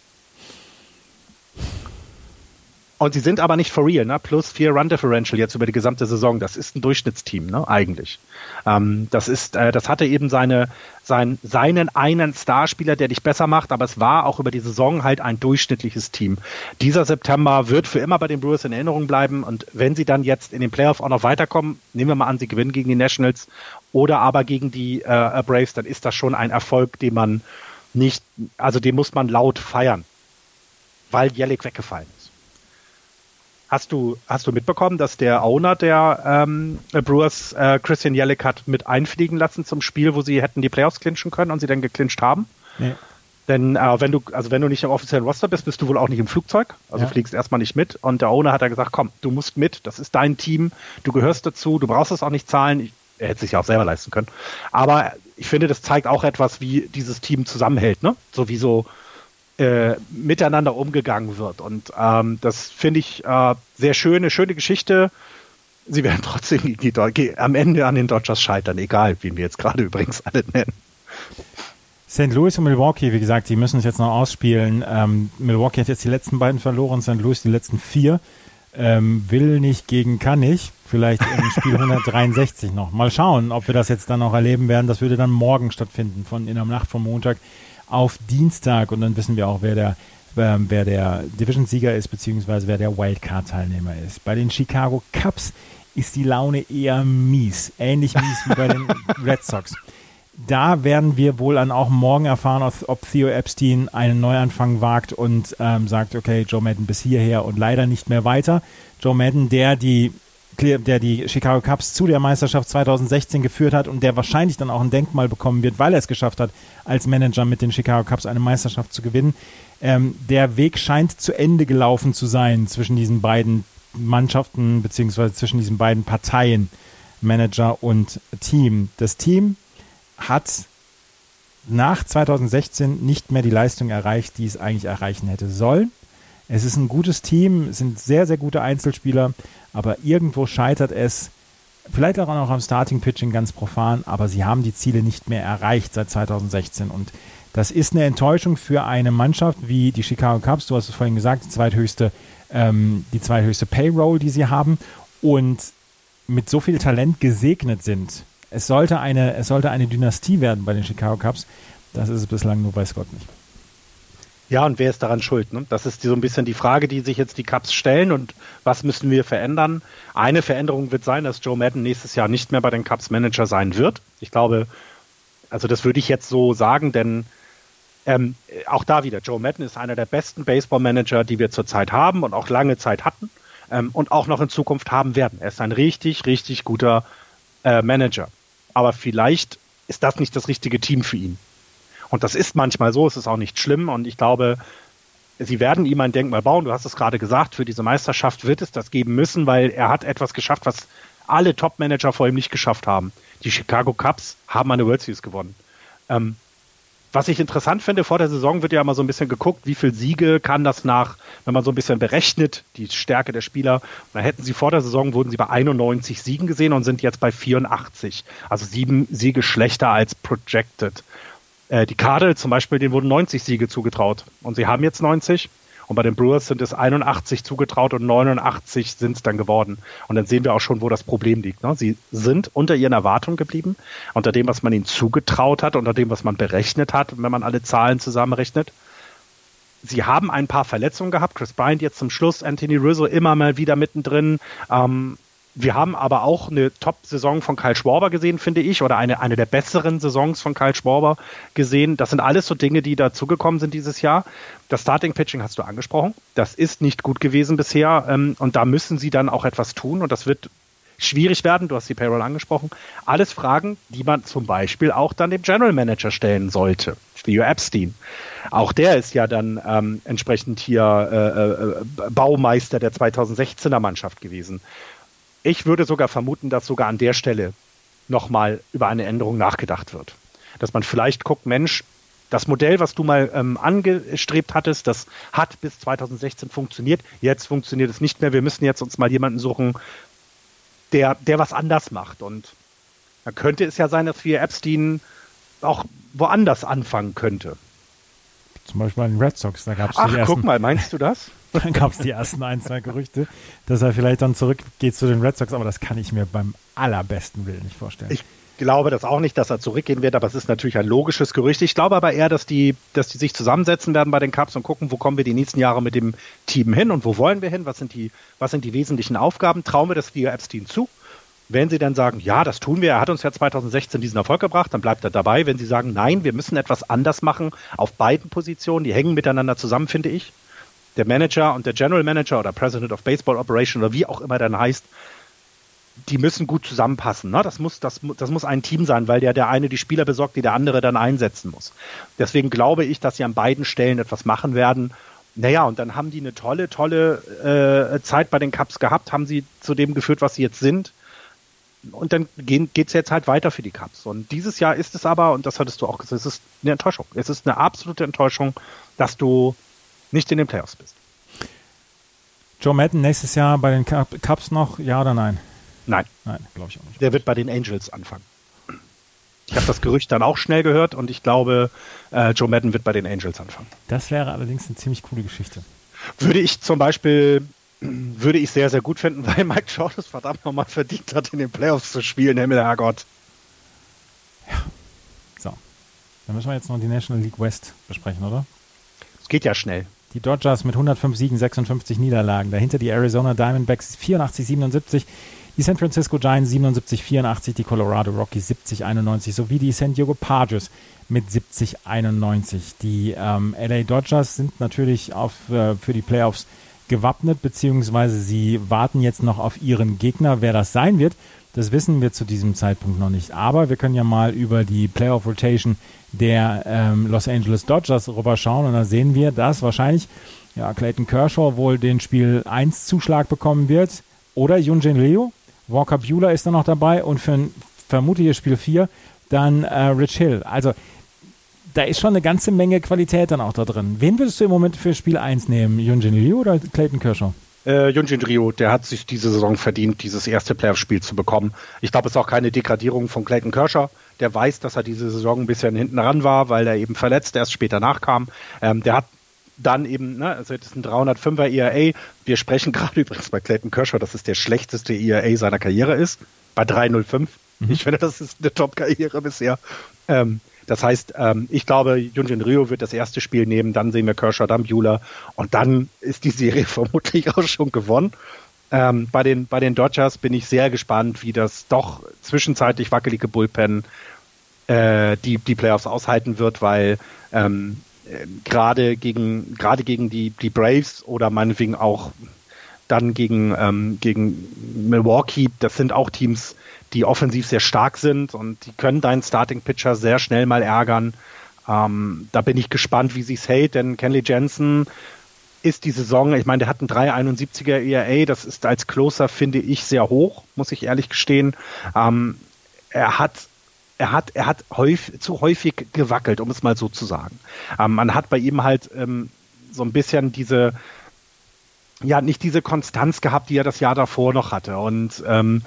Und sie sind aber nicht for real, ne? Plus vier Run Differential jetzt über die gesamte Saison. Das ist ein Durchschnittsteam, ne? Eigentlich. Ähm, das ist, äh, das hatte eben seine, sein, seinen einen Starspieler, der dich besser macht, aber es war auch über die Saison halt ein durchschnittliches Team. Dieser September wird für immer bei den Brewers in Erinnerung bleiben und wenn sie dann jetzt in den Playoff auch noch weiterkommen, nehmen wir mal an, sie gewinnen gegen die Nationals oder aber gegen die äh, Braves, dann ist das schon ein Erfolg, den man nicht, also den muss man laut feiern, weil Jellick weggefallen ist. Hast du, hast du mitbekommen, dass der Owner der ähm, Brewers äh, Christian Jellick hat mit einfliegen lassen zum Spiel, wo sie hätten die Playoffs clinchen können und sie dann geclincht haben? Nee. Denn äh, wenn du, also wenn du nicht im offiziellen Roster bist, bist du wohl auch nicht im Flugzeug. Also ja. fliegst erstmal nicht mit. Und der Owner hat da gesagt, komm, du musst mit, das ist dein Team, du gehörst dazu, du brauchst es auch nicht zahlen. Ich, er hätte sich ja auch selber leisten können. Aber ich finde, das zeigt auch etwas, wie dieses Team zusammenhält, ne? So wie so äh, miteinander umgegangen wird. Und ähm, das finde ich äh, sehr schöne, schöne Geschichte. Sie werden trotzdem die, die, am Ende an den Dodgers scheitern, egal, wie wir jetzt gerade übrigens alle nennen. St. Louis und Milwaukee, wie gesagt, die müssen es jetzt noch ausspielen. Ähm, Milwaukee hat jetzt die letzten beiden verloren, St. Louis die letzten vier. Ähm, will nicht gegen kann nicht. Vielleicht im Spiel 163 noch. Mal schauen, ob wir das jetzt dann noch erleben werden. Das würde dann morgen stattfinden, von in der Nacht vom Montag auf Dienstag und dann wissen wir auch, wer der, äh, wer der Division-Sieger ist, beziehungsweise wer der Wildcard-Teilnehmer ist. Bei den Chicago Cubs ist die Laune eher mies, ähnlich mies wie bei den Red Sox. Da werden wir wohl dann auch morgen erfahren, ob Theo Epstein einen Neuanfang wagt und ähm, sagt, okay, Joe Madden bis hierher und leider nicht mehr weiter. Joe Madden, der die der die Chicago Cubs zu der Meisterschaft 2016 geführt hat und der wahrscheinlich dann auch ein Denkmal bekommen wird, weil er es geschafft hat, als Manager mit den Chicago Cubs eine Meisterschaft zu gewinnen. Ähm, der Weg scheint zu Ende gelaufen zu sein zwischen diesen beiden Mannschaften beziehungsweise zwischen diesen beiden Parteien, Manager und Team. Das Team hat nach 2016 nicht mehr die Leistung erreicht, die es eigentlich erreichen hätte sollen. Es ist ein gutes Team, es sind sehr, sehr gute Einzelspieler, aber irgendwo scheitert es. Vielleicht auch noch am Starting Pitching ganz profan, aber sie haben die Ziele nicht mehr erreicht seit 2016 und das ist eine Enttäuschung für eine Mannschaft wie die Chicago Cubs. Du hast es vorhin gesagt, die zweithöchste, ähm, die zweithöchste Payroll, die sie haben und mit so viel Talent gesegnet sind. Es sollte eine, es sollte eine Dynastie werden bei den Chicago Cubs. Das ist es bislang nur bei Scott nicht. Ja, und wer ist daran schuld? Ne? Das ist so ein bisschen die Frage, die sich jetzt die Cups stellen und was müssen wir verändern? Eine Veränderung wird sein, dass Joe Madden nächstes Jahr nicht mehr bei den Cups Manager sein wird. Ich glaube, also das würde ich jetzt so sagen, denn ähm, auch da wieder, Joe Madden ist einer der besten Baseball-Manager, die wir zurzeit haben und auch lange Zeit hatten ähm, und auch noch in Zukunft haben werden. Er ist ein richtig, richtig guter äh, Manager. Aber vielleicht ist das nicht das richtige Team für ihn. Und das ist manchmal so, es ist auch nicht schlimm. Und ich glaube, Sie werden ihm ein Denkmal bauen. Du hast es gerade gesagt, für diese Meisterschaft wird es das geben müssen, weil er hat etwas geschafft, was alle Top-Manager vor ihm nicht geschafft haben. Die Chicago Cubs haben eine World Series gewonnen. Ähm, was ich interessant finde, vor der Saison wird ja mal so ein bisschen geguckt, wie viel Siege kann das nach, wenn man so ein bisschen berechnet, die Stärke der Spieler. Da hätten sie vor der Saison, wurden sie bei 91 Siegen gesehen und sind jetzt bei 84. Also sieben Siege schlechter als projected. Äh, die Cardinals zum Beispiel, denen wurden 90 Siege zugetraut und sie haben jetzt 90. Und bei den Brewers sind es 81 zugetraut und 89 sind es dann geworden. Und dann sehen wir auch schon, wo das Problem liegt. Ne? Sie sind unter ihren Erwartungen geblieben, unter dem, was man ihnen zugetraut hat, unter dem, was man berechnet hat, wenn man alle Zahlen zusammenrechnet. Sie haben ein paar Verletzungen gehabt. Chris Bryant jetzt zum Schluss, Anthony Rizzo immer mal wieder mittendrin. Ähm, wir haben aber auch eine Top-Saison von Kyle Schwarber gesehen, finde ich, oder eine, eine der besseren Saisons von Kyle Schwarber gesehen. Das sind alles so Dinge, die dazugekommen sind dieses Jahr. Das Starting-Pitching hast du angesprochen. Das ist nicht gut gewesen bisher ähm, und da müssen sie dann auch etwas tun und das wird schwierig werden. Du hast die Payroll angesprochen. Alles Fragen, die man zum Beispiel auch dann dem General Manager stellen sollte. Theo Epstein. Auch der ist ja dann ähm, entsprechend hier äh, äh, Baumeister der 2016er Mannschaft gewesen. Ich würde sogar vermuten, dass sogar an der Stelle nochmal über eine Änderung nachgedacht wird. Dass man vielleicht guckt, Mensch, das Modell, was du mal ähm, angestrebt hattest, das hat bis 2016 funktioniert. Jetzt funktioniert es nicht mehr. Wir müssen jetzt uns mal jemanden suchen, der, der was anders macht. Und da könnte es ja sein, dass wir Epstein auch woanders anfangen könnte. Zum Beispiel bei den Red Sox, da gab es Ach, guck mal, meinst du das? Dann gab es die ersten ein, zwei Gerüchte, dass er vielleicht dann zurückgeht zu den Red Sox, aber das kann ich mir beim allerbesten Willen nicht vorstellen. Ich glaube das auch nicht, dass er zurückgehen wird, aber es ist natürlich ein logisches Gerücht. Ich glaube aber eher, dass die, dass die sich zusammensetzen werden bei den Cups und gucken, wo kommen wir die nächsten Jahre mit dem Team hin und wo wollen wir hin, was sind die, was sind die wesentlichen Aufgaben, trauen wir das via Epstein zu? Wenn Sie dann sagen, ja, das tun wir, er hat uns ja 2016 diesen Erfolg gebracht, dann bleibt er dabei. Wenn Sie sagen, nein, wir müssen etwas anders machen auf beiden Positionen, die hängen miteinander zusammen, finde ich, der Manager und der General Manager oder President of Baseball Operation oder wie auch immer dann heißt, die müssen gut zusammenpassen. Ne? Das, muss, das, das muss ein Team sein, weil der, der eine die Spieler besorgt, die der andere dann einsetzen muss. Deswegen glaube ich, dass sie an beiden Stellen etwas machen werden. Naja, und dann haben die eine tolle, tolle äh, Zeit bei den Cups gehabt, haben sie zu dem geführt, was sie jetzt sind. Und dann geht es jetzt halt weiter für die Cups. Und dieses Jahr ist es aber, und das hattest du auch gesagt, es ist eine Enttäuschung. Es ist eine absolute Enttäuschung, dass du nicht in den Playoffs bist. Joe Madden nächstes Jahr bei den Cups noch, ja oder nein? Nein. Nein, glaube ich auch nicht. Der wird bei den Angels anfangen. Ich habe das Gerücht dann auch schnell gehört und ich glaube, äh, Joe Madden wird bei den Angels anfangen. Das wäre allerdings eine ziemlich coole Geschichte. Würde ich zum Beispiel, würde ich sehr, sehr gut finden, weil Mike Shaw das verdammt nochmal verdient hat, in den Playoffs zu spielen, Himmel, Herrgott. Ja. So. Dann müssen wir jetzt noch die National League West besprechen, oder? geht ja schnell. Die Dodgers mit 105 Siegen, 56 Niederlagen. Dahinter die Arizona Diamondbacks 84, 77. Die San Francisco Giants 77, 84, die Colorado Rockies 70, 91 sowie die San Diego Padres mit 70, 91. Die ähm, LA Dodgers sind natürlich auf, äh, für die Playoffs gewappnet, beziehungsweise sie warten jetzt noch auf ihren Gegner. Wer das sein wird, das wissen wir zu diesem Zeitpunkt noch nicht. Aber wir können ja mal über die Playoff Rotation der ähm, Los Angeles Dodgers rüberschauen und da sehen wir, dass wahrscheinlich ja, Clayton Kershaw wohl den Spiel 1 Zuschlag bekommen wird oder Junjin Leo. Walker Bueller ist dann noch dabei und für ein vermutliches Spiel 4 dann äh, Rich Hill. Also da ist schon eine ganze Menge Qualität dann auch da drin. Wen würdest du im Moment für Spiel 1 nehmen? Junjin Leo oder Clayton Kershaw? Äh, Junjin Ryu, der hat sich diese Saison verdient, dieses erste Playoff-Spiel zu bekommen. Ich glaube, es ist auch keine Degradierung von Clayton Kershaw. Der weiß, dass er diese Saison ein bisschen hinten ran war, weil er eben verletzt erst später nachkam. Ähm, der hat dann eben, ne, also das ist ein 305er ERA. Wir sprechen gerade übrigens bei Clayton Kershaw, dass es der schlechteste ERA seiner Karriere ist, bei 305. Mhm. Ich finde, das ist eine Top-Karriere bisher. Ähm, das heißt, ähm, ich glaube, Junjin Ryu wird das erste Spiel nehmen, dann sehen wir Kershaw, dann Bueller und dann ist die Serie vermutlich auch schon gewonnen. Ähm, bei, den, bei den Dodgers bin ich sehr gespannt, wie das doch zwischenzeitlich wackelige Bullpen äh, die, die Playoffs aushalten wird, weil ähm, äh, gerade gegen, gerade gegen die, die Braves oder meinetwegen auch dann gegen, ähm, gegen Milwaukee, das sind auch Teams, die offensiv sehr stark sind und die können deinen Starting Pitcher sehr schnell mal ärgern. Ähm, da bin ich gespannt, wie sie es hält, denn Kenley Jensen ist die Saison, ich meine, der hat einen 371er ERA, das ist als Closer, finde ich, sehr hoch, muss ich ehrlich gestehen. Ähm, er hat er hat, er hat häufig, zu häufig gewackelt, um es mal so zu sagen. Ähm, man hat bei ihm halt ähm, so ein bisschen diese, ja, nicht diese Konstanz gehabt, die er das Jahr davor noch hatte. Und ähm,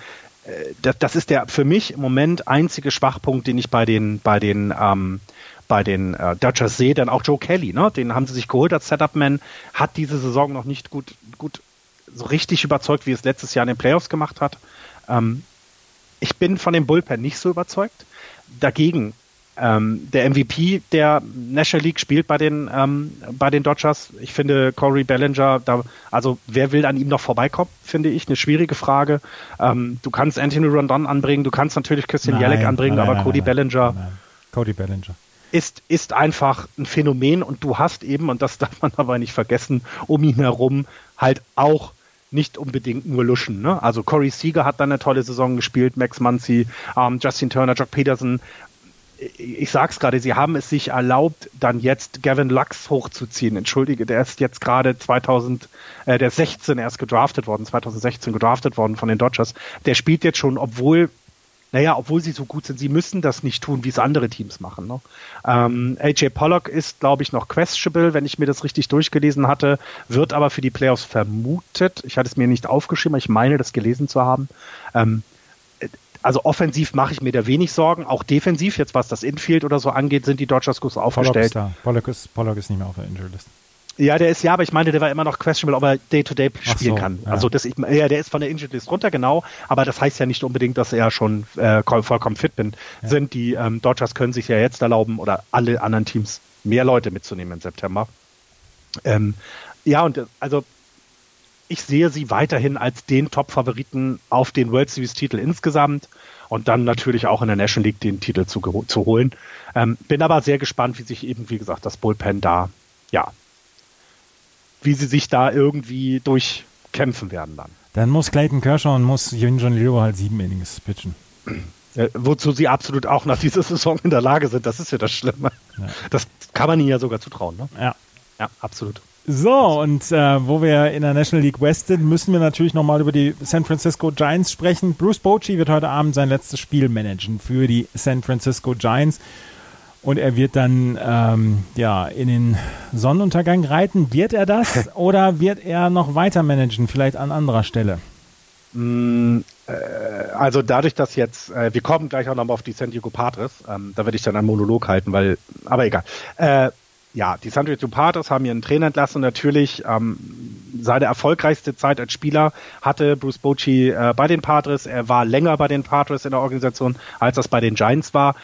äh, das, das ist der für mich im Moment einzige Schwachpunkt, den ich bei den, bei den, ähm, bei den äh, Dodgers sehe, dann auch Joe Kelly, ne? Den haben sie sich geholt als Setup-Man, hat diese Saison noch nicht gut, gut so richtig überzeugt, wie es letztes Jahr in den Playoffs gemacht hat. Ähm, ich bin von dem Bullpen nicht so überzeugt dagegen. Ähm, der MVP der National League spielt bei den ähm, bei den Dodgers. Ich finde Corey Bellinger, da, also wer will an ihm noch vorbeikommen, finde ich eine schwierige Frage. Ähm, du kannst Anthony Rondon anbringen, du kannst natürlich Christian Jelek anbringen, nein, aber nein, Cody nein, Bellinger, Cody Bellinger ist ist einfach ein Phänomen und du hast eben und das darf man aber nicht vergessen, um ihn herum halt auch nicht unbedingt nur Luschen. Ne? Also Corey Seager hat dann eine tolle Saison gespielt, Max Muncy, ähm, Justin Turner, Jock Peterson. Ich sag's gerade, sie haben es sich erlaubt, dann jetzt Gavin Lux hochzuziehen. Entschuldige, der ist jetzt gerade 2000, äh, der ist 16 erst gedraftet worden, 2016 gedraftet worden von den Dodgers. Der spielt jetzt schon, obwohl naja, obwohl sie so gut sind, sie müssen das nicht tun, wie es andere Teams machen. Ne? Ähm, AJ Pollock ist, glaube ich, noch questionable, wenn ich mir das richtig durchgelesen hatte, wird aber für die Playoffs vermutet. Ich hatte es mir nicht aufgeschrieben, aber ich meine, das gelesen zu haben. Ähm, also offensiv mache ich mir da wenig Sorgen. Auch defensiv, jetzt was das Infield oder so angeht, sind die Dodgers gut aufgestellt. Pollock ist, Pollock ist, Pollock ist nicht mehr auf der Injury List. Ja, der ist ja, aber ich meine, der war immer noch questionable, ob er Day-to-Day -Day spielen so, kann. Ja. Also das, ich, ja, der ist von der Injured List runter, genau, aber das heißt ja nicht unbedingt, dass er schon äh, vollkommen fit bin, ja. sind. Die ähm, Dodgers können sich ja jetzt erlauben oder alle anderen Teams mehr Leute mitzunehmen im September. Ähm, ja, und äh, also ich sehe sie weiterhin als den Top-Favoriten auf den World Series-Titel insgesamt und dann natürlich auch in der National League den Titel zu, zu holen. Ähm, bin aber sehr gespannt, wie sich eben, wie gesagt, das Bullpen da ja, wie sie sich da irgendwie durchkämpfen werden dann. Dann muss Clayton Kershaw und muss Yunjin Liu halt sieben Innings pitchen. Ja, wozu sie absolut auch nach dieser Saison in der Lage sind, das ist ja das Schlimme. Ja. Das kann man ihnen ja sogar zutrauen, ne? Ja. Ja, absolut. So, und äh, wo wir in der National League West sind, müssen wir natürlich nochmal über die San Francisco Giants sprechen. Bruce Bochy wird heute Abend sein letztes Spiel managen für die San Francisco Giants und er wird dann ähm, ja in den Sonnenuntergang reiten. Wird er das oder wird er noch weiter managen, vielleicht an anderer Stelle? Mm, äh, also dadurch, dass jetzt, äh, wir kommen gleich auch nochmal auf die San Diego Padres, ähm, da werde ich dann einen Monolog halten, weil, aber egal. Äh, ja, die San Diego Padres haben ihren Trainer entlassen natürlich ähm, seine erfolgreichste Zeit als Spieler hatte Bruce Bochy äh, bei den Padres. Er war länger bei den Padres in der Organisation, als das bei den Giants war.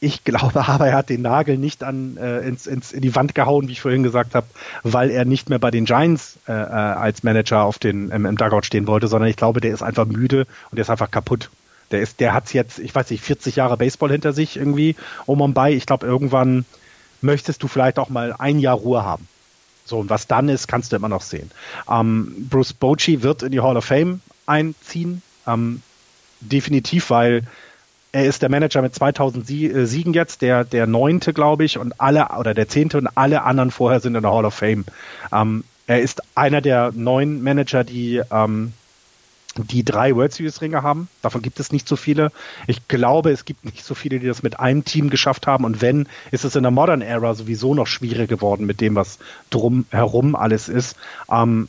Ich glaube aber, er hat den Nagel nicht an, äh, ins, ins, in die Wand gehauen, wie ich vorhin gesagt habe, weil er nicht mehr bei den Giants äh, äh, als Manager auf den, im, im Dugout stehen wollte, sondern ich glaube, der ist einfach müde und der ist einfach kaputt. Der ist, der hat jetzt, ich weiß nicht, 40 Jahre Baseball hinter sich irgendwie und bei. Ich glaube, irgendwann möchtest du vielleicht auch mal ein Jahr Ruhe haben. So, und was dann ist, kannst du immer noch sehen. Ähm, Bruce Bochy wird in die Hall of Fame einziehen. Ähm, definitiv, weil er ist der Manager mit 2000 äh, Siegen jetzt, der, der neunte, glaube ich, und alle, oder der zehnte und alle anderen vorher sind in der Hall of Fame. Ähm, er ist einer der neun Manager, die, ähm, die drei World Series Ringe haben. Davon gibt es nicht so viele. Ich glaube, es gibt nicht so viele, die das mit einem Team geschafft haben. Und wenn, ist es in der Modern Era sowieso noch schwieriger geworden mit dem, was drum herum alles ist. Ähm,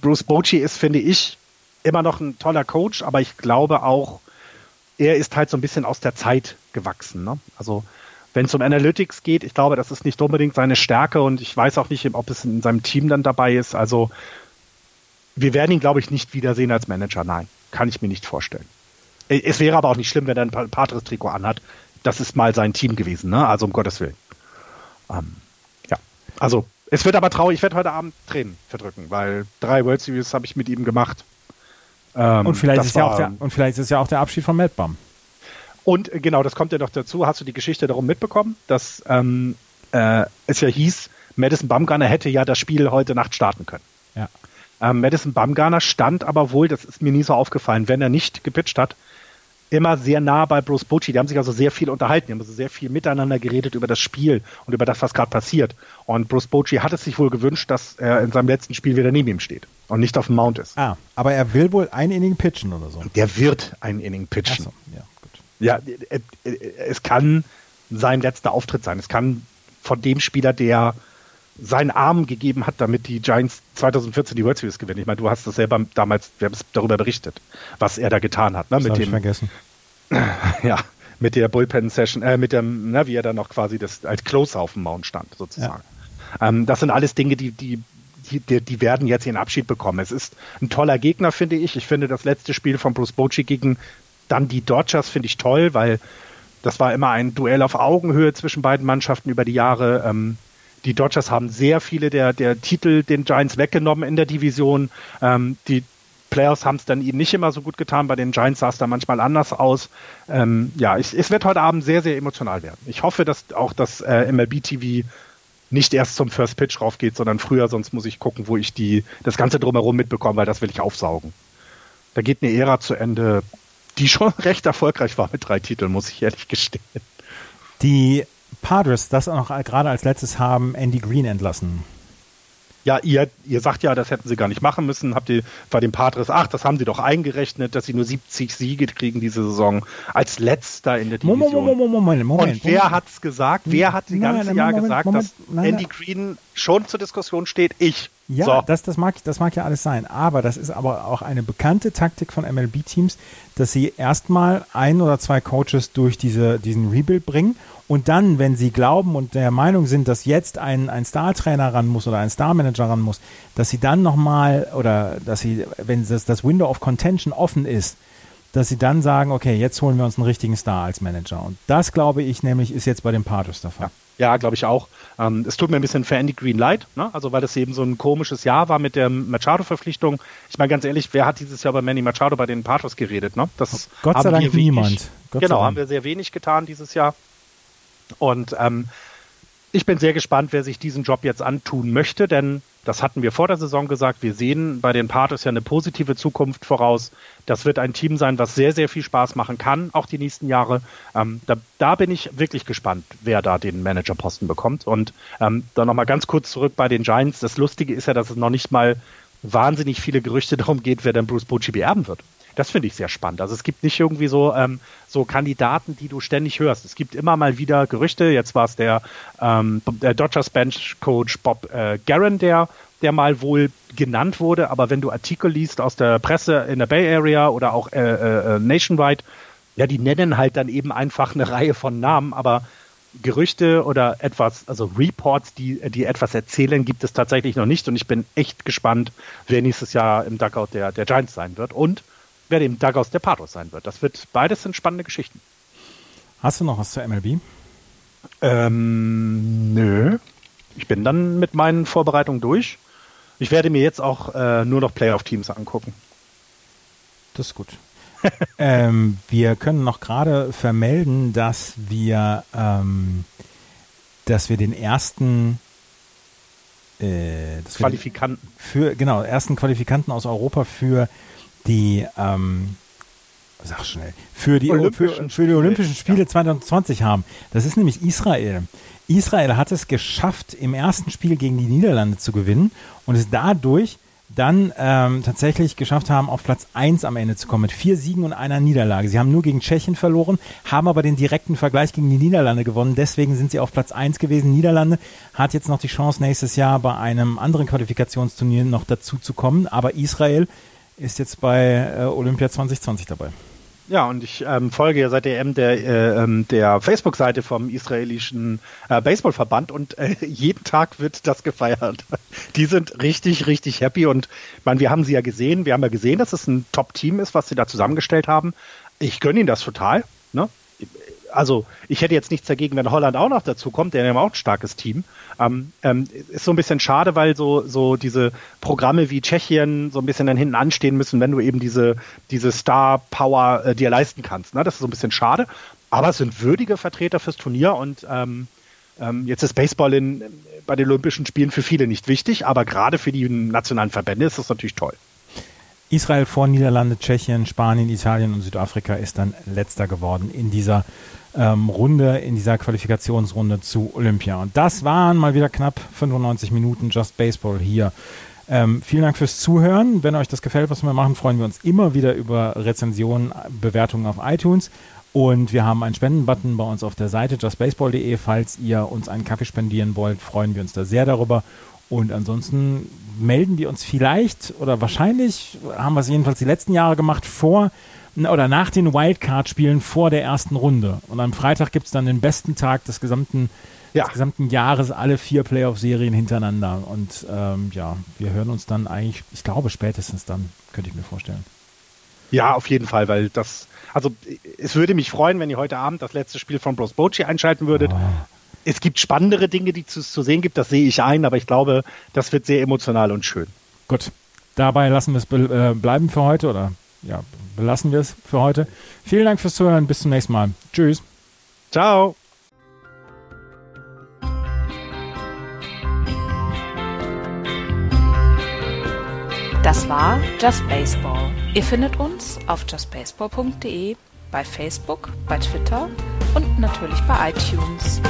Bruce Bochy ist, finde ich, immer noch ein toller Coach, aber ich glaube auch, er ist halt so ein bisschen aus der Zeit gewachsen. Ne? Also wenn es um Analytics geht, ich glaube, das ist nicht unbedingt seine Stärke und ich weiß auch nicht, ob es in seinem Team dann dabei ist. Also wir werden ihn, glaube ich, nicht wiedersehen als Manager. Nein, kann ich mir nicht vorstellen. Es wäre aber auch nicht schlimm, wenn er ein Patres-Trikot anhat. Das ist mal sein Team gewesen, ne? Also um Gottes Willen. Ähm, ja, also es wird aber traurig. Ich werde heute Abend Tränen verdrücken, weil drei World Series habe ich mit ihm gemacht. Ähm, und, vielleicht ist ja auch der, und vielleicht ist ja auch der Abschied von Matt Bum. Und äh, genau, das kommt ja noch dazu. Hast du die Geschichte darum mitbekommen, dass ähm, äh, es ja hieß, Madison Bumgarner hätte ja das Spiel heute Nacht starten können. Ja. Ähm, Madison Bumgarner stand aber wohl, das ist mir nie so aufgefallen, wenn er nicht gepitcht hat, immer sehr nah bei Bruce Bocci. Die haben sich also sehr viel unterhalten, die haben also sehr viel miteinander geredet über das Spiel und über das, was gerade passiert. Und Bruce Bocci hat es sich wohl gewünscht, dass er in seinem letzten Spiel wieder neben ihm steht und nicht auf dem Mount ist. Ah, aber er will wohl ein Inning pitchen oder so. Der wird ein Inning pitchen. So, ja, gut. Ja, äh, äh, es kann sein letzter Auftritt sein. Es kann von dem Spieler, der seinen Arm gegeben hat, damit die Giants 2014 die World Series gewinnen. Ich meine, du hast das selber damals, wir haben es darüber berichtet, was er da getan hat. Ne? Das mit dem, ich vergessen. ja, mit der Bullpen-Session, äh, mit dem, ne, wie er dann noch quasi das, als Closer auf dem Mount stand, sozusagen. Ja. Ähm, das sind alles Dinge, die, die, die, die werden jetzt ihren Abschied bekommen. Es ist ein toller Gegner, finde ich. Ich finde das letzte Spiel von Bruce Bocci gegen dann die Dodgers finde ich toll, weil das war immer ein Duell auf Augenhöhe zwischen beiden Mannschaften über die Jahre. Ähm, die Dodgers haben sehr viele der, der Titel den Giants weggenommen in der Division. Ähm, die Playoffs haben es dann ihnen nicht immer so gut getan. Bei den Giants sah es da manchmal anders aus. Ähm, ja, ich, es wird heute Abend sehr, sehr emotional werden. Ich hoffe, dass auch das äh, MLB TV nicht erst zum First Pitch raufgeht, sondern früher, sonst muss ich gucken, wo ich die, das Ganze drumherum mitbekomme, weil das will ich aufsaugen. Da geht eine Ära zu Ende, die schon recht erfolgreich war mit drei Titeln, muss ich ehrlich gestehen. Die Padres das auch noch gerade als letztes haben Andy Green entlassen. Ja, ihr, ihr sagt ja, das hätten sie gar nicht machen müssen. Habt ihr bei den Padres, ach, das haben sie doch eingerechnet, dass sie nur 70 Siege kriegen diese Saison als letzter in der Division. Moment, Moment, Moment, Moment. Und wer hat's gesagt? Wer hat die ganze Nein, Jahr Moment, gesagt, Moment, dass nein, Andy Green schon zur Diskussion steht? Ich. Ja, So. das, das, mag, das mag ja alles sein. Aber das ist aber auch eine bekannte Taktik von MLB-Teams, dass sie erstmal ein oder zwei Coaches durch diese, diesen Rebuild bringen und dann, wenn sie glauben und der Meinung sind, dass jetzt ein, ein Star-Trainer ran muss oder ein Star-Manager ran muss, dass sie dann nochmal oder dass sie, wenn das, das Window of Contention offen ist, dass sie dann sagen, okay, jetzt holen wir uns einen richtigen Star als Manager. Und das, glaube ich, nämlich ist jetzt bei den Padres der Fall. Ja, glaube ich auch. Ähm, es tut mir ein bisschen für Andy Green leid, ne? also weil das eben so ein komisches Jahr war mit der Machado-Verpflichtung. Ich meine ganz ehrlich, wer hat dieses Jahr bei Manny Machado bei den Padres geredet? Ne? Das Gott sei Dank wenig- niemand. Gott sei genau, Dank. haben wir sehr wenig getan dieses Jahr. Und ähm, ich bin sehr gespannt, wer sich diesen Job jetzt antun möchte, denn das hatten wir vor der Saison gesagt. Wir sehen bei den Padres ja eine positive Zukunft voraus. Das wird ein Team sein, was sehr, sehr viel Spaß machen kann, auch die nächsten Jahre. Ähm, da, da bin ich wirklich gespannt, wer da den Managerposten bekommt. Und ähm, dann nochmal ganz kurz zurück bei den Giants. Das Lustige ist ja, dass es noch nicht mal wahnsinnig viele Gerüchte darum geht, wer dann Bruce Bocci beerben wird. Das finde ich sehr spannend. Also es gibt nicht irgendwie so, ähm, so Kandidaten, die du ständig hörst. Es gibt immer mal wieder Gerüchte. Jetzt war es der, ähm, der Dodgers Bench Coach Bob äh, Guerin, der, der mal wohl genannt wurde. Aber wenn du Artikel liest aus der Presse in der Bay Area oder auch äh, äh, äh, nationwide, ja, die nennen halt dann eben einfach eine Reihe von Namen, aber Gerüchte oder etwas, also Reports, die, die etwas erzählen, gibt es tatsächlich noch nicht. Und ich bin echt gespannt, wer nächstes Jahr im Dugout der, der Giants sein wird und wer im Dugout der Padres sein wird. Das wird, beides sind spannende Geschichten. Hast du noch was zur MLB? Ähm, nö. Ich bin dann mit meinen Vorbereitungen durch. Ich werde mir jetzt auch äh, nur noch Playoff-Teams angucken. Das ist gut. ähm, wir können noch gerade vermelden, dass wir, ähm, dass wir den ersten äh, Qualifikanten. für genau ersten Qualifikanten aus Europa für die ähm, sag schnell für die Olympischen für, für die Olympischen Spiele, Spiele 2020 haben. Das ist nämlich Israel. Israel hat es geschafft, im ersten Spiel gegen die Niederlande zu gewinnen und ist dadurch dann ähm, tatsächlich geschafft haben, auf Platz 1 am Ende zu kommen, mit vier Siegen und einer Niederlage. Sie haben nur gegen Tschechien verloren, haben aber den direkten Vergleich gegen die Niederlande gewonnen. Deswegen sind sie auf Platz 1 gewesen. Niederlande hat jetzt noch die Chance, nächstes Jahr bei einem anderen Qualifikationsturnier noch dazu zu kommen. Aber Israel ist jetzt bei äh, Olympia 2020 dabei. Ja, und ich ähm, folge ja seit der EM der, äh, ähm, der Facebook-Seite vom israelischen äh, Baseballverband und äh, jeden Tag wird das gefeiert. Die sind richtig, richtig happy und meine, wir haben sie ja gesehen, wir haben ja gesehen, dass es ein Top-Team ist, was sie da zusammengestellt haben. Ich gönne ihnen das total. Ne? Also ich hätte jetzt nichts dagegen, wenn Holland auch noch dazu kommt, der haben auch ein starkes Team. Ähm, ähm, ist so ein bisschen schade, weil so, so diese Programme wie Tschechien so ein bisschen dann hinten anstehen müssen, wenn du eben diese, diese Star-Power äh, dir leisten kannst. Ne? Das ist so ein bisschen schade. Aber es sind würdige Vertreter fürs Turnier und ähm, ähm, jetzt ist Baseball in, bei den Olympischen Spielen für viele nicht wichtig, aber gerade für die nationalen Verbände ist das natürlich toll. Israel vor Niederlande, Tschechien, Spanien, Italien und Südafrika ist dann letzter geworden in dieser ähm, Runde, in dieser Qualifikationsrunde zu Olympia. Und das waren mal wieder knapp 95 Minuten Just Baseball hier. Ähm, vielen Dank fürs Zuhören. Wenn euch das gefällt, was wir machen, freuen wir uns immer wieder über Rezensionen, Bewertungen auf iTunes. Und wir haben einen Spendenbutton bei uns auf der Seite justbaseball.de. Falls ihr uns einen Kaffee spendieren wollt, freuen wir uns da sehr darüber. Und ansonsten melden wir uns vielleicht oder wahrscheinlich, haben wir es jedenfalls die letzten Jahre gemacht, vor oder nach den Wildcard-Spielen vor der ersten Runde. Und am Freitag gibt es dann den besten Tag des gesamten, ja. des gesamten Jahres, alle vier Playoff-Serien hintereinander. Und ähm, ja, wir hören uns dann eigentlich, ich glaube spätestens dann, könnte ich mir vorstellen. Ja, auf jeden Fall, weil das, also es würde mich freuen, wenn ihr heute Abend das letzte Spiel von Bros Bocci einschalten würdet. Oh es gibt spannendere Dinge, die es zu sehen gibt, das sehe ich ein, aber ich glaube, das wird sehr emotional und schön. Gut, dabei lassen wir es äh, bleiben für heute oder ja, belassen wir es für heute. Vielen Dank fürs Zuhören, bis zum nächsten Mal. Tschüss. Ciao. Das war Just Baseball. Ihr findet uns auf justbaseball.de, bei Facebook, bei Twitter und natürlich bei iTunes.